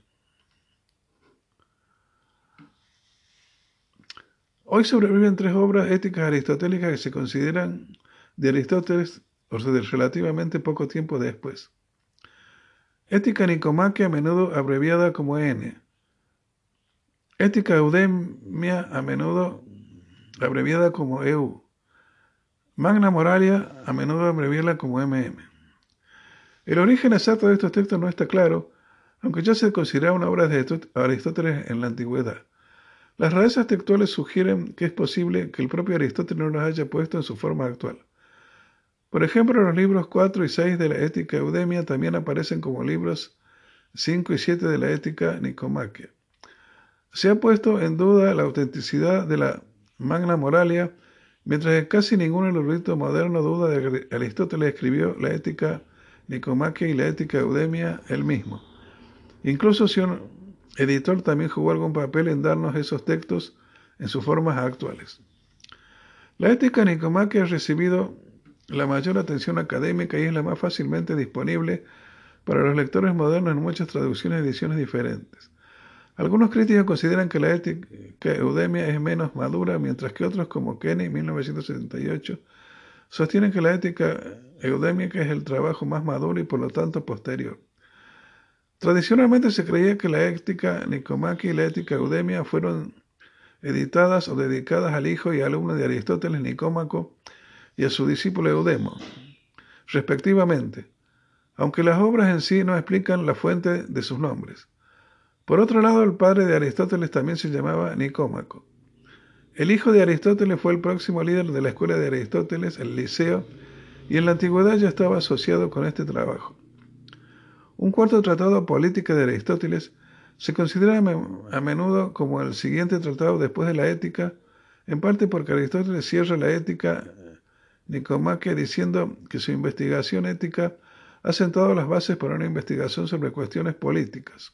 Hoy sobreviven tres obras éticas aristotélicas que se consideran de Aristóteles o de relativamente poco tiempo después. Ética Nicomaquia, a menudo abreviada como N. Ética Eudemia, a menudo abreviada como EU. Magna Moralia, a menudo abreviada como MM. El origen exacto de estos textos no está claro, aunque ya se considera una obra de Aristóteles en la antigüedad. Las rarezas textuales sugieren que es posible que el propio Aristóteles no los haya puesto en su forma actual. Por ejemplo, los libros 4 y 6 de la Ética Eudemia también aparecen como libros 5 y 7 de la Ética Nicomaquia. Se ha puesto en duda la autenticidad de la Magna Moralia, mientras que casi ningún erudito moderno duda de que Aristóteles escribió la Ética Nicomaquia y la Ética Eudemia él mismo. Incluso si un editor también jugó algún papel en darnos esos textos en sus formas actuales. La ética nicomaquia ha recibido la mayor atención académica y es la más fácilmente disponible para los lectores modernos en muchas traducciones y ediciones diferentes. Algunos críticos consideran que la ética eudemia es menos madura, mientras que otros, como Kenny, 1978, sostienen que la ética eudémica es el trabajo más maduro y por lo tanto posterior. Tradicionalmente se creía que la ética Nicomaquia y la ética Eudemia fueron editadas o dedicadas al hijo y alumno de Aristóteles Nicómaco y a su discípulo Eudemo, respectivamente, aunque las obras en sí no explican la fuente de sus nombres. Por otro lado, el padre de Aristóteles también se llamaba Nicómaco. El hijo de Aristóteles fue el próximo líder de la escuela de Aristóteles, el Liceo, y en la antigüedad ya estaba asociado con este trabajo. Un cuarto tratado política de Aristóteles se considera a menudo como el siguiente tratado después de la ética, en parte porque Aristóteles cierra la ética Nicomaquia diciendo que su investigación ética ha sentado las bases para una investigación sobre cuestiones políticas.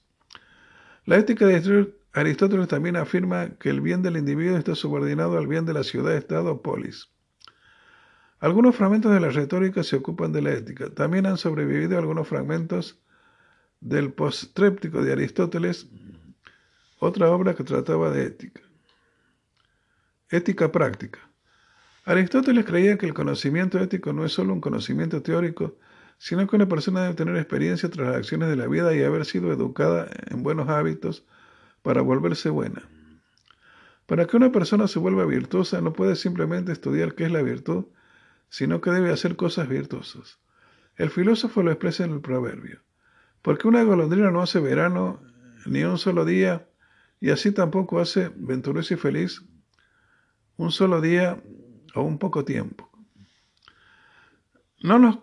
La ética de Aristóteles también afirma que el bien del individuo está subordinado al bien de la ciudad-estado o polis. Algunos fragmentos de la retórica se ocupan de la ética. También han sobrevivido algunos fragmentos del postréptico de Aristóteles, otra obra que trataba de ética. Ética práctica. Aristóteles creía que el conocimiento ético no es solo un conocimiento teórico, sino que una persona debe tener experiencia tras las acciones de la vida y haber sido educada en buenos hábitos para volverse buena. Para que una persona se vuelva virtuosa no puede simplemente estudiar qué es la virtud, sino que debe hacer cosas virtuosas. El filósofo lo expresa en el proverbio. Porque una golondrina no hace verano ni un solo día, y así tampoco hace venturoso y feliz un solo día o un poco tiempo. No nos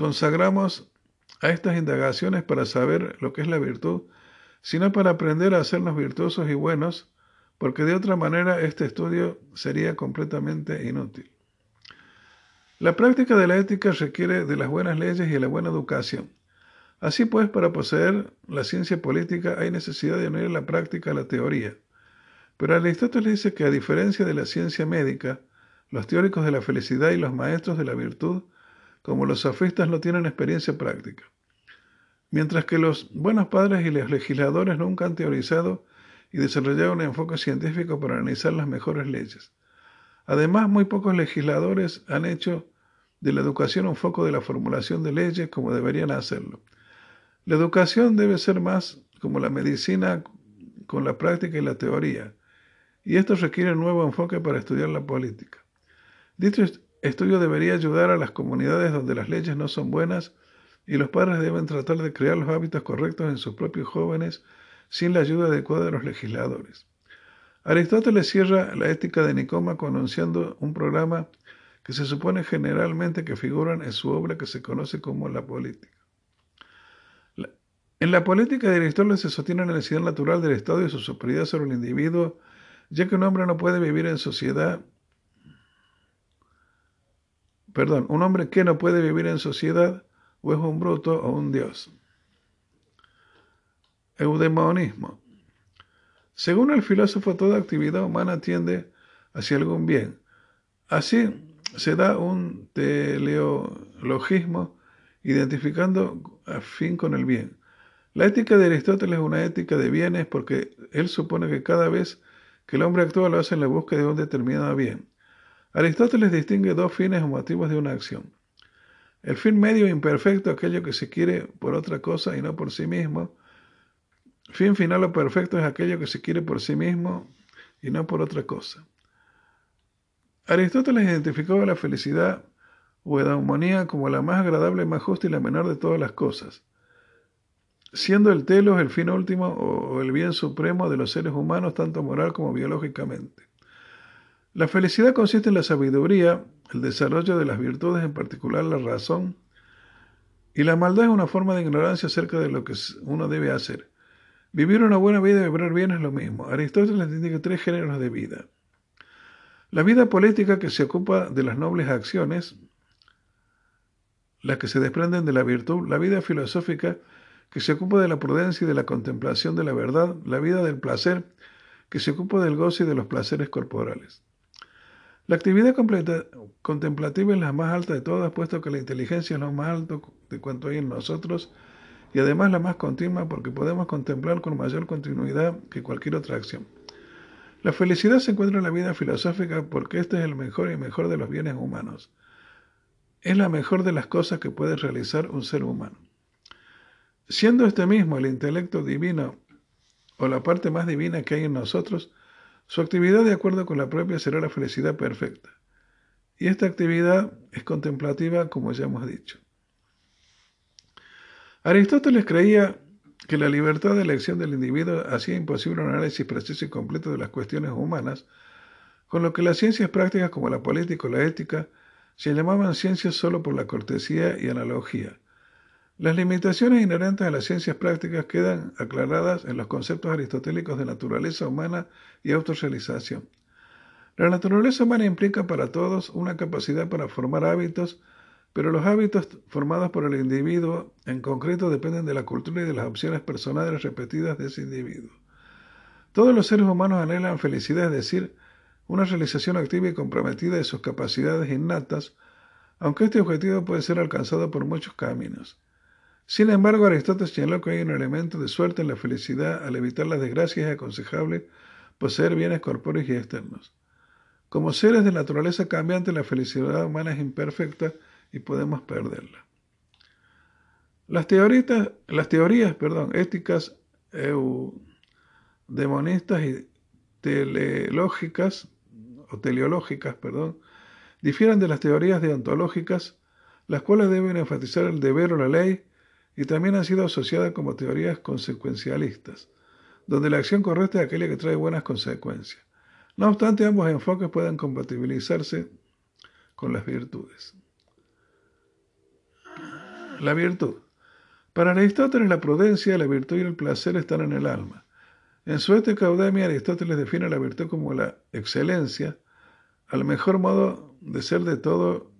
consagramos a estas indagaciones para saber lo que es la virtud, sino para aprender a hacernos virtuosos y buenos, porque de otra manera este estudio sería completamente inútil. La práctica de la ética requiere de las buenas leyes y de la buena educación. Así pues, para poseer la ciencia política hay necesidad de unir la práctica a la teoría. Pero Aristóteles dice que a diferencia de la ciencia médica, los teóricos de la felicidad y los maestros de la virtud, como los sofistas, no tienen experiencia práctica. Mientras que los buenos padres y los legisladores nunca han teorizado y desarrollado un enfoque científico para analizar las mejores leyes. Además, muy pocos legisladores han hecho de la educación un foco de la formulación de leyes como deberían hacerlo. La educación debe ser más como la medicina con la práctica y la teoría, y esto requiere un nuevo enfoque para estudiar la política. Dicho estudio debería ayudar a las comunidades donde las leyes no son buenas y los padres deben tratar de crear los hábitos correctos en sus propios jóvenes sin la ayuda adecuada de los legisladores. Aristóteles cierra la ética de Nicómaco anunciando un programa que se supone generalmente que figuran en su obra que se conoce como la política. En la política de Aristóteles se sostiene la necesidad natural del Estado y su superioridad sobre el individuo, ya que un hombre no puede vivir en sociedad. Perdón, un hombre que no puede vivir en sociedad o es un bruto o un dios. Eudemonismo. Según el filósofo, toda actividad humana tiende hacia algún bien. Así se da un teleologismo identificando a fin con el bien. La ética de Aristóteles es una ética de bienes porque él supone que cada vez que el hombre actúa lo hace en la búsqueda de un determinado bien. Aristóteles distingue dos fines o motivos de una acción. El fin medio imperfecto, aquello que se quiere por otra cosa y no por sí mismo. Fin final o perfecto es aquello que se quiere por sí mismo y no por otra cosa. Aristóteles identificaba la felicidad o eudamonía como la más agradable, más justa y la menor de todas las cosas siendo el telos el fin último o el bien supremo de los seres humanos, tanto moral como biológicamente. La felicidad consiste en la sabiduría, el desarrollo de las virtudes, en particular la razón, y la maldad es una forma de ignorancia acerca de lo que uno debe hacer. Vivir una buena vida y vivir bien es lo mismo. Aristóteles indica tres géneros de vida. La vida política que se ocupa de las nobles acciones, las que se desprenden de la virtud, la vida filosófica que se ocupa de la prudencia y de la contemplación de la verdad, la vida del placer, que se ocupa del goce y de los placeres corporales. La actividad contemplativa es la más alta de todas, puesto que la inteligencia es lo más alto de cuanto hay en nosotros y además la más continua porque podemos contemplar con mayor continuidad que cualquier otra acción. La felicidad se encuentra en la vida filosófica porque este es el mejor y mejor de los bienes humanos. Es la mejor de las cosas que puede realizar un ser humano. Siendo este mismo el intelecto divino o la parte más divina que hay en nosotros, su actividad de acuerdo con la propia será la felicidad perfecta. Y esta actividad es contemplativa, como ya hemos dicho. Aristóteles creía que la libertad de elección del individuo hacía imposible un análisis preciso y completo de las cuestiones humanas, con lo que las ciencias prácticas como la política o la ética se llamaban ciencias solo por la cortesía y analogía. Las limitaciones inherentes a las ciencias prácticas quedan aclaradas en los conceptos aristotélicos de naturaleza humana y autorrealización. La naturaleza humana implica para todos una capacidad para formar hábitos pero los hábitos formados por el individuo en concreto dependen de la cultura y de las opciones personales repetidas de ese individuo. Todos los seres humanos anhelan felicidad, es decir, una realización activa y comprometida de sus capacidades innatas, aunque este objetivo puede ser alcanzado por muchos caminos. Sin embargo, Aristóteles señaló que hay un elemento de suerte en la felicidad al evitar las desgracias es aconsejable poseer bienes corpóreos y externos. Como seres de naturaleza cambiante, la felicidad humana es imperfecta y podemos perderla. Las, las teorías perdón, éticas eudemonistas y teleológicas, o teleológicas, perdón, difieren de las teorías deontológicas, las cuales deben enfatizar el deber o la ley, y también han sido asociadas como teorías consecuencialistas, donde la acción correcta es aquella que trae buenas consecuencias. No obstante, ambos enfoques pueden compatibilizarse con las virtudes. La virtud. Para Aristóteles la prudencia, la virtud y el placer están en el alma. En su ética Eudemia, Aristóteles define la virtud como la excelencia, al mejor modo de ser de todo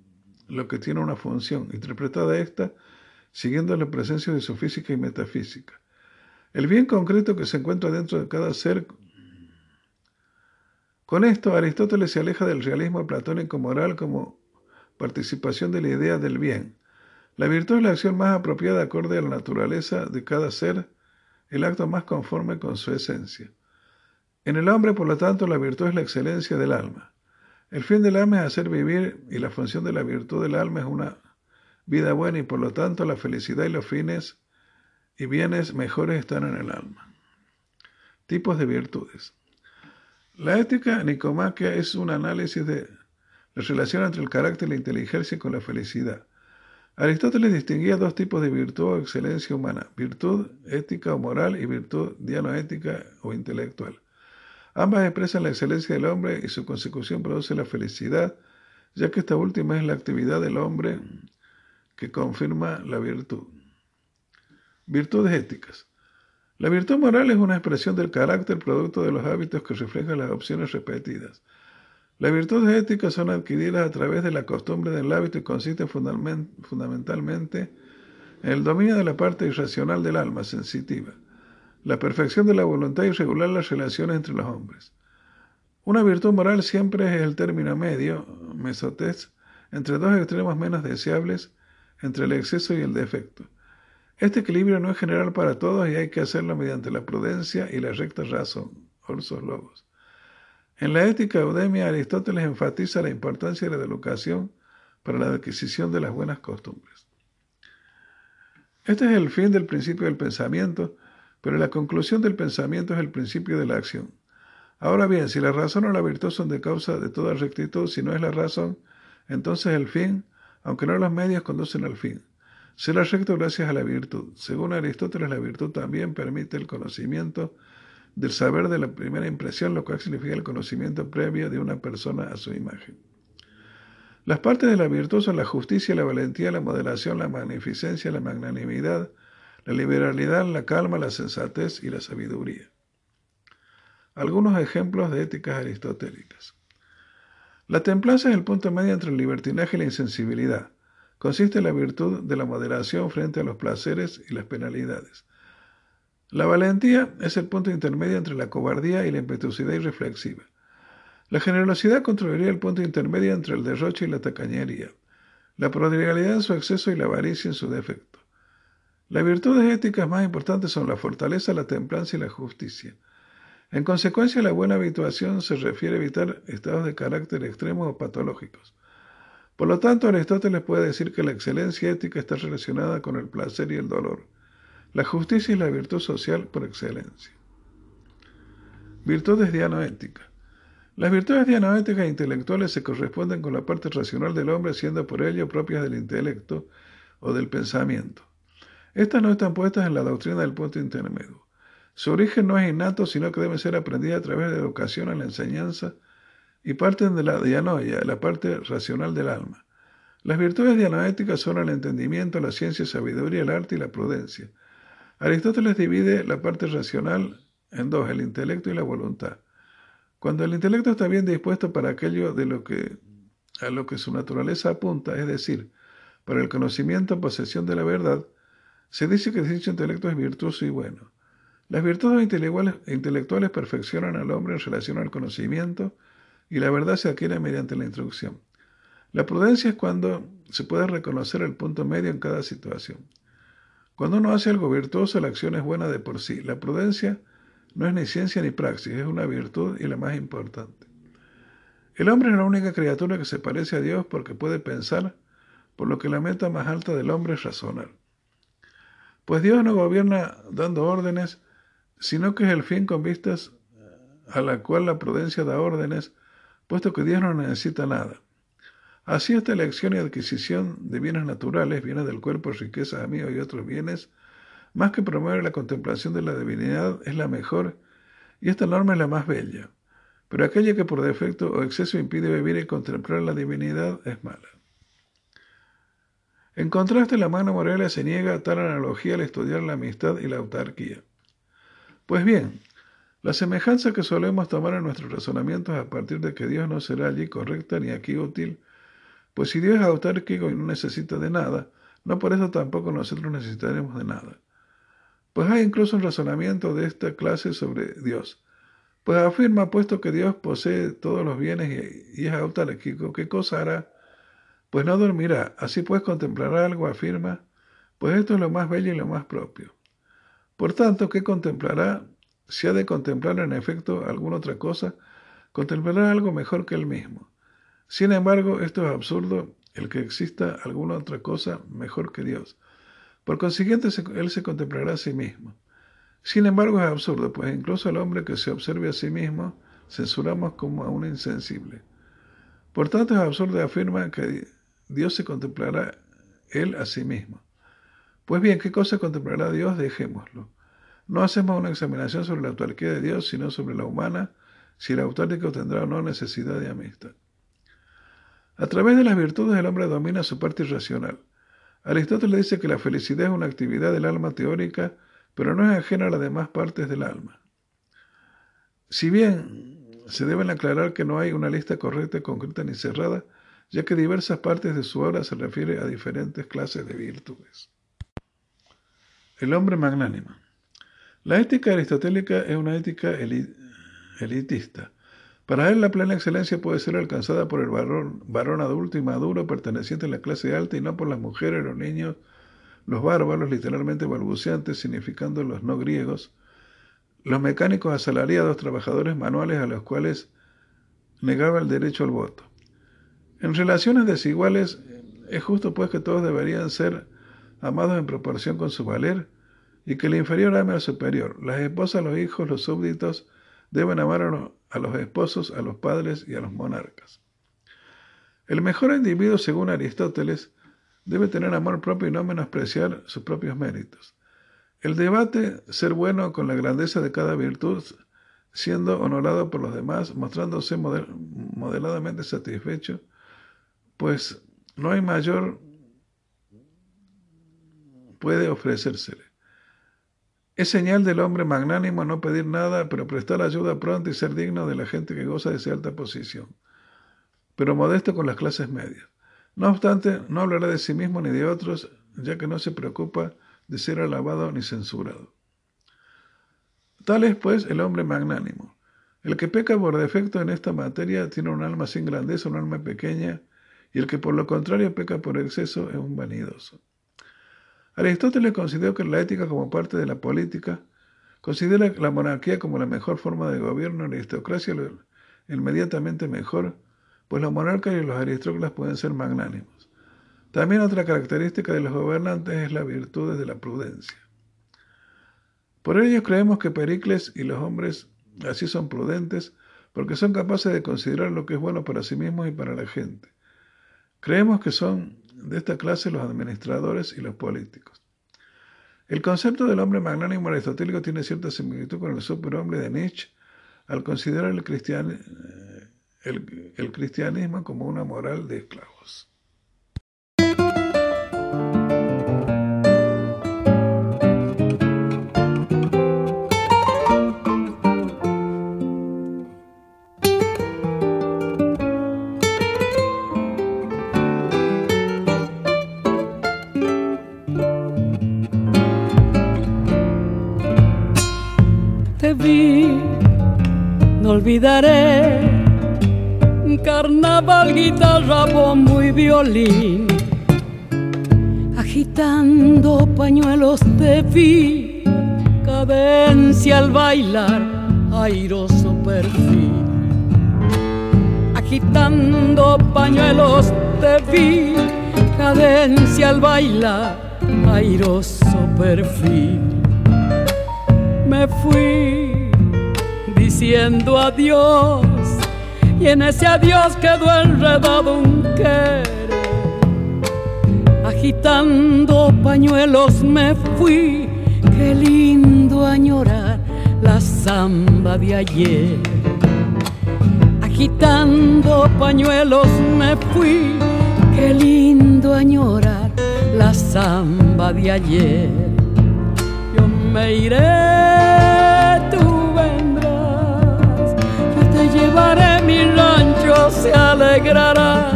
lo que tiene una función, interpretada esta siguiendo la presencia de su física y metafísica. El bien concreto que se encuentra dentro de cada ser. Con esto, Aristóteles se aleja del realismo platónico moral como participación de la idea del bien, la virtud es la acción más apropiada acorde a la naturaleza de cada ser, el acto más conforme con su esencia. En el hombre, por lo tanto, la virtud es la excelencia del alma. El fin del alma es hacer vivir y la función de la virtud del alma es una vida buena y por lo tanto la felicidad y los fines y bienes mejores están en el alma. Tipos de virtudes. La ética nicomaquia es un análisis de la relación entre el carácter y la inteligencia con la felicidad. Aristóteles distinguía dos tipos de virtud o excelencia humana, virtud ética o moral y virtud dianoética o intelectual. Ambas expresan la excelencia del hombre y su consecución produce la felicidad, ya que esta última es la actividad del hombre que confirma la virtud. Virtudes éticas. La virtud moral es una expresión del carácter producto de los hábitos que reflejan las opciones repetidas. Las virtudes éticas son adquiridas a través de la costumbre del hábito y consisten fundamentalmente en el dominio de la parte irracional del alma sensitiva, la perfección de la voluntad y regular las relaciones entre los hombres. Una virtud moral siempre es el término medio, mesotés, entre dos extremos menos deseables, entre el exceso y el defecto. Este equilibrio no es general para todos y hay que hacerlo mediante la prudencia y la recta razón, orsos logos. En la ética eudemia, Aristóteles enfatiza la importancia de la educación para la adquisición de las buenas costumbres. Este es el fin del principio del pensamiento, pero la conclusión del pensamiento es el principio de la acción. Ahora bien, si la razón o la virtud son de causa de toda rectitud, si no es la razón, entonces el fin, aunque no los medios, conducen al fin. Será recto gracias a la virtud. Según Aristóteles, la virtud también permite el conocimiento del saber de la primera impresión, lo cual significa el conocimiento previo de una persona a su imagen. Las partes de la virtud son la justicia, la valentía, la moderación, la magnificencia, la magnanimidad, la liberalidad, la calma, la sensatez y la sabiduría. Algunos ejemplos de éticas aristotélicas. La templanza es el punto medio entre el libertinaje y la insensibilidad. Consiste en la virtud de la moderación frente a los placeres y las penalidades. La valentía es el punto intermedio entre la cobardía y la impetuosidad irreflexiva. La generosidad controlaría el punto intermedio entre el derroche y la tacañería, la prodigalidad en su exceso y la avaricia en su defecto. Las virtudes éticas más importantes son la fortaleza, la templanza y la justicia. En consecuencia, la buena habituación se refiere a evitar estados de carácter extremos o patológicos. Por lo tanto, Aristóteles puede decir que la excelencia ética está relacionada con el placer y el dolor. La justicia es la virtud social por excelencia. Virtudes dianoéticas. Las virtudes dianoéticas e intelectuales se corresponden con la parte racional del hombre, siendo por ello propias del intelecto o del pensamiento. Estas no están puestas en la doctrina del punto intermedio. Su origen no es innato, sino que debe ser aprendida a través de la educación en la enseñanza y parten de la dianoia, la parte racional del alma. Las virtudes dianoéticas son el entendimiento, la ciencia, sabiduría, el arte y la prudencia. Aristóteles divide la parte racional en dos, el intelecto y la voluntad. Cuando el intelecto está bien dispuesto para aquello de lo que, a lo que su naturaleza apunta, es decir, para el conocimiento o posesión de la verdad, se dice que dicho intelecto es virtuoso y bueno. Las virtudes intelectuales perfeccionan al hombre en relación al conocimiento y la verdad se adquiere mediante la instrucción. La prudencia es cuando se puede reconocer el punto medio en cada situación. Cuando uno hace algo virtuoso, la acción es buena de por sí. La prudencia no es ni ciencia ni praxis, es una virtud y la más importante. El hombre es la única criatura que se parece a Dios porque puede pensar, por lo que la meta más alta del hombre es razonar. Pues Dios no gobierna dando órdenes, sino que es el fin con vistas a la cual la prudencia da órdenes, puesto que Dios no necesita nada. Así esta elección y adquisición de bienes naturales, bienes del cuerpo, riquezas, amigos y otros bienes, más que promover la contemplación de la divinidad, es la mejor y esta norma es la más bella. Pero aquella que por defecto o exceso impide vivir y contemplar la divinidad es mala. En contraste, la mano Morelia se niega a tal analogía al estudiar la amistad y la autarquía. Pues bien, la semejanza que solemos tomar en nuestros razonamientos a partir de que Dios no será allí correcta ni aquí útil, pues si Dios es autárquico y no necesita de nada, no por eso tampoco nosotros necesitaremos de nada. Pues hay incluso un razonamiento de esta clase sobre Dios. Pues afirma, puesto que Dios posee todos los bienes y, es autárquico, ¿qué cosa hará? Pues no dormirá. Así pues contemplará algo, afirma, pues esto es lo más bello y lo más propio. Por tanto, ¿qué contemplará? Si ha de contemplar en efecto alguna otra cosa, contemplará algo mejor que él mismo. Sin embargo, esto es absurdo, el que exista alguna otra cosa mejor que Dios. Por consiguiente, él se contemplará a sí mismo. Sin embargo, es absurdo, pues incluso al hombre que se observe a sí mismo censuramos como a un insensible. Por tanto, es absurdo afirma que Dios se contemplará él a sí mismo. Pues bien, ¿qué cosa contemplará Dios? Dejémoslo. No hacemos una examinación sobre la autarquía de Dios, sino sobre la humana, si el autárquico tendrá o no necesidad de amistad. A través de las virtudes el hombre domina su parte irracional. Aristóteles dice que la felicidad es una actividad del alma teórica, pero no es ajena a las demás partes del alma. Si bien se deben aclarar que no hay una lista correcta, concreta ni cerrada, ya que diversas partes de su obra se refiere a diferentes clases de virtudes. El hombre magnánimo. La ética aristotélica es una ética elitista. Para él la plena excelencia puede ser alcanzada por el varón, varón adulto y maduro perteneciente a la clase alta y no por las mujeres, los niños, los bárbaros, literalmente balbuceantes, significando los no griegos, los mecánicos asalariados, trabajadores manuales a los cuales negaba el derecho al voto. En relaciones desiguales, es justo pues que todos deberían ser amados en proporción con su valer y que el inferior ame al superior, las esposas, los hijos, los súbditos, deben amar a los, esposos, a los padres y a los monarcas. El mejor individuo, según Aristóteles, debe tener amor propio y no menospreciar sus propios méritos. El debate, ser bueno con la grandeza de cada virtud, siendo honorado por los demás, mostrándose moderadamente satisfecho, pues no hay mayor puede ofrecérsele. Es señal del hombre magnánimo no pedir nada, pero prestar ayuda pronto y ser digno de la gente que goza de esa alta posición, pero modesto con las clases medias. No obstante, no hablará de sí mismo ni de otros, ya que no se preocupa de ser alabado ni censurado. Tal es, pues, el hombre magnánimo. El que peca por defecto en esta materia tiene un alma sin grandeza, un alma pequeña, y el que por lo contrario peca por exceso es un vanidoso. Aristóteles consideró que la ética como parte de la política, considera la monarquía como la mejor forma de gobierno, la aristocracia inmediatamente mejor, pues los monarcas y los aristócratas pueden ser magnánimos. También otra característica de los gobernantes es la virtud de la prudencia. Por ello creemos que Pericles y los hombres así son prudentes porque son capaces de considerar lo que es bueno para sí mismos y para la gente. Creemos que son de esta clase los administradores y los políticos. El concepto del hombre magnánimo aristotélico tiene cierta similitud con el superhombre de Nietzsche al considerar el, el cristianismo como una moral de esclavos. Olvidaré. Carnaval, guitarra, bombo y violín. Agitando pañuelos de vi, cadencia al bailar, airoso perfil. Agitando pañuelos de vi, cadencia al bailar, airoso perfil. Me fui diciendo adiós y en ese adiós quedó enredado un querer. Agitando pañuelos me fui, qué lindo añorar la samba de ayer. Agitando pañuelos me fui, qué lindo añorar la samba de ayer. Yo me iré, mi rancho, se alegrará.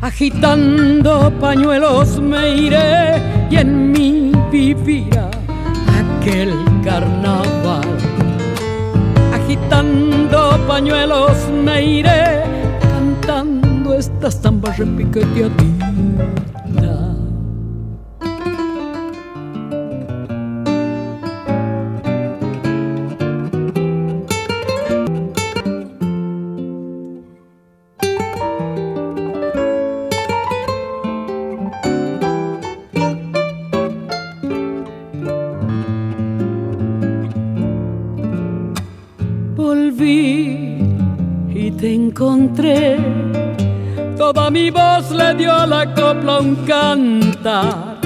Agitando pañuelos me iré y en mí vivirá aquel carnaval. Agitando pañuelos me iré cantando esta samba repiqueteadita. A la copla un cantar.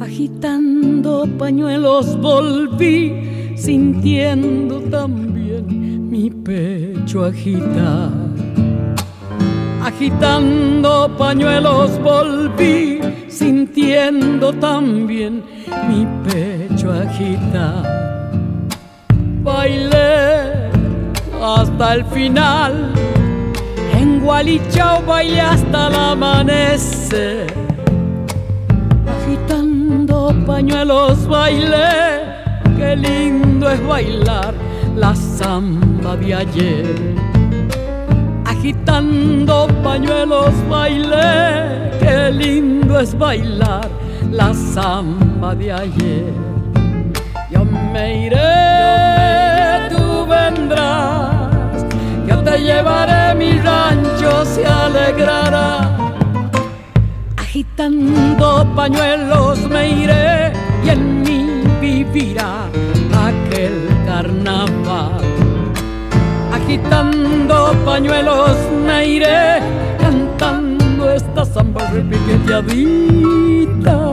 Agitando pañuelos volví, sintiendo también mi pecho agitar. Agitando pañuelos volví, sintiendo también mi pecho agitar. Bailé hasta el final. Gualichao bailé hasta el amanecer. Agitando pañuelos bailé, qué lindo es bailar la samba de ayer. Agitando pañuelos bailé, qué lindo es bailar la samba de ayer. Yo me iré, tú vendrás yo te llevaré, mi rancho se alegrará. Agitando pañuelos me iré y en mí vivirá aquel carnaval. Agitando pañuelos me iré cantando esta samba repiqueteadita.